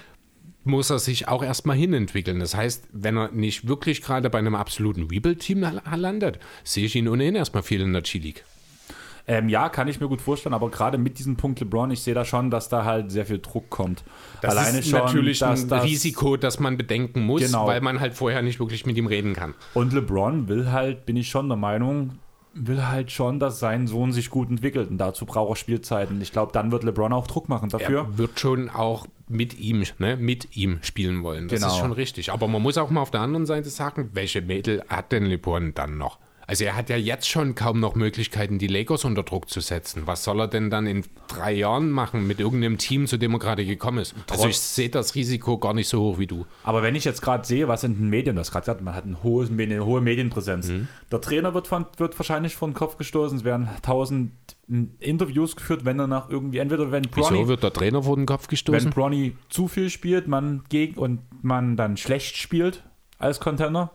muss er sich auch erstmal hinentwickeln. Das heißt, wenn er nicht wirklich gerade bei einem absoluten Rebuild-Team landet, sehe ich ihn ohnehin erstmal viel in der G-League.
Ähm, ja, kann ich mir gut vorstellen, aber gerade mit diesem Punkt LeBron, ich sehe da schon, dass da halt sehr viel Druck kommt.
Das Alleine ist schon, natürlich ein das, Risiko, das man bedenken muss, genau. weil man halt vorher nicht wirklich mit ihm reden kann.
Und LeBron will halt, bin ich schon der Meinung, will halt schon, dass sein Sohn sich gut entwickelt und dazu braucht er Spielzeiten. Ich glaube, dann wird LeBron auch Druck machen dafür.
Er wird schon auch mit ihm, ne, mit ihm spielen wollen. Das genau. ist schon richtig. Aber man muss auch mal auf der anderen Seite sagen, welche Mädel hat denn LeBron dann noch? Also er hat ja jetzt schon kaum noch Möglichkeiten, die Lakers unter Druck zu setzen. Was soll er denn dann in drei Jahren machen mit irgendeinem Team, zu dem er gerade gekommen ist? Also ich sehe das Risiko gar nicht so hoch wie du.
Aber wenn ich jetzt gerade sehe, was in den Medien, das gerade gesagt, man hat ein hohes, eine hohe Medienpräsenz. Mhm. Der Trainer wird, von, wird wahrscheinlich vor den Kopf gestoßen. Es werden tausend Interviews geführt, wenn er nach irgendwie, entweder wenn
Bronny, Wieso wird der Trainer vor den Kopf gestoßen?
Wenn Bronny zu viel spielt, man gegen und man dann schlecht spielt als Container,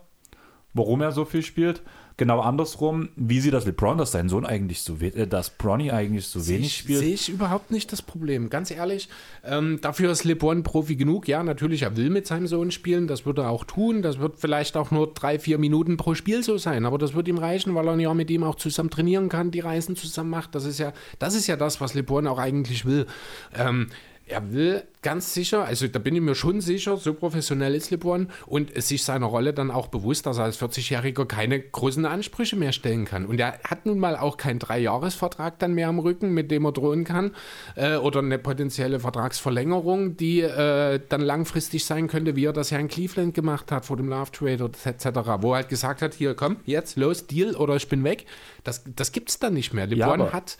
warum er so viel spielt Genau andersrum, wie sieht das LeBron, dass sein Sohn eigentlich so äh, dass Bronny eigentlich so seh wenig ich, spielt?
Sehe ich überhaupt nicht das Problem, ganz ehrlich. Ähm, dafür ist LeBron Profi genug. Ja, natürlich, er will mit seinem Sohn spielen, das wird er auch tun. Das wird vielleicht auch nur drei, vier Minuten pro Spiel so sein, aber das wird ihm reichen, weil er ja mit ihm auch zusammen trainieren kann, die Reisen zusammen macht. Das ist ja das, ist ja das was LeBron auch eigentlich will. Ähm, er will ganz sicher, also da bin ich mir schon sicher, so professionell ist LeBron und ist sich seiner Rolle dann auch bewusst, dass er als 40-Jähriger keine großen Ansprüche mehr stellen kann. Und er hat nun mal auch keinen Dreijahresvertrag dann mehr am Rücken, mit dem er drohen kann äh, oder eine potenzielle Vertragsverlängerung, die äh, dann langfristig sein könnte, wie er das ja in Cleveland gemacht hat vor dem Love Trade etc., wo er halt gesagt hat, hier komm, jetzt los, Deal oder ich bin weg. Das, das gibt es dann nicht mehr. LeBron ja, hat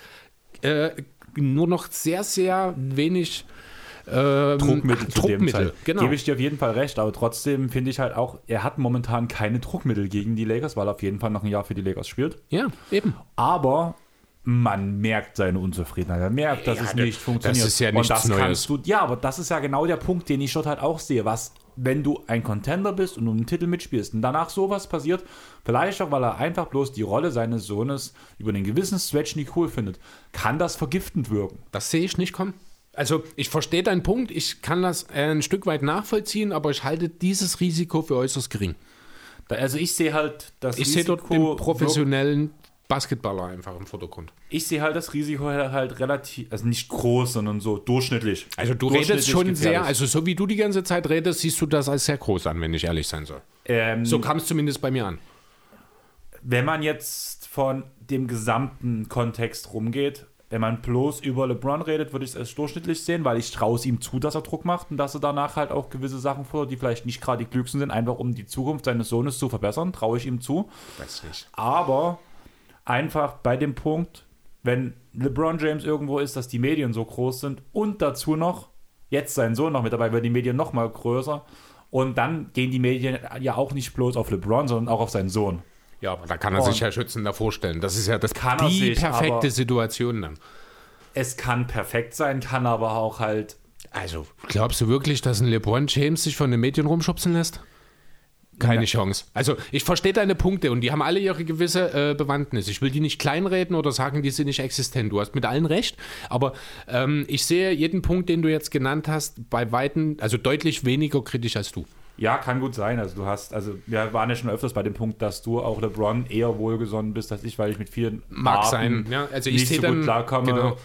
äh, nur noch sehr, sehr wenig
ähm, Druckmittel zu Druckmittel, dem genau. Gebe ich dir auf jeden Fall recht, aber trotzdem finde ich halt auch, er hat momentan keine Druckmittel gegen die Lakers, weil er auf jeden Fall noch ein Jahr für die Lakers spielt.
Ja, eben.
Aber man merkt seine Unzufriedenheit. Man merkt, dass ja, es nicht funktioniert.
Das ist ja nichts
und das
Neues.
Kannst du, ja, aber das ist ja genau der Punkt, den ich dort halt auch sehe. Was, wenn du ein Contender bist und um einen Titel mitspielst und danach sowas passiert, vielleicht auch, weil er einfach bloß die Rolle seines Sohnes über einen gewissen Stretch nicht cool findet, kann das vergiftend wirken.
Das sehe ich nicht kommen. Also ich verstehe deinen Punkt, ich kann das ein Stück weit nachvollziehen, aber ich halte dieses Risiko für äußerst gering.
Also ich sehe halt
das ich Risiko... Ich sehe dort den professionellen Basketballer einfach im Vordergrund.
Ich sehe halt das Risiko halt relativ, also nicht groß, sondern so durchschnittlich.
Also du redest schon gefährlich. sehr, also so wie du die ganze Zeit redest, siehst du das als sehr groß an, wenn ich ehrlich sein soll. Ähm, so kam es zumindest bei mir an.
Wenn man jetzt von dem gesamten Kontext rumgeht, wenn man bloß über LeBron redet, würde ich es als durchschnittlich sehen, weil ich traue es ihm zu, dass er Druck macht und dass er danach halt auch gewisse Sachen fordert, die vielleicht nicht gerade die klügsten sind, einfach um die Zukunft seines Sohnes zu verbessern, traue ich ihm zu.
Weiß nicht.
Aber einfach bei dem Punkt, wenn LeBron James irgendwo ist, dass die Medien so groß sind und dazu noch jetzt sein Sohn noch mit dabei, wird die Medien noch mal größer und dann gehen die Medien ja auch nicht bloß auf LeBron, sondern auch auf seinen Sohn.
Ja, aber da kann er und sich ja schützender vorstellen. Das ist ja das kann die sich, perfekte Situation dann.
Es kann perfekt sein, kann aber auch halt.
Also, glaubst du wirklich, dass ein LeBron James sich von den Medien rumschubsen lässt? Keine ja. Chance. Also ich verstehe deine Punkte und die haben alle ihre gewisse äh, Bewandtnis. Ich will die nicht kleinreden oder sagen, die sind nicht existent. Du hast mit allen recht, aber ähm, ich sehe jeden Punkt, den du jetzt genannt hast, bei Weitem, also deutlich weniger kritisch als du.
Ja, kann gut sein. Also du hast, also wir waren ja schon öfters bei dem Punkt, dass du auch LeBron eher wohlgesonnen bist als ich, weil ich mit vielen
mag Arten sein. Ja, also ich
nicht so dann, gut klarkomme. Genau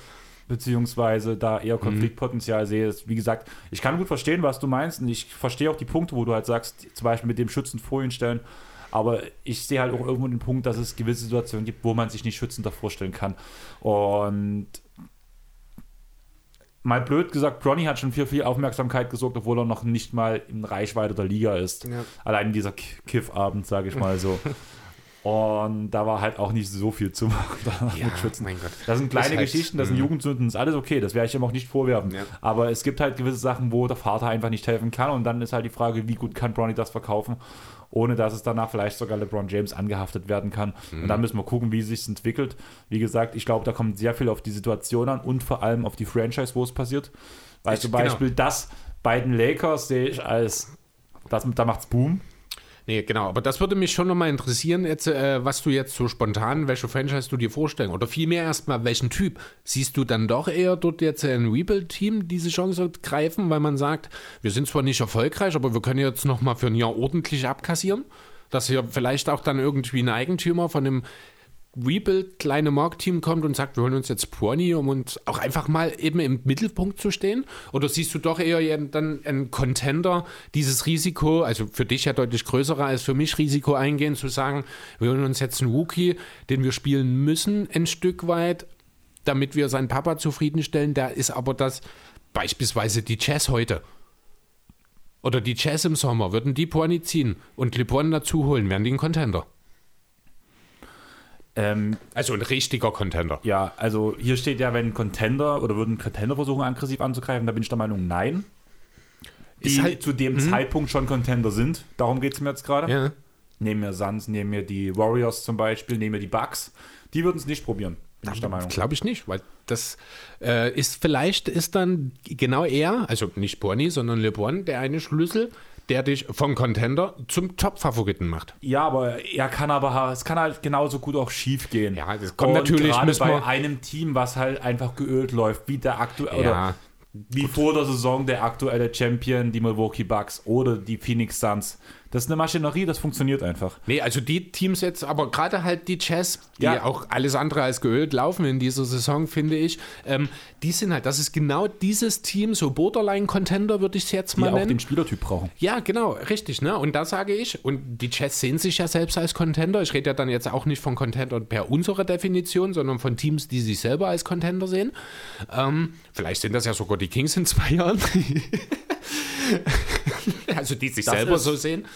beziehungsweise da eher mhm. Konfliktpotenzial mhm. sehe. Wie gesagt, ich kann gut verstehen, was du meinst und ich verstehe auch die Punkte, wo du halt sagst, zum Beispiel mit dem Schützen Folien stellen, aber ich sehe halt auch irgendwo den Punkt, dass es gewisse Situationen gibt, wo man sich nicht schützender vorstellen kann. Und mal blöd gesagt, Bronny hat schon für viel Aufmerksamkeit gesorgt, obwohl er noch nicht mal in Reichweite der Liga ist. Ja. Allein dieser Kiffabend, sage ich mal so. (laughs) Und da war halt auch nicht so viel zu machen (laughs) ja, mit Schützen. Das sind kleine das heißt, Geschichten, das sind mhm. Jugendsünden, das ist alles okay, das werde ich ihm auch nicht vorwerfen. Ja. Aber es gibt halt gewisse Sachen, wo der Vater einfach nicht helfen kann und dann ist halt die Frage, wie gut kann Bronny das verkaufen, ohne dass es danach vielleicht sogar LeBron James angehaftet werden kann. Mhm. Und dann müssen wir gucken, wie es sich entwickelt. Wie gesagt, ich glaube, da kommt sehr viel auf die Situation an und vor allem auf die Franchise, wo es passiert. Weil ich, zum. Beispiel genau. das bei den Lakers sehe ich als, das, da macht's Boom
Nee, genau. Aber das würde mich schon nochmal interessieren, jetzt, äh, was du jetzt so spontan, welche Franchise du dir vorstellen. Oder vielmehr erstmal, welchen Typ. Siehst du dann doch eher dort jetzt ein Rebuild-Team diese Chance greifen, weil man sagt, wir sind zwar nicht erfolgreich, aber wir können jetzt nochmal für ein Jahr ordentlich abkassieren? Dass hier vielleicht auch dann irgendwie ein Eigentümer von einem Rebuild kleine Marktteam kommt und sagt, wir holen uns jetzt Pony, um uns auch einfach mal eben im Mittelpunkt zu stehen? Oder siehst du doch eher dann einen Contender, dieses Risiko, also für dich ja deutlich größerer als für mich Risiko eingehen, zu sagen, wir holen uns jetzt einen Rookie, den wir spielen müssen, ein Stück weit, damit wir seinen Papa zufriedenstellen. Da ist aber das beispielsweise die Jazz heute. Oder die Jazz im Sommer, würden die Pony ziehen und LeBron dazu holen, wären die ein Contender. Ähm, also ein richtiger Contender.
Ja, also hier steht ja, wenn Contender oder würden Contender versuchen, aggressiv anzugreifen, da bin ich der Meinung, nein. Die ist halt, zu dem mh. Zeitpunkt schon Contender sind. Darum geht es mir jetzt gerade. Ja. Nehmen wir Suns, nehmen wir die Warriors zum Beispiel, nehmen wir die Bucks. Die würden es nicht probieren.
Bin ich der Meinung. Glaube ich nicht, weil das äh, ist vielleicht ist dann genau er, also nicht Borny, sondern LeBron, der eine Schlüssel, der dich vom Contender zum Top-Favoriten macht.
Ja, aber er kann aber, es kann halt genauso gut auch schief gehen.
Ja, das kommt Und natürlich
gerade bei einem Team, was halt einfach geölt läuft, wie der aktuelle, ja, wie gut. vor der Saison der aktuelle Champion, die Milwaukee Bucks oder die Phoenix Suns. Das ist eine Maschinerie, das funktioniert einfach.
Nee, also die Teams jetzt, aber gerade halt die Jazz, die ja. auch alles andere als geölt laufen in dieser Saison, finde ich, ähm, die sind halt, das ist genau dieses Team, so Borderline-Contender würde ich es jetzt mal die nennen. Die auch
den Spielertyp brauchen.
Ja, genau, richtig. Ne? Und da sage ich, und die Jazz sehen sich ja selbst als Contender. Ich rede ja dann jetzt auch nicht von Contender per unserer Definition, sondern von Teams, die sich selber als Contender sehen. Ähm, vielleicht sind das ja sogar die Kings in zwei Jahren. (laughs) (laughs) also die sich das selber ist, so sehen.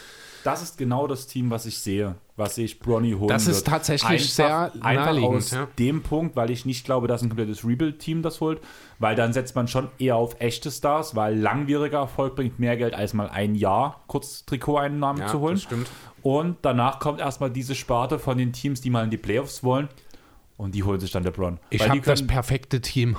Das ist genau das Team, was ich sehe, was ich Bronny holen
Das ist wird. tatsächlich einfach, sehr
einfach aus ja. dem Punkt, weil ich nicht glaube, dass ein komplettes Rebuild-Team das holt, weil dann setzt man schon eher auf echte Stars, weil langwieriger Erfolg bringt mehr Geld als mal ein Jahr kurz Trikoteinnahmen ja, zu holen. Das
stimmt.
Und danach kommt erstmal diese Sparte von den Teams, die mal in die Playoffs wollen und die holen sich dann LeBron.
Ich habe das perfekte Team,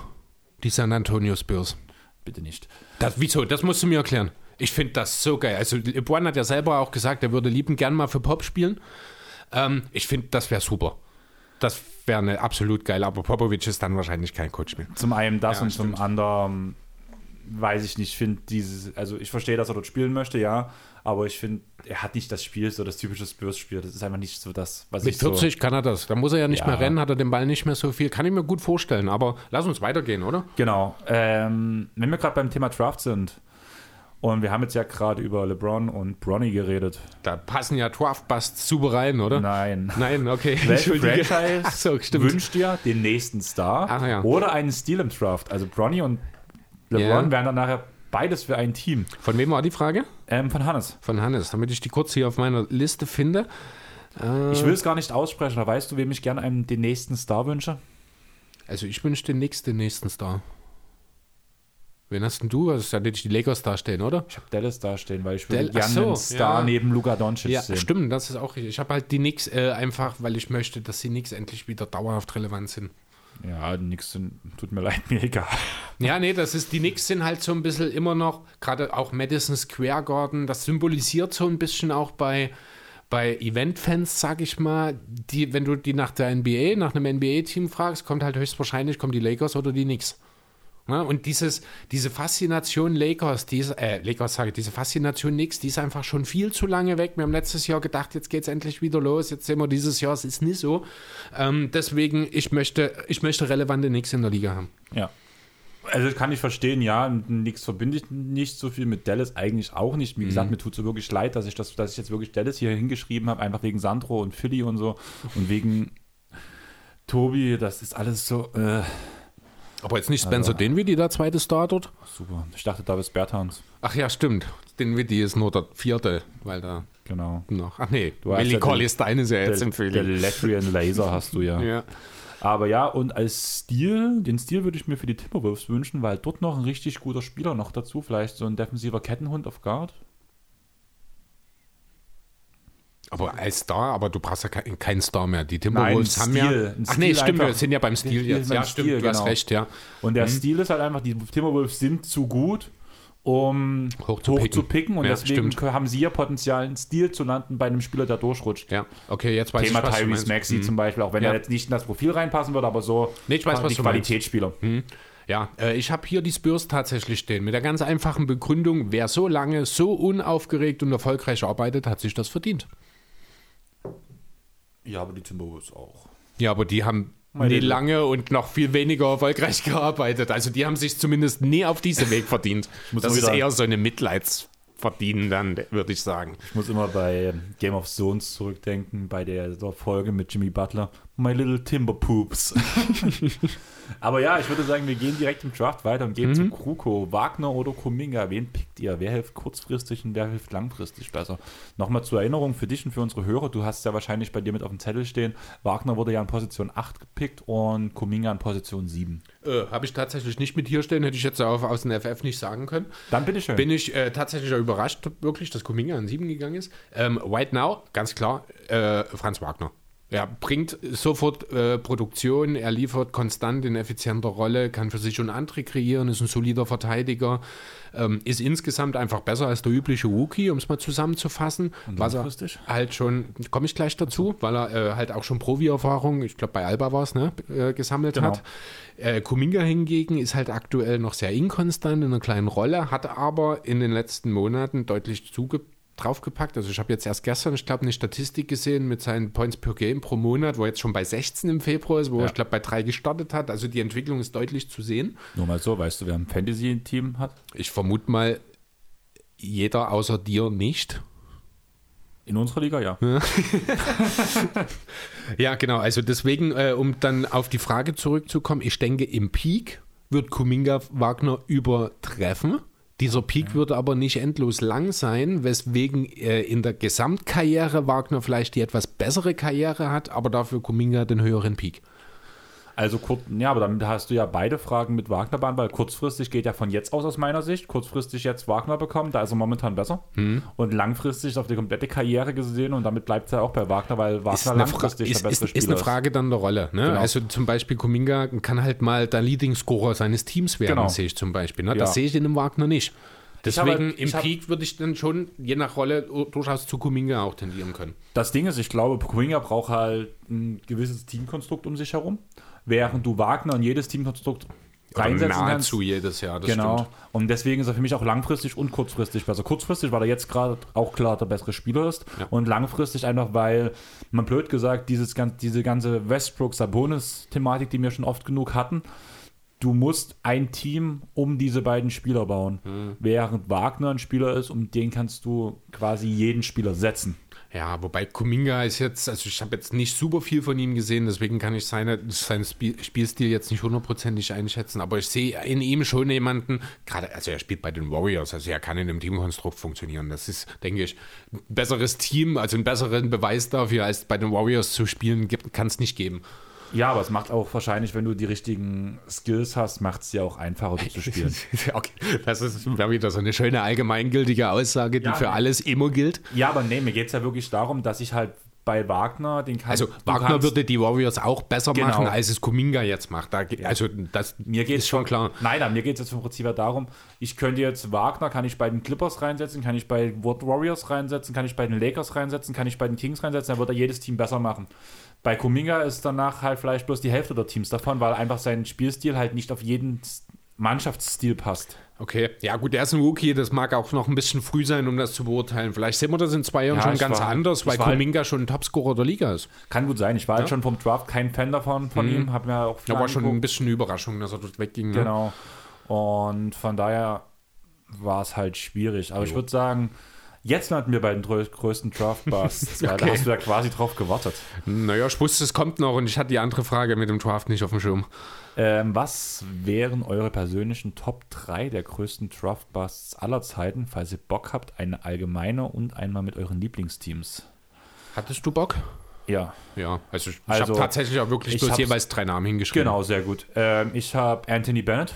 die San Antonio Spurs.
Bitte nicht.
Das, wieso? Das musst du mir erklären. Ich finde das so geil. Also LeBron hat ja selber auch gesagt, er würde lieben gern mal für Pop spielen. Ähm, ich finde, das wäre super. Das wäre eine absolut geil. Aber Popovic ist dann wahrscheinlich kein Coach mehr.
Zum einen das ja, und stimmt. zum anderen weiß ich nicht, finde dieses, also ich verstehe, dass er dort spielen möchte, ja, aber ich finde, er hat nicht das Spiel, so das typische Spurs-Spiel. Das ist einfach nicht so das,
was Mit ich 40 so kann er das. Da muss er ja nicht ja. mehr rennen, hat er den Ball nicht mehr so viel. Kann ich mir gut vorstellen, aber lass uns weitergehen, oder?
Genau. Ähm, wenn wir gerade beim Thema Draft sind, und wir haben jetzt ja gerade über LeBron und Bronny geredet.
Da passen ja Draft-Busts super rein, oder?
Nein.
Nein, okay.
Welche (laughs) Franchise so, wünscht dir den nächsten Star Ach, ja. oder einen Stil im Draft? Also Bronny und LeBron yeah. wären dann nachher beides für ein Team.
Von wem war die Frage?
Ähm, von Hannes.
Von Hannes, damit ich die kurz hier auf meiner Liste finde.
Äh, ich will es gar nicht aussprechen, aber weißt du, wem ich gerne einen, den nächsten Star wünsche?
Also ich wünsche den nächsten, nächsten Star. Wen hast denn du? Also ja nicht die Lakers dastehen, oder?
Ich habe Dallas dastehen, weil ich würde gerne so, einen Star ja. neben Luka Doncic ja, sehen.
Stimmt, das ist auch richtig. Ich habe halt die Knicks äh, einfach, weil ich möchte, dass die Knicks endlich wieder dauerhaft relevant sind.
Ja, die Knicks sind, tut mir leid, (laughs) mir egal.
Ja, nee, das ist, die Knicks sind halt so ein bisschen immer noch, gerade auch Madison Square Garden, das symbolisiert so ein bisschen auch bei, bei Event-Fans, sag ich mal, die, wenn du die nach der NBA, nach einem NBA-Team fragst, kommt halt höchstwahrscheinlich, kommen die Lakers oder die Knicks. Ja, und dieses, diese Faszination Lakers, diese, äh, Lakers sage ich, diese Faszination Knicks, die ist einfach schon viel zu lange weg. Wir haben letztes Jahr gedacht, jetzt geht es endlich wieder los. Jetzt sehen wir dieses Jahr, es ist nicht so. Ähm, deswegen, ich möchte, ich möchte relevante Knicks in der Liga haben.
Ja. Also das kann ich verstehen, ja. Nichts verbinde ich nicht so viel mit Dallas, eigentlich auch nicht. Wie gesagt, mhm. mir tut es so wirklich leid, dass ich, das, dass ich jetzt wirklich Dallas hier hingeschrieben habe, einfach wegen Sandro und Philly und so. Und wegen Tobi, das ist alles so. Äh,
aber jetzt nicht Spencer also, Dinwiddie, der zweite Star dort?
Super. Ich dachte, da ist Bertans.
Ach ja, stimmt. Dinwiddie ist nur der vierte, weil da
genau.
noch. Ach nee, du Willie ja Collis, deine ist ja jetzt
im Der Latrian Laser hast du ja.
ja.
Aber ja, und als Stil, den Stil würde ich mir für die Timberwolves wünschen, weil dort noch ein richtig guter Spieler noch dazu, vielleicht so ein defensiver Kettenhund auf Guard.
Aber als Star, aber du brauchst ja keinen Star mehr. Die Timberwolves haben ja. Ach nee, stimmt, wir sind ja beim Stil jetzt. Ja, stimmt, Stil, du genau. hast recht, ja.
Und der mhm. Stil ist halt einfach, die Timberwolves sind zu gut, um
hoch zu, hoch picken. zu picken.
Und ja, deswegen stimmt. haben sie ja Potenzial, einen Stil zu landen bei einem Spieler, der durchrutscht.
Ja, okay, jetzt weiß
Thema ich, Tyrese Maxi mhm. zum Beispiel, auch wenn ja. er jetzt nicht in das Profil reinpassen würde, aber so
nee, ich weiß, was
die Qualitätsspieler.
Mhm. Ja, äh, ich habe hier die Spurs tatsächlich stehen. Mit der ganz einfachen Begründung, wer so lange, so unaufgeregt und erfolgreich arbeitet, hat sich das verdient.
Ja, aber die Timberwolves auch.
Ja, aber die haben nie lange und noch viel weniger erfolgreich (laughs) gearbeitet. Also die haben sich zumindest nie auf diesem Weg verdient. das ist eher so eine Mitleidsverdienen dann, würde ich sagen.
Ich muss immer bei Game of Zones zurückdenken, bei der Folge mit Jimmy Butler. My Little Timber Poops. (laughs) Aber ja, ich würde sagen, wir gehen direkt im Draft weiter und gehen mhm. zu Kruko. Wagner oder Kuminga, wen pickt ihr? Wer hilft kurzfristig und wer hilft langfristig besser? Nochmal zur Erinnerung für dich und für unsere Hörer, du hast ja wahrscheinlich bei dir mit auf dem Zettel stehen, Wagner wurde ja in Position 8 gepickt und Kuminga in Position 7.
Äh, Habe ich tatsächlich nicht mit hier stehen, hätte ich jetzt auf, aus dem FF nicht sagen können.
Dann bin ich schön.
Bin ich äh, tatsächlich überrascht, wirklich, dass Kuminga an 7 gegangen ist. Ähm, right now, ganz klar, äh, Franz Wagner. Er bringt sofort äh, Produktion, er liefert konstant in effizienter Rolle, kann für sich und andere kreieren, ist ein solider Verteidiger, ähm, ist insgesamt einfach besser als der übliche Rookie, um es mal zusammenzufassen.
Und was er
halt schon, komme ich gleich dazu, weil er äh, halt auch schon Profi-Erfahrung, ich glaube bei Alba war es, ne, äh, gesammelt genau. hat. Äh, Kuminga hingegen ist halt aktuell noch sehr inkonstant in einer kleinen Rolle, hat aber in den letzten Monaten deutlich zugebracht draufgepackt. Also ich habe jetzt erst gestern, ich glaube, eine Statistik gesehen mit seinen Points per Game pro Monat, wo er jetzt schon bei 16 im Februar ist, wo ja. er, ich glaube, bei 3 gestartet hat. Also die Entwicklung ist deutlich zu sehen.
Nur mal so, weißt du, wer ein Fantasy-Team hat?
Ich vermute mal, jeder außer dir nicht.
In unserer Liga, ja.
ja, (laughs) genau. Also deswegen, äh, um dann auf die Frage zurückzukommen, ich denke, im Peak wird Kuminga Wagner übertreffen. Dieser Peak ja. würde aber nicht endlos lang sein, weswegen äh, in der Gesamtkarriere Wagner vielleicht die etwas bessere Karriere hat, aber dafür Kuminga den höheren Peak.
Also, ja, aber damit hast du ja beide Fragen mit Wagner beantwortet, weil kurzfristig geht ja von jetzt aus aus meiner Sicht, kurzfristig jetzt Wagner bekommen, da ist er momentan besser. Mhm. Und langfristig auf die komplette Karriere gesehen und damit bleibt es ja auch bei Wagner, weil Wagner langfristig
ist, der beste ist, Spieler ist. eine Frage dann der Rolle. Ne? Genau. Also zum Beispiel Kuminga kann halt mal der Leading Scorer seines Teams werden, genau. sehe ich zum Beispiel. Ne? Ja. Das sehe ich in einem Wagner nicht. Deswegen hab, im Peak würde ich dann schon je nach Rolle durchaus zu Kuminga auch tendieren können.
Das Ding ist, ich glaube, Kuminga braucht halt ein gewisses Teamkonstrukt um sich herum während du Wagner in jedes Teamkonstrukt reinsetzen nahezu kannst.
Nahezu jedes Jahr,
das genau. Stimmt. Und deswegen ist er für mich auch langfristig und kurzfristig besser. Kurzfristig, weil er jetzt gerade auch klar der bessere Spieler ist. Ja. Und langfristig einfach, weil man blöd gesagt, dieses, diese ganze Westbrook-Sabonis-Thematik, die wir schon oft genug hatten, du musst ein Team um diese beiden Spieler bauen. Mhm. Während Wagner ein Spieler ist, um den kannst du quasi jeden Spieler setzen.
Ja, wobei Kuminga ist jetzt, also ich habe jetzt nicht super viel von ihm gesehen, deswegen kann ich seine, seinen Spielstil jetzt nicht hundertprozentig einschätzen, aber ich sehe in ihm schon jemanden, gerade, also er spielt bei den Warriors, also er kann in einem Teamkonstrukt funktionieren. Das ist, denke ich, ein besseres Team, also einen besseren Beweis dafür, als bei den Warriors zu spielen, kann es nicht geben.
Ja, aber es macht auch wahrscheinlich, wenn du die richtigen Skills hast, macht es dir auch einfacher zu spielen. (laughs)
okay, das ist wieder so eine schöne allgemeingültige Aussage, die ja, für alles immer gilt.
Ja, aber nee, mir geht es ja wirklich darum, dass ich halt bei Wagner, den
kann Also Wagner kannst, würde die Warriors auch besser genau. machen, als es Kuminga jetzt macht. Da, also das
mir ist schon klar. Nein, mir geht es jetzt im Prinzip ja darum, ich könnte jetzt Wagner, kann ich bei den Clippers reinsetzen, kann ich bei Warriors reinsetzen, kann ich bei den Lakers reinsetzen, kann ich bei den Kings reinsetzen, dann wird er jedes Team besser machen. Bei Kuminga ist danach halt vielleicht bloß die Hälfte der Teams davon, weil einfach sein Spielstil halt nicht auf jeden Mannschaftsstil passt.
Okay, ja gut, der ist ein Rookie, das mag auch noch ein bisschen früh sein, um das zu beurteilen. Vielleicht sehen wir das in zwei Jahren ja, schon ganz war, anders, weil Kuminga halt, schon ein Topscorer der Liga ist.
Kann gut sein, ich war halt ja? halt schon vom Draft kein Fan davon, von mhm. ihm, habe mir auch
Ja, war schon ein bisschen eine Überraschung, dass er dort wegging.
Ne? Genau, und von daher war es halt schwierig. Aber jo. ich würde sagen, Jetzt landen wir bei den größten Draft-Busts, (laughs) okay. da hast du ja quasi drauf gewartet.
Naja, ich wusste, es kommt noch und ich hatte die andere Frage mit dem Draft nicht auf dem Schirm.
Ähm, was wären eure persönlichen Top 3 der größten Draft-Busts aller Zeiten, falls ihr Bock habt, eine allgemeine und einmal mit euren Lieblingsteams?
Hattest du Bock?
Ja.
Ja, also ich, also, habe tatsächlich auch wirklich bloß jeweils drei Namen hingeschrieben.
Genau, sehr gut. Ähm, ich habe Anthony Bennett.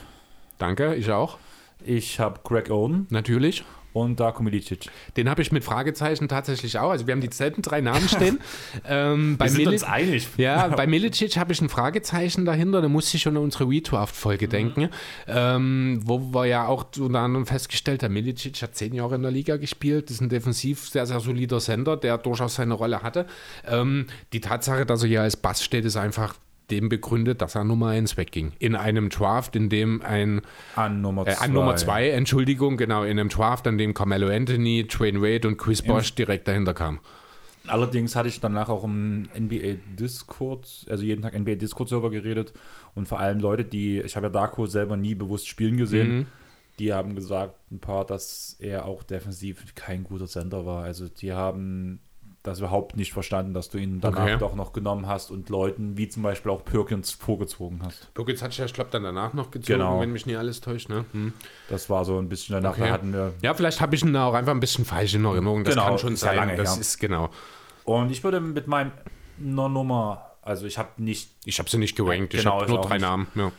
Danke, ich auch.
Ich habe Greg Oden.
Natürlich
und Darko Milicic.
Den habe ich mit Fragezeichen tatsächlich auch. Also wir haben dieselben drei Namen (laughs) stehen.
ähm, bei wir sind uns einig.
Ja, bei Milicic habe ich ein Fragezeichen dahinter. Da musste ich schon an unsere Redraft-Folge mhm. denken, ähm, wo wir ja auch unter anderem festgestellt haben, Milicic hat zehn Jahre in der Liga gespielt, ist ein defensiv sehr, sehr solider Sender, der durchaus seine Rolle hatte. Ähm, die Tatsache, dass er hier als Bass steht, ist einfach dem begründet, dass er Nummer 1 wegging. In einem Draft, in dem ein
an Nummer 2, äh,
an Nummer zwei, Entschuldigung, genau, in einem Draft, an dem Carmelo Anthony, Dwayne Wade und Chris Bosch direkt dahinter kamen.
Allerdings hatte ich danach auch im NBA Discord, also jeden Tag NBA Discord Server geredet und vor allem Leute, die, ich habe ja Darko selber nie bewusst spielen gesehen, mhm. die haben gesagt, ein paar, dass er auch defensiv kein guter Center war. Also die haben das überhaupt nicht verstanden, dass du ihn danach okay. doch noch genommen hast und Leuten wie zum Beispiel auch Perkins vorgezogen hast.
Perkins hat sich ja, ich glaube, dann danach noch gezogen, genau. wenn mich nicht alles täuscht. Ne? Hm.
Das war so ein bisschen danach, okay. da hatten wir.
Ja, vielleicht habe ich ihn auch einfach ein bisschen falsch in Erinnerung. Das
genau,
kann schon sein.
Lange,
das
ja.
ist genau.
Und ich würde mit meiner Nummer, also ich habe nicht.
Ich habe sie nicht gerankt, genau, ich habe nur drei nicht. Namen. Ja.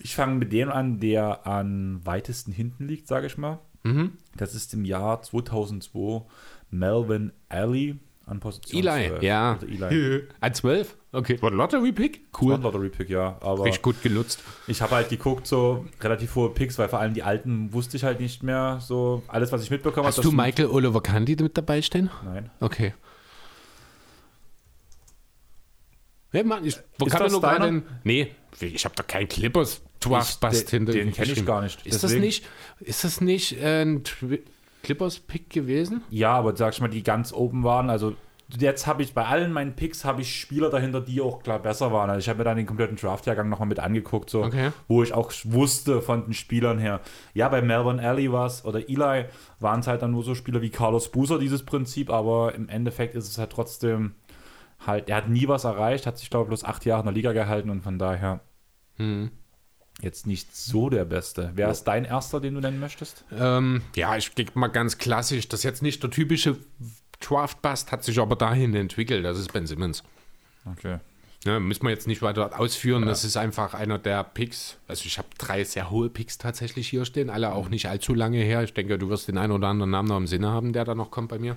Ich fange mit dem an, der am weitesten hinten liegt, sage ich mal. Mhm. Das ist im Jahr 2002 Melvin Alley an Position
Eli, 12. ja. Also Eli. (laughs) An 12? Okay.
War ein Lottery-Pick?
Cool.
War ein Lottery-Pick, ja. Aber
Richtig gut gelutzt.
Ich habe halt geguckt, so relativ hohe Picks, weil vor allem die alten wusste ich halt nicht mehr. So alles, was ich mitbekommen
habe. Hast du Michael Oliver Candy mit dabei stehen?
Nein.
Okay. Ja, Mann, ich wo ist das nur gerade. Nee, ich habe da keinen Clippers
Draft hinter Den kenne ich gar nicht.
Ist Deswegen. das nicht, ist das nicht ein Clippers-Pick gewesen?
Ja, aber sag ich mal, die ganz oben waren, also jetzt habe ich bei allen meinen Picks habe ich Spieler dahinter, die auch klar besser waren. Also ich habe mir dann den kompletten Draft-Jahrgang nochmal mit angeguckt, so, okay. wo ich auch wusste von den Spielern her. Ja, bei Melvin Alley war es oder Eli waren es halt dann nur so Spieler wie Carlos Buser, dieses Prinzip, aber im Endeffekt ist es halt trotzdem halt, er hat nie was erreicht, hat sich glaube ich bloß acht Jahre in der Liga gehalten und von daher. Hm jetzt nicht so der Beste. Wer ist dein erster, den du nennen möchtest?
Ähm, ja, ich gehe mal ganz klassisch. Das ist jetzt nicht der typische Draft-Bust, hat sich aber dahin entwickelt. Das ist Ben Simmons.
Okay.
Ja, müssen wir jetzt nicht weiter ausführen. Ja. Das ist einfach einer der Picks. Also ich habe drei sehr hohe Picks tatsächlich hier stehen, alle auch nicht allzu lange her. Ich denke, du wirst den einen oder anderen Namen noch im Sinne haben, der da noch kommt bei mir.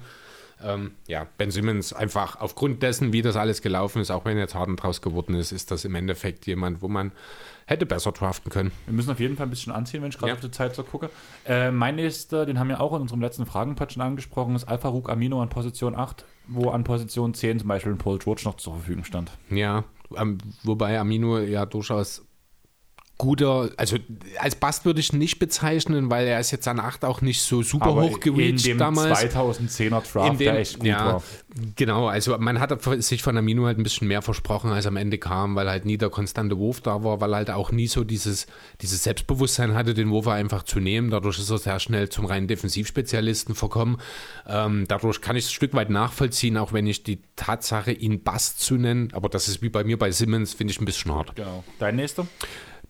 Ähm, ja, Ben Simmons einfach aufgrund dessen, wie das alles gelaufen ist, auch wenn jetzt Harden draus geworden ist, ist das im Endeffekt jemand, wo man hätte besser draften können.
Wir müssen auf jeden Fall ein bisschen anziehen, wenn ich gerade ja. auf die Zeit so gucke. Äh, mein nächster, den haben wir auch in unserem letzten Fragenpatch schon angesprochen, ist Alpha Rook Amino an Position 8, wo an Position 10 zum Beispiel ein Paul George noch zur Verfügung stand.
Ja, wobei Amino ja durchaus guter, also als Bast würde ich nicht bezeichnen, weil er ist jetzt an 8 auch nicht so super Aber hoch gereached in dem damals.
2010er Draft, dem, der echt gut ja, war.
Genau, also man hat sich von Amino halt ein bisschen mehr versprochen, als am Ende kam, weil halt nie der konstante Wurf da war, weil halt auch nie so dieses, dieses Selbstbewusstsein hatte, den Wurf einfach zu nehmen. Dadurch ist er sehr schnell zum reinen Defensivspezialisten verkommen. Ähm, dadurch kann ich es ein Stück weit nachvollziehen, auch wenn ich die Tatsache, ihn Bast zu nennen, aber das ist wie bei mir bei Simmons, finde ich ein bisschen hart.
Genau. Dein nächster?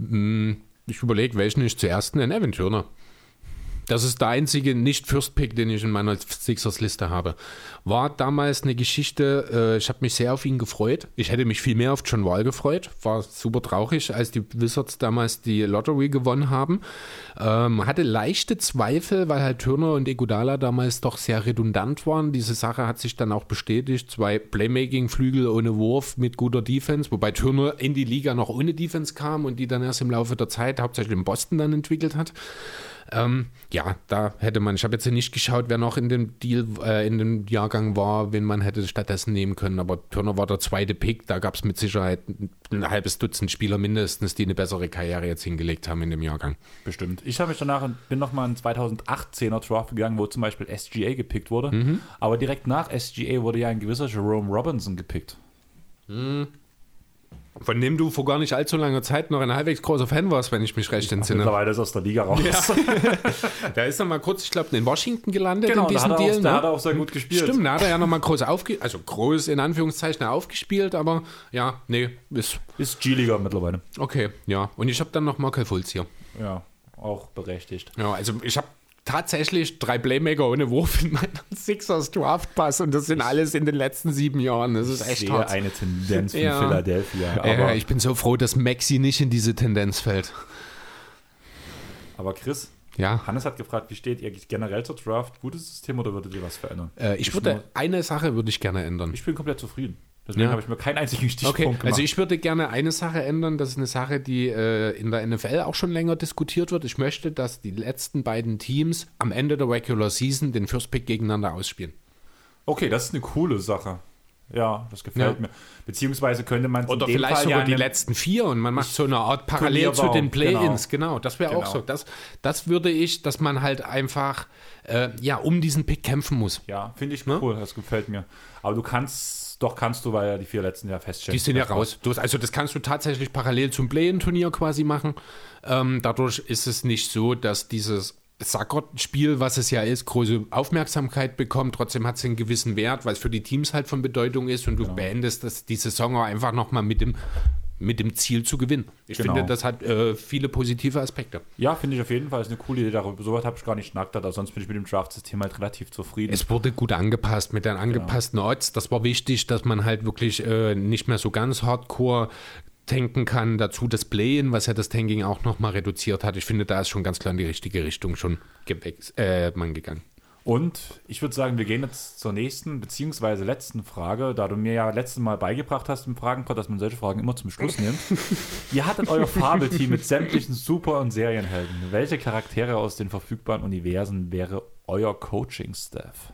Hm, ich überlege, welchen ich zuerst nenne. Evan Turner. Das ist der einzige Nicht-First-Pick, den ich in meiner Sixers-Liste habe. War damals eine Geschichte, äh, ich habe mich sehr auf ihn gefreut. Ich hätte mich viel mehr auf John Wall gefreut. War super traurig, als die Wizards damals die Lottery gewonnen haben. Ähm, hatte leichte Zweifel, weil halt Turner und Egudala damals doch sehr redundant waren. Diese Sache hat sich dann auch bestätigt. Zwei Playmaking-Flügel ohne Wurf mit guter Defense, wobei Turner in die Liga noch ohne Defense kam und die dann erst im Laufe der Zeit hauptsächlich in Boston dann entwickelt hat. Ähm, ja, da hätte man, ich habe jetzt nicht geschaut, wer noch in dem Deal, äh, in dem Jahrgang war, wen man hätte stattdessen nehmen können, aber Turner war der zweite Pick, da gab es mit Sicherheit ein halbes Dutzend Spieler mindestens, die eine bessere Karriere jetzt hingelegt haben in dem Jahrgang.
Bestimmt. Ich habe mich danach, bin nochmal in 2018er Draft gegangen, wo zum Beispiel SGA gepickt wurde, mhm. aber direkt nach SGA wurde ja ein gewisser Jerome Robinson gepickt.
Mhm. Von dem du vor gar nicht allzu langer Zeit noch ein halbwegs großer Fan warst, wenn ich mich recht entsinne.
Mittlerweile ist er aus der Liga raus. Ja. (laughs)
der ist noch mal kurz, ich glaube, in Washington gelandet
genau,
in
diesem da Deal. Auch, ne? Da hat er auch sehr gut gespielt.
Stimmt, da hat er ja noch mal groß aufgespielt, also groß in Anführungszeichen aufgespielt, aber ja, nee, ist...
Ist G-Liga mittlerweile.
Okay, ja. Und ich habe dann noch Markel Fulz hier.
Ja, auch berechtigt.
Ja, also ich habe tatsächlich drei Playmaker ohne Wurf in meinem (laughs) Sixers Draft Pass und das sind alles in den letzten sieben Jahren. Das ist echt hart.
eine Tendenz von ja. Philadelphia.
Aber ja, ich bin so froh, dass Maxi nicht in diese Tendenz fällt.
Aber Chris,
ja.
Hannes hat gefragt, wie steht ihr generell zur Draft? Gutes System oder würdet ihr was verändern?
Äh, ich, ich würde, eine Sache würde ich gerne ändern.
Ich bin komplett zufrieden. Deswegen ja. habe ich mir keinen einzigen Stichpunkt okay. gemacht.
Also ich würde gerne eine Sache ändern. Das ist eine Sache, die äh, in der NFL auch schon länger diskutiert wird. Ich möchte, dass die letzten beiden Teams am Ende der Regular Season den First Pick gegeneinander ausspielen.
Okay, das ist eine coole Sache. Ja, das gefällt ja. mir. Beziehungsweise könnte man
Oder vielleicht Fall sogar ja die letzten vier und man macht so eine Art parallel zu den Play-Ins. Genau. genau. das wäre genau. auch so. Das, das würde ich, dass man halt einfach äh, ja um diesen Pick kämpfen muss.
Ja, finde ich cool. Ne? Das gefällt mir. Aber du kannst doch, kannst du, weil ja die vier letzten ja feststellen.
Die sind ja raus. Du, also das kannst du tatsächlich parallel zum Play-In-Turnier quasi machen. Ähm, dadurch ist es nicht so, dass dieses Sackert-Spiel, was es ja ist, große Aufmerksamkeit bekommt. Trotzdem hat es einen gewissen Wert, weil es für die Teams halt von Bedeutung ist und du genau. beendest das, die Saison auch einfach nochmal mit dem mit dem Ziel zu gewinnen. Ich genau. finde, das hat äh, viele positive Aspekte.
Ja, finde ich auf jeden Fall. Ist eine coole Idee. Darüber so weit habe ich gar nicht schnackt, aber sonst bin ich mit dem Draft-System halt relativ zufrieden.
Es wurde gut angepasst mit den genau. angepassten genau. Odds. Das war wichtig, dass man halt wirklich äh, nicht mehr so ganz hardcore tanken kann. Dazu das Play-In, was ja das Tanking auch nochmal reduziert hat. Ich finde, da ist schon ganz klar in die richtige Richtung schon äh, man gegangen.
Und ich würde sagen, wir gehen jetzt zur nächsten beziehungsweise letzten Frage, da du mir ja letztes Mal beigebracht hast im Fragenpod, dass man solche Fragen immer zum Schluss nimmt. (laughs) Ihr hattet euer Fabelteam mit sämtlichen Super- und Serienhelden. Welche Charaktere aus den verfügbaren Universen wäre euer Coaching-Staff?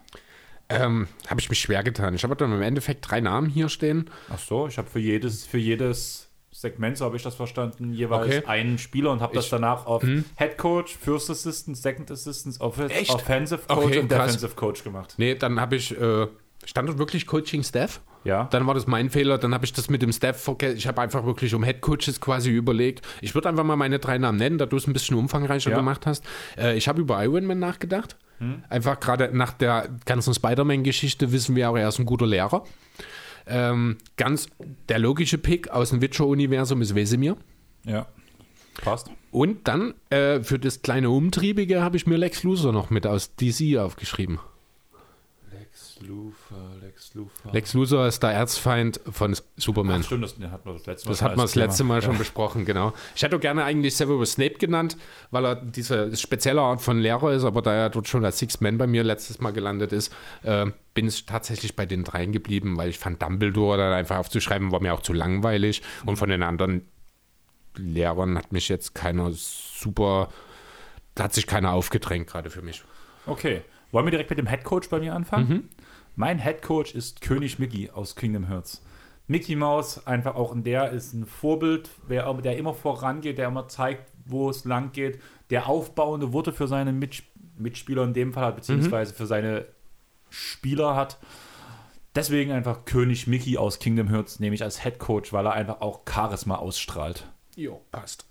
Ähm, habe ich mich schwer getan. Ich habe dann im Endeffekt drei Namen hier stehen.
Ach so, ich habe für jedes, für jedes Segment, so habe ich das verstanden, jeweils okay. einen Spieler und habe das danach auf hm. Head Coach, First Assistant, Second Assistant, Offensive Coach okay, und krass. Defensive Coach gemacht.
Nee, dann habe ich, äh, stand dort wirklich Coaching Staff?
Ja.
Dann war das mein Fehler, dann habe ich das mit dem Staff vergessen. Ich habe einfach wirklich um Head Coaches quasi überlegt. Ich würde einfach mal meine drei Namen nennen, da du es ein bisschen umfangreicher ja. gemacht hast. Äh, ich habe über Iron Man nachgedacht. Hm. Einfach gerade nach der ganzen Spider-Man-Geschichte wissen wir auch, er ist ein guter Lehrer. Ähm, ganz der logische Pick aus dem Witcher-Universum ist Wesemir.
Ja. Passt.
Und dann äh, für das kleine Umtriebige habe ich mir Lex Luthor noch mit aus DC aufgeschrieben.
Lex Luthor, Lex Luthor.
Lex Luthor ist der Erzfeind von Superman.
Ach, stimmt, das hat man das letzte
Mal, das hat man das letzte Mal schon ja. besprochen, genau. Ich hätte gerne eigentlich Severus Snape genannt, weil er diese spezielle Art von Lehrer ist, aber da er dort schon als Six Man bei mir letztes Mal gelandet ist, äh, bin ich tatsächlich bei den dreien geblieben, weil ich fand Dumbledore dann einfach aufzuschreiben, war mir auch zu langweilig. Und von den anderen Lehrern hat mich jetzt keiner super, da hat sich keiner aufgedrängt, gerade für mich.
Okay. Wollen wir direkt mit dem Head Coach bei mir anfangen? Mhm. Mein Head Coach ist König Mickey aus Kingdom Hearts. Mickey Mouse, einfach auch in der ist ein Vorbild, wer, der immer vorangeht, der immer zeigt, wo es lang geht, der aufbauende Worte für seine Mitspieler Mitspieler in dem Fall hat, beziehungsweise mhm. für seine Spieler hat. Deswegen einfach König Mickey aus Kingdom Hearts nehme ich als Head Coach, weil er einfach auch Charisma ausstrahlt.
Jo, passt.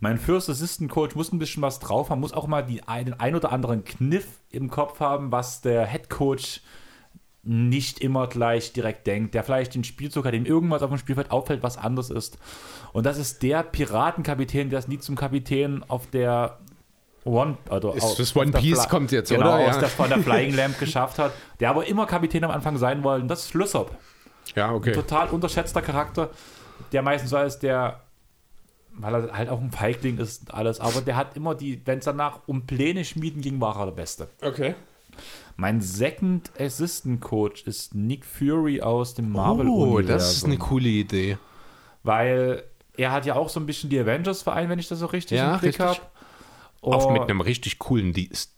Mein First Assistant Coach muss ein bisschen was drauf haben, muss auch mal die, den ein oder anderen Kniff im Kopf haben, was der Head Coach nicht immer gleich direkt denkt, der vielleicht den Spielzug hat, dem irgendwas auf dem Spielfeld auffällt, was anders ist. Und das ist der Piratenkapitän, der es nie zum Kapitän auf der One, also
ist das One Piece kommt jetzt,
genau,
oder?
Ja. der von der Flying Lamp geschafft hat, der aber immer Kapitän am Anfang sein wollte. Das ist Lysop.
Ja, okay. Ein
total unterschätzter Charakter, der meistens so ist, der, weil er halt auch ein Feigling ist und alles, aber der hat immer die, wenn es danach um Pläne schmieden ging, war er der Beste.
Okay.
Mein Second Assistant Coach ist Nick Fury aus dem Marvel-Universum. Oh,
das ist eine coole Idee.
Weil er hat ja auch so ein bisschen die Avengers-Verein, wenn ich das so richtig ja, im Blick habe.
Auch mit einem richtig coolen,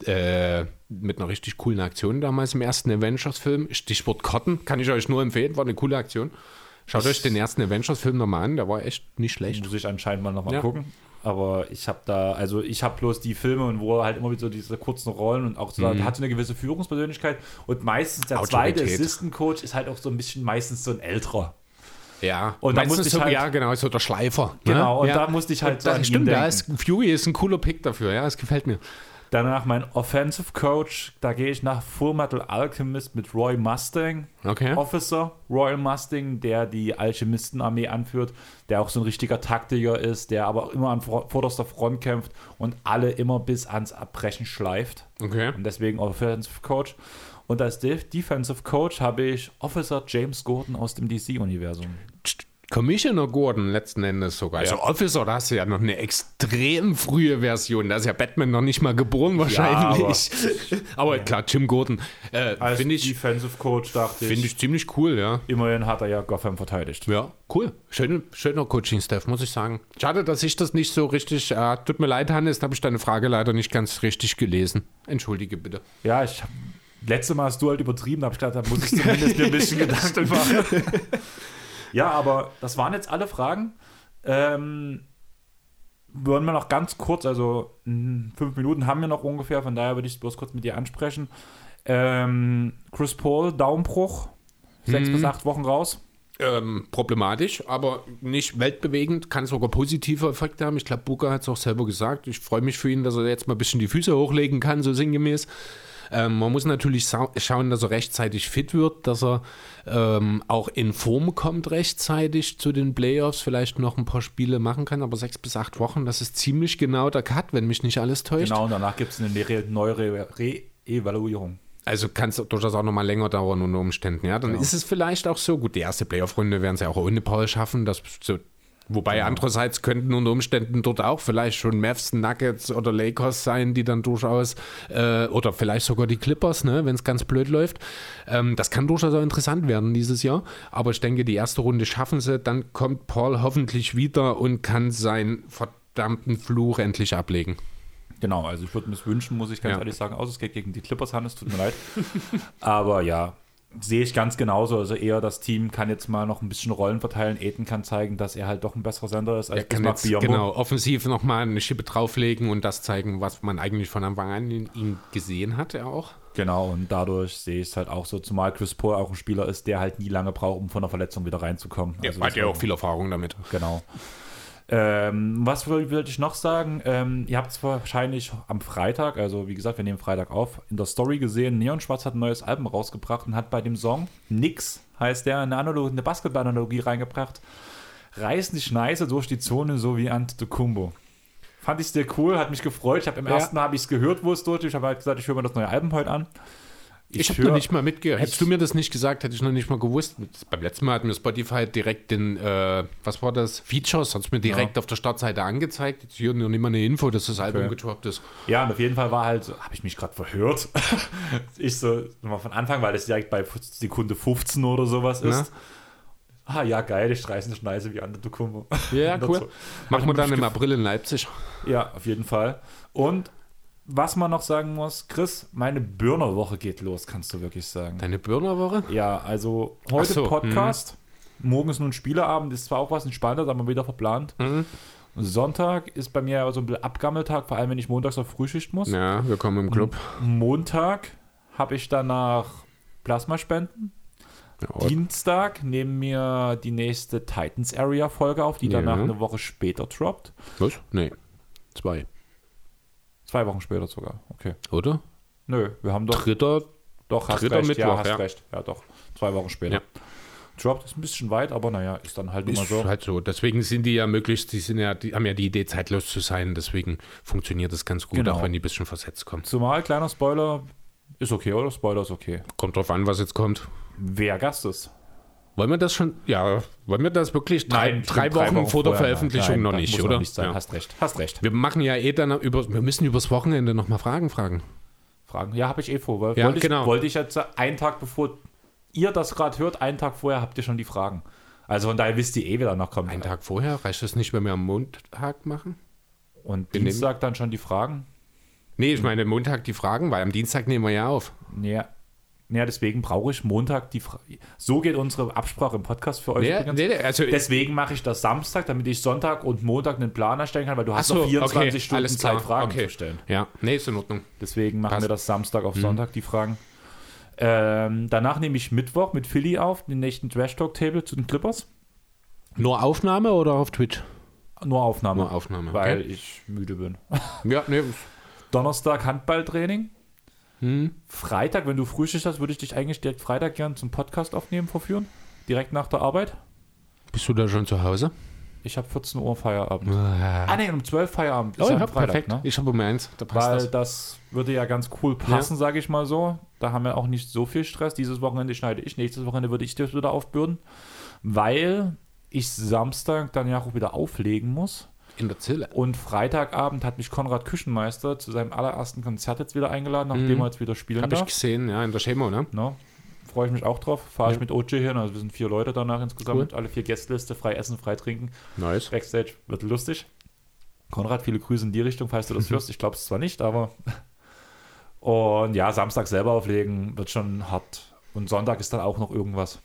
äh, mit einer richtig coolen Aktion damals im ersten Avengers-Film. Stichwort Cotton, kann ich euch nur empfehlen, war eine coole Aktion. Schaut euch den ersten Avengers-Film nochmal an, der war echt nicht schlecht.
Muss ich anscheinend mal nochmal ja. gucken. Aber ich habe da, also ich habe bloß die Filme und wo er halt immer wieder so diese kurzen Rollen und auch so, mhm. hat so eine gewisse Führungspersönlichkeit. Und meistens der Autorität. zweite Assistant Coach ist halt auch so ein bisschen meistens so ein älterer.
Ja,
und da musste ich
so,
halt,
ja, genau, so der Schleifer.
Ne? Genau,
ne?
und
ja.
da musste ich halt
so das Stimmt, da ist Fury ist ein cooler Pick dafür, ja, es gefällt mir.
Danach mein Offensive Coach, da gehe ich nach Full Metal Alchemist mit Roy Mustang,
okay.
Officer Royal Mustang, der die Alchemistenarmee anführt, der auch so ein richtiger Taktiker ist, der aber immer an vorderster Front kämpft und alle immer bis ans Abbrechen schleift.
Okay.
Und deswegen Offensive Coach. Und als Defensive Coach habe ich Officer James Gordon aus dem DC-Universum.
Commissioner Gordon letzten Endes sogar. Also Officer, da hast du ja noch eine extrem frühe Version. Da ist ja Batman noch nicht mal geboren wahrscheinlich. Ja, aber, (laughs) aber, klar, Jim Gordon.
Äh, Als ich, Defensive Coach dachte
ich. Finde ich ziemlich cool, ja.
Immerhin hat er ja Gotham verteidigt.
Ja, cool. Schön, schöner Coaching-Staff, muss ich sagen. Schade, dass ich das nicht so richtig. Äh, tut mir leid, Hannes, da habe ich deine Frage leider nicht ganz richtig gelesen. Entschuldige bitte.
Ja, ich letzte Mal hast du halt übertrieben, da habe ich gedacht, da muss ich zumindest mir ein bisschen (laughs) Gedanken machen. (laughs) Ja, aber das waren jetzt alle Fragen. Ähm, wollen wir noch ganz kurz, also fünf Minuten haben wir noch ungefähr, von daher würde ich es bloß kurz mit dir ansprechen. Ähm, Chris Paul, Daumenbruch, sechs hm. bis acht Wochen raus.
Ähm, problematisch, aber nicht weltbewegend, kann sogar positive Effekte haben. Ich glaube, Booker hat es auch selber gesagt. Ich freue mich für ihn, dass er jetzt mal ein bisschen die Füße hochlegen kann, so sinngemäß. Ähm, man muss natürlich schauen, dass er rechtzeitig fit wird, dass er ähm, auch in Form kommt rechtzeitig zu den Playoffs, vielleicht noch ein paar Spiele machen kann, aber sechs bis acht Wochen, das ist ziemlich genau der Cut, wenn mich nicht alles täuscht.
Genau, und danach gibt es eine neue Re-Evaluierung.
Also kann es durchaus auch noch mal länger dauern unter Umständen. Ja, dann genau. ist es vielleicht auch so. Gut, die erste Playoff-Runde werden sie auch ohne Paul schaffen. Das so Wobei genau. andererseits könnten unter Umständen dort auch vielleicht schon Mavs, Nuggets oder Lakers sein, die dann durchaus, äh, oder vielleicht sogar die Clippers, ne, wenn es ganz blöd läuft. Ähm, das kann durchaus auch interessant werden dieses Jahr. Aber ich denke, die erste Runde schaffen sie. Dann kommt Paul hoffentlich wieder und kann seinen verdammten Fluch endlich ablegen.
Genau, also ich würde mir es wünschen, muss ich ganz ja. ehrlich sagen, außer es geht gegen die Clippers, Hannes, tut mir leid. (laughs) Aber ja, sehe ich ganz genauso. Also eher das Team kann jetzt mal noch ein bisschen Rollen verteilen. Eden kann zeigen, dass er halt doch ein besserer Sender ist
als er kann jetzt, Genau, offensiv nochmal eine Schippe drauflegen und das zeigen, was man eigentlich von Anfang an in ihm gesehen hat, er auch.
Genau, und dadurch sehe ich es halt auch so, zumal Chris Paul auch ein Spieler ist, der halt nie lange braucht, um von der Verletzung wieder reinzukommen.
Ja, also hat ja auch viel Erfahrung damit.
Genau. Ähm, was wollte ich noch sagen? Ähm, ihr habt es wahrscheinlich am Freitag, also wie gesagt, wir nehmen Freitag auf, in der Story gesehen, Neon Schwarz hat ein neues Album rausgebracht und hat bei dem Song Nix, heißt der, eine, eine Basketball-Analogie reingebracht. Reiß die Schneise durch die Zone, so wie Antetokounmpo. Fand ich sehr cool, hat mich gefreut. Ich habe im ja. ersten Mal habe ich es gehört, wo es durch. Ich habe halt gesagt, ich höre mir das neue Album heute an.
Ich, ich habe noch nicht mal mitgehört. Hättest du mir das nicht gesagt, hätte ich noch nicht mal gewusst. Beim letzten Mal hat mir Spotify direkt den, äh, was war das? Features, hat es mir direkt ja. auf der Startseite angezeigt. Jetzt hier nur nicht mal eine Info, dass das Album okay. gedroppt ist.
Ja, und auf jeden Fall war halt, habe ich mich gerade verhört. (laughs) ich so, nochmal von Anfang, weil das direkt bei Sekunde 15 oder sowas ist. Na? Ah ja, geil, ich reiße eine Schneise wie andere Dokumbo.
Ja, (laughs) cool. So. Machen wir dann im April in Leipzig.
Ja, auf jeden Fall. Und was man noch sagen muss, Chris, meine Birnerwoche geht los, kannst du wirklich sagen.
Deine Birnerwoche?
Ja, also heute so, Podcast, mh. morgen ist nun Spieleabend, ist zwar auch was entspannter, aber wieder verplant. Mhm. Sonntag ist bei mir so ein bisschen Abgammeltag, vor allem wenn ich montags auf Frühschicht muss.
Ja, wir kommen im Club.
Montag habe ich danach Plasmaspenden. Ja, Dienstag nehmen wir die nächste Titans Area Folge auf, die danach ja. eine Woche später droppt.
Was? Nee, zwei.
Zwei Wochen später sogar, okay.
Oder?
Nö, wir haben doch.
Dritter,
doch, hast
dritter
recht,
Mittwoch,
ja, hast ja. recht. Ja, doch. Zwei Wochen später. Ja. Droppt ist ein bisschen weit, aber naja, ist dann halt immer so.
halt so. Deswegen sind die ja möglichst, die sind ja, die haben ja die Idee, zeitlos zu sein, deswegen funktioniert das ganz gut, genau. auch wenn die ein bisschen versetzt kommen.
Zumal, kleiner Spoiler, ist okay, oder? Spoiler ist okay.
Kommt drauf an, was jetzt kommt.
Wer Gast ist.
Wollen wir das schon, ja, wollen wir das wirklich drei, Nein, drei, Wochen, drei Wochen, vor der Veröffentlichung Nein, noch nicht, oder? Nicht
ja. Hast recht, hast recht.
Wir machen ja eh dann über, wir müssen übers Wochenende nochmal Fragen fragen.
Fragen? Ja, habe ich eh vor. Weil
ja,
wollte,
genau.
ich, wollte ich jetzt einen Tag bevor ihr das gerade hört, einen Tag vorher habt ihr schon die Fragen. Also von daher wisst ihr eh, wer noch kommt.
Einen Tag vorher? Reicht das nicht, wenn wir am Montag machen?
Und wir Dienstag dann schon die Fragen?
Nee, ich meine Montag die Fragen, weil am Dienstag nehmen wir ja auf.
Ja, ja, deswegen brauche ich Montag die Frage. So geht unsere Absprache im Podcast für euch.
Nee, nee, also
deswegen mache ich das Samstag, damit ich Sonntag und Montag einen Plan erstellen kann, weil du hast so, noch 24 okay, Stunden Zeit, Fragen okay. zu stellen.
Ja, nee, ist in Ordnung.
Deswegen machen Passt. wir das Samstag auf mhm. Sonntag, die Fragen. Ähm, danach nehme ich Mittwoch mit Philly auf, den nächsten Trash Talk Table zu den Clippers.
Nur Aufnahme oder auf Twitch?
Nur Aufnahme.
Nur Aufnahme.
Weil okay. ich müde bin.
Ja, nee.
Donnerstag Handballtraining. Hm. Freitag, wenn du Frühstück hast, würde ich dich eigentlich direkt Freitag gern zum Podcast aufnehmen, verführen. Direkt nach der Arbeit.
Bist du da schon zu Hause?
Ich habe 14 Uhr Feierabend. Ah, ah nee, um 12 Feierabend.
oh, ja, Freitag, perfekt. Ne? Ich habe um eins.
Da Weil das. das. würde ja ganz cool passen, ja. sage ich mal so. Da haben wir auch nicht so viel Stress. Dieses Wochenende schneide ich, nächstes Wochenende würde ich das wieder aufbürden. Weil ich Samstag dann ja auch wieder auflegen muss.
In der Zille.
Und Freitagabend hat mich Konrad Küchenmeister zu seinem allerersten Konzert jetzt wieder eingeladen, nachdem mhm. er jetzt wieder spielen
Hab darf. Habe ich gesehen, ja, in der Chemo, ne?
No. Freue ich mich auch drauf. Fahre ja. ich mit OJ hin, also wir sind vier Leute danach insgesamt. Cool. Alle vier Gästeliste, frei essen, frei trinken.
Nice.
Backstage wird lustig. Konrad, viele Grüße in die Richtung, falls du das (laughs) hörst. Ich glaube es zwar nicht, aber. (laughs) Und ja, Samstag selber auflegen wird schon hart. Und Sonntag ist dann auch noch irgendwas.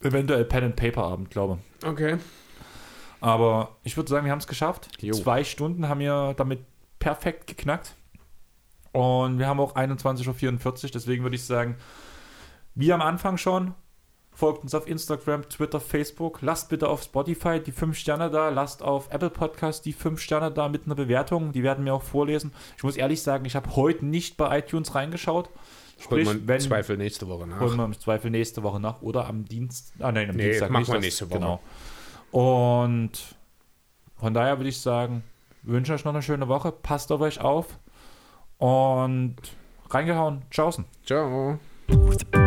Eventuell Pen and Paper Abend, glaube
ich. Okay.
Aber ich würde sagen, wir haben es geschafft. Jo. Zwei Stunden haben wir damit perfekt geknackt. Und wir haben auch 21.44 Uhr, deswegen würde ich sagen, wie am Anfang schon, folgt uns auf Instagram, Twitter, Facebook. Lasst bitte auf Spotify die 5 Sterne da, lasst auf Apple Podcast die 5 Sterne da mit einer Bewertung. Die werden wir auch vorlesen. Ich muss ehrlich sagen, ich habe heute nicht bei iTunes reingeschaut.
Sprich, holen wir im Zweifel nächste Woche nach.
Holen wir im Zweifel nächste Woche nach oder am Dienst. Ah nein, am
nee, Dienstag machen wir nächste Woche.
Genau. Und von daher würde ich sagen, wünsche euch noch eine schöne Woche. Passt auf euch auf. Und reingehauen. Tschaußen.
Ciao. Ciao.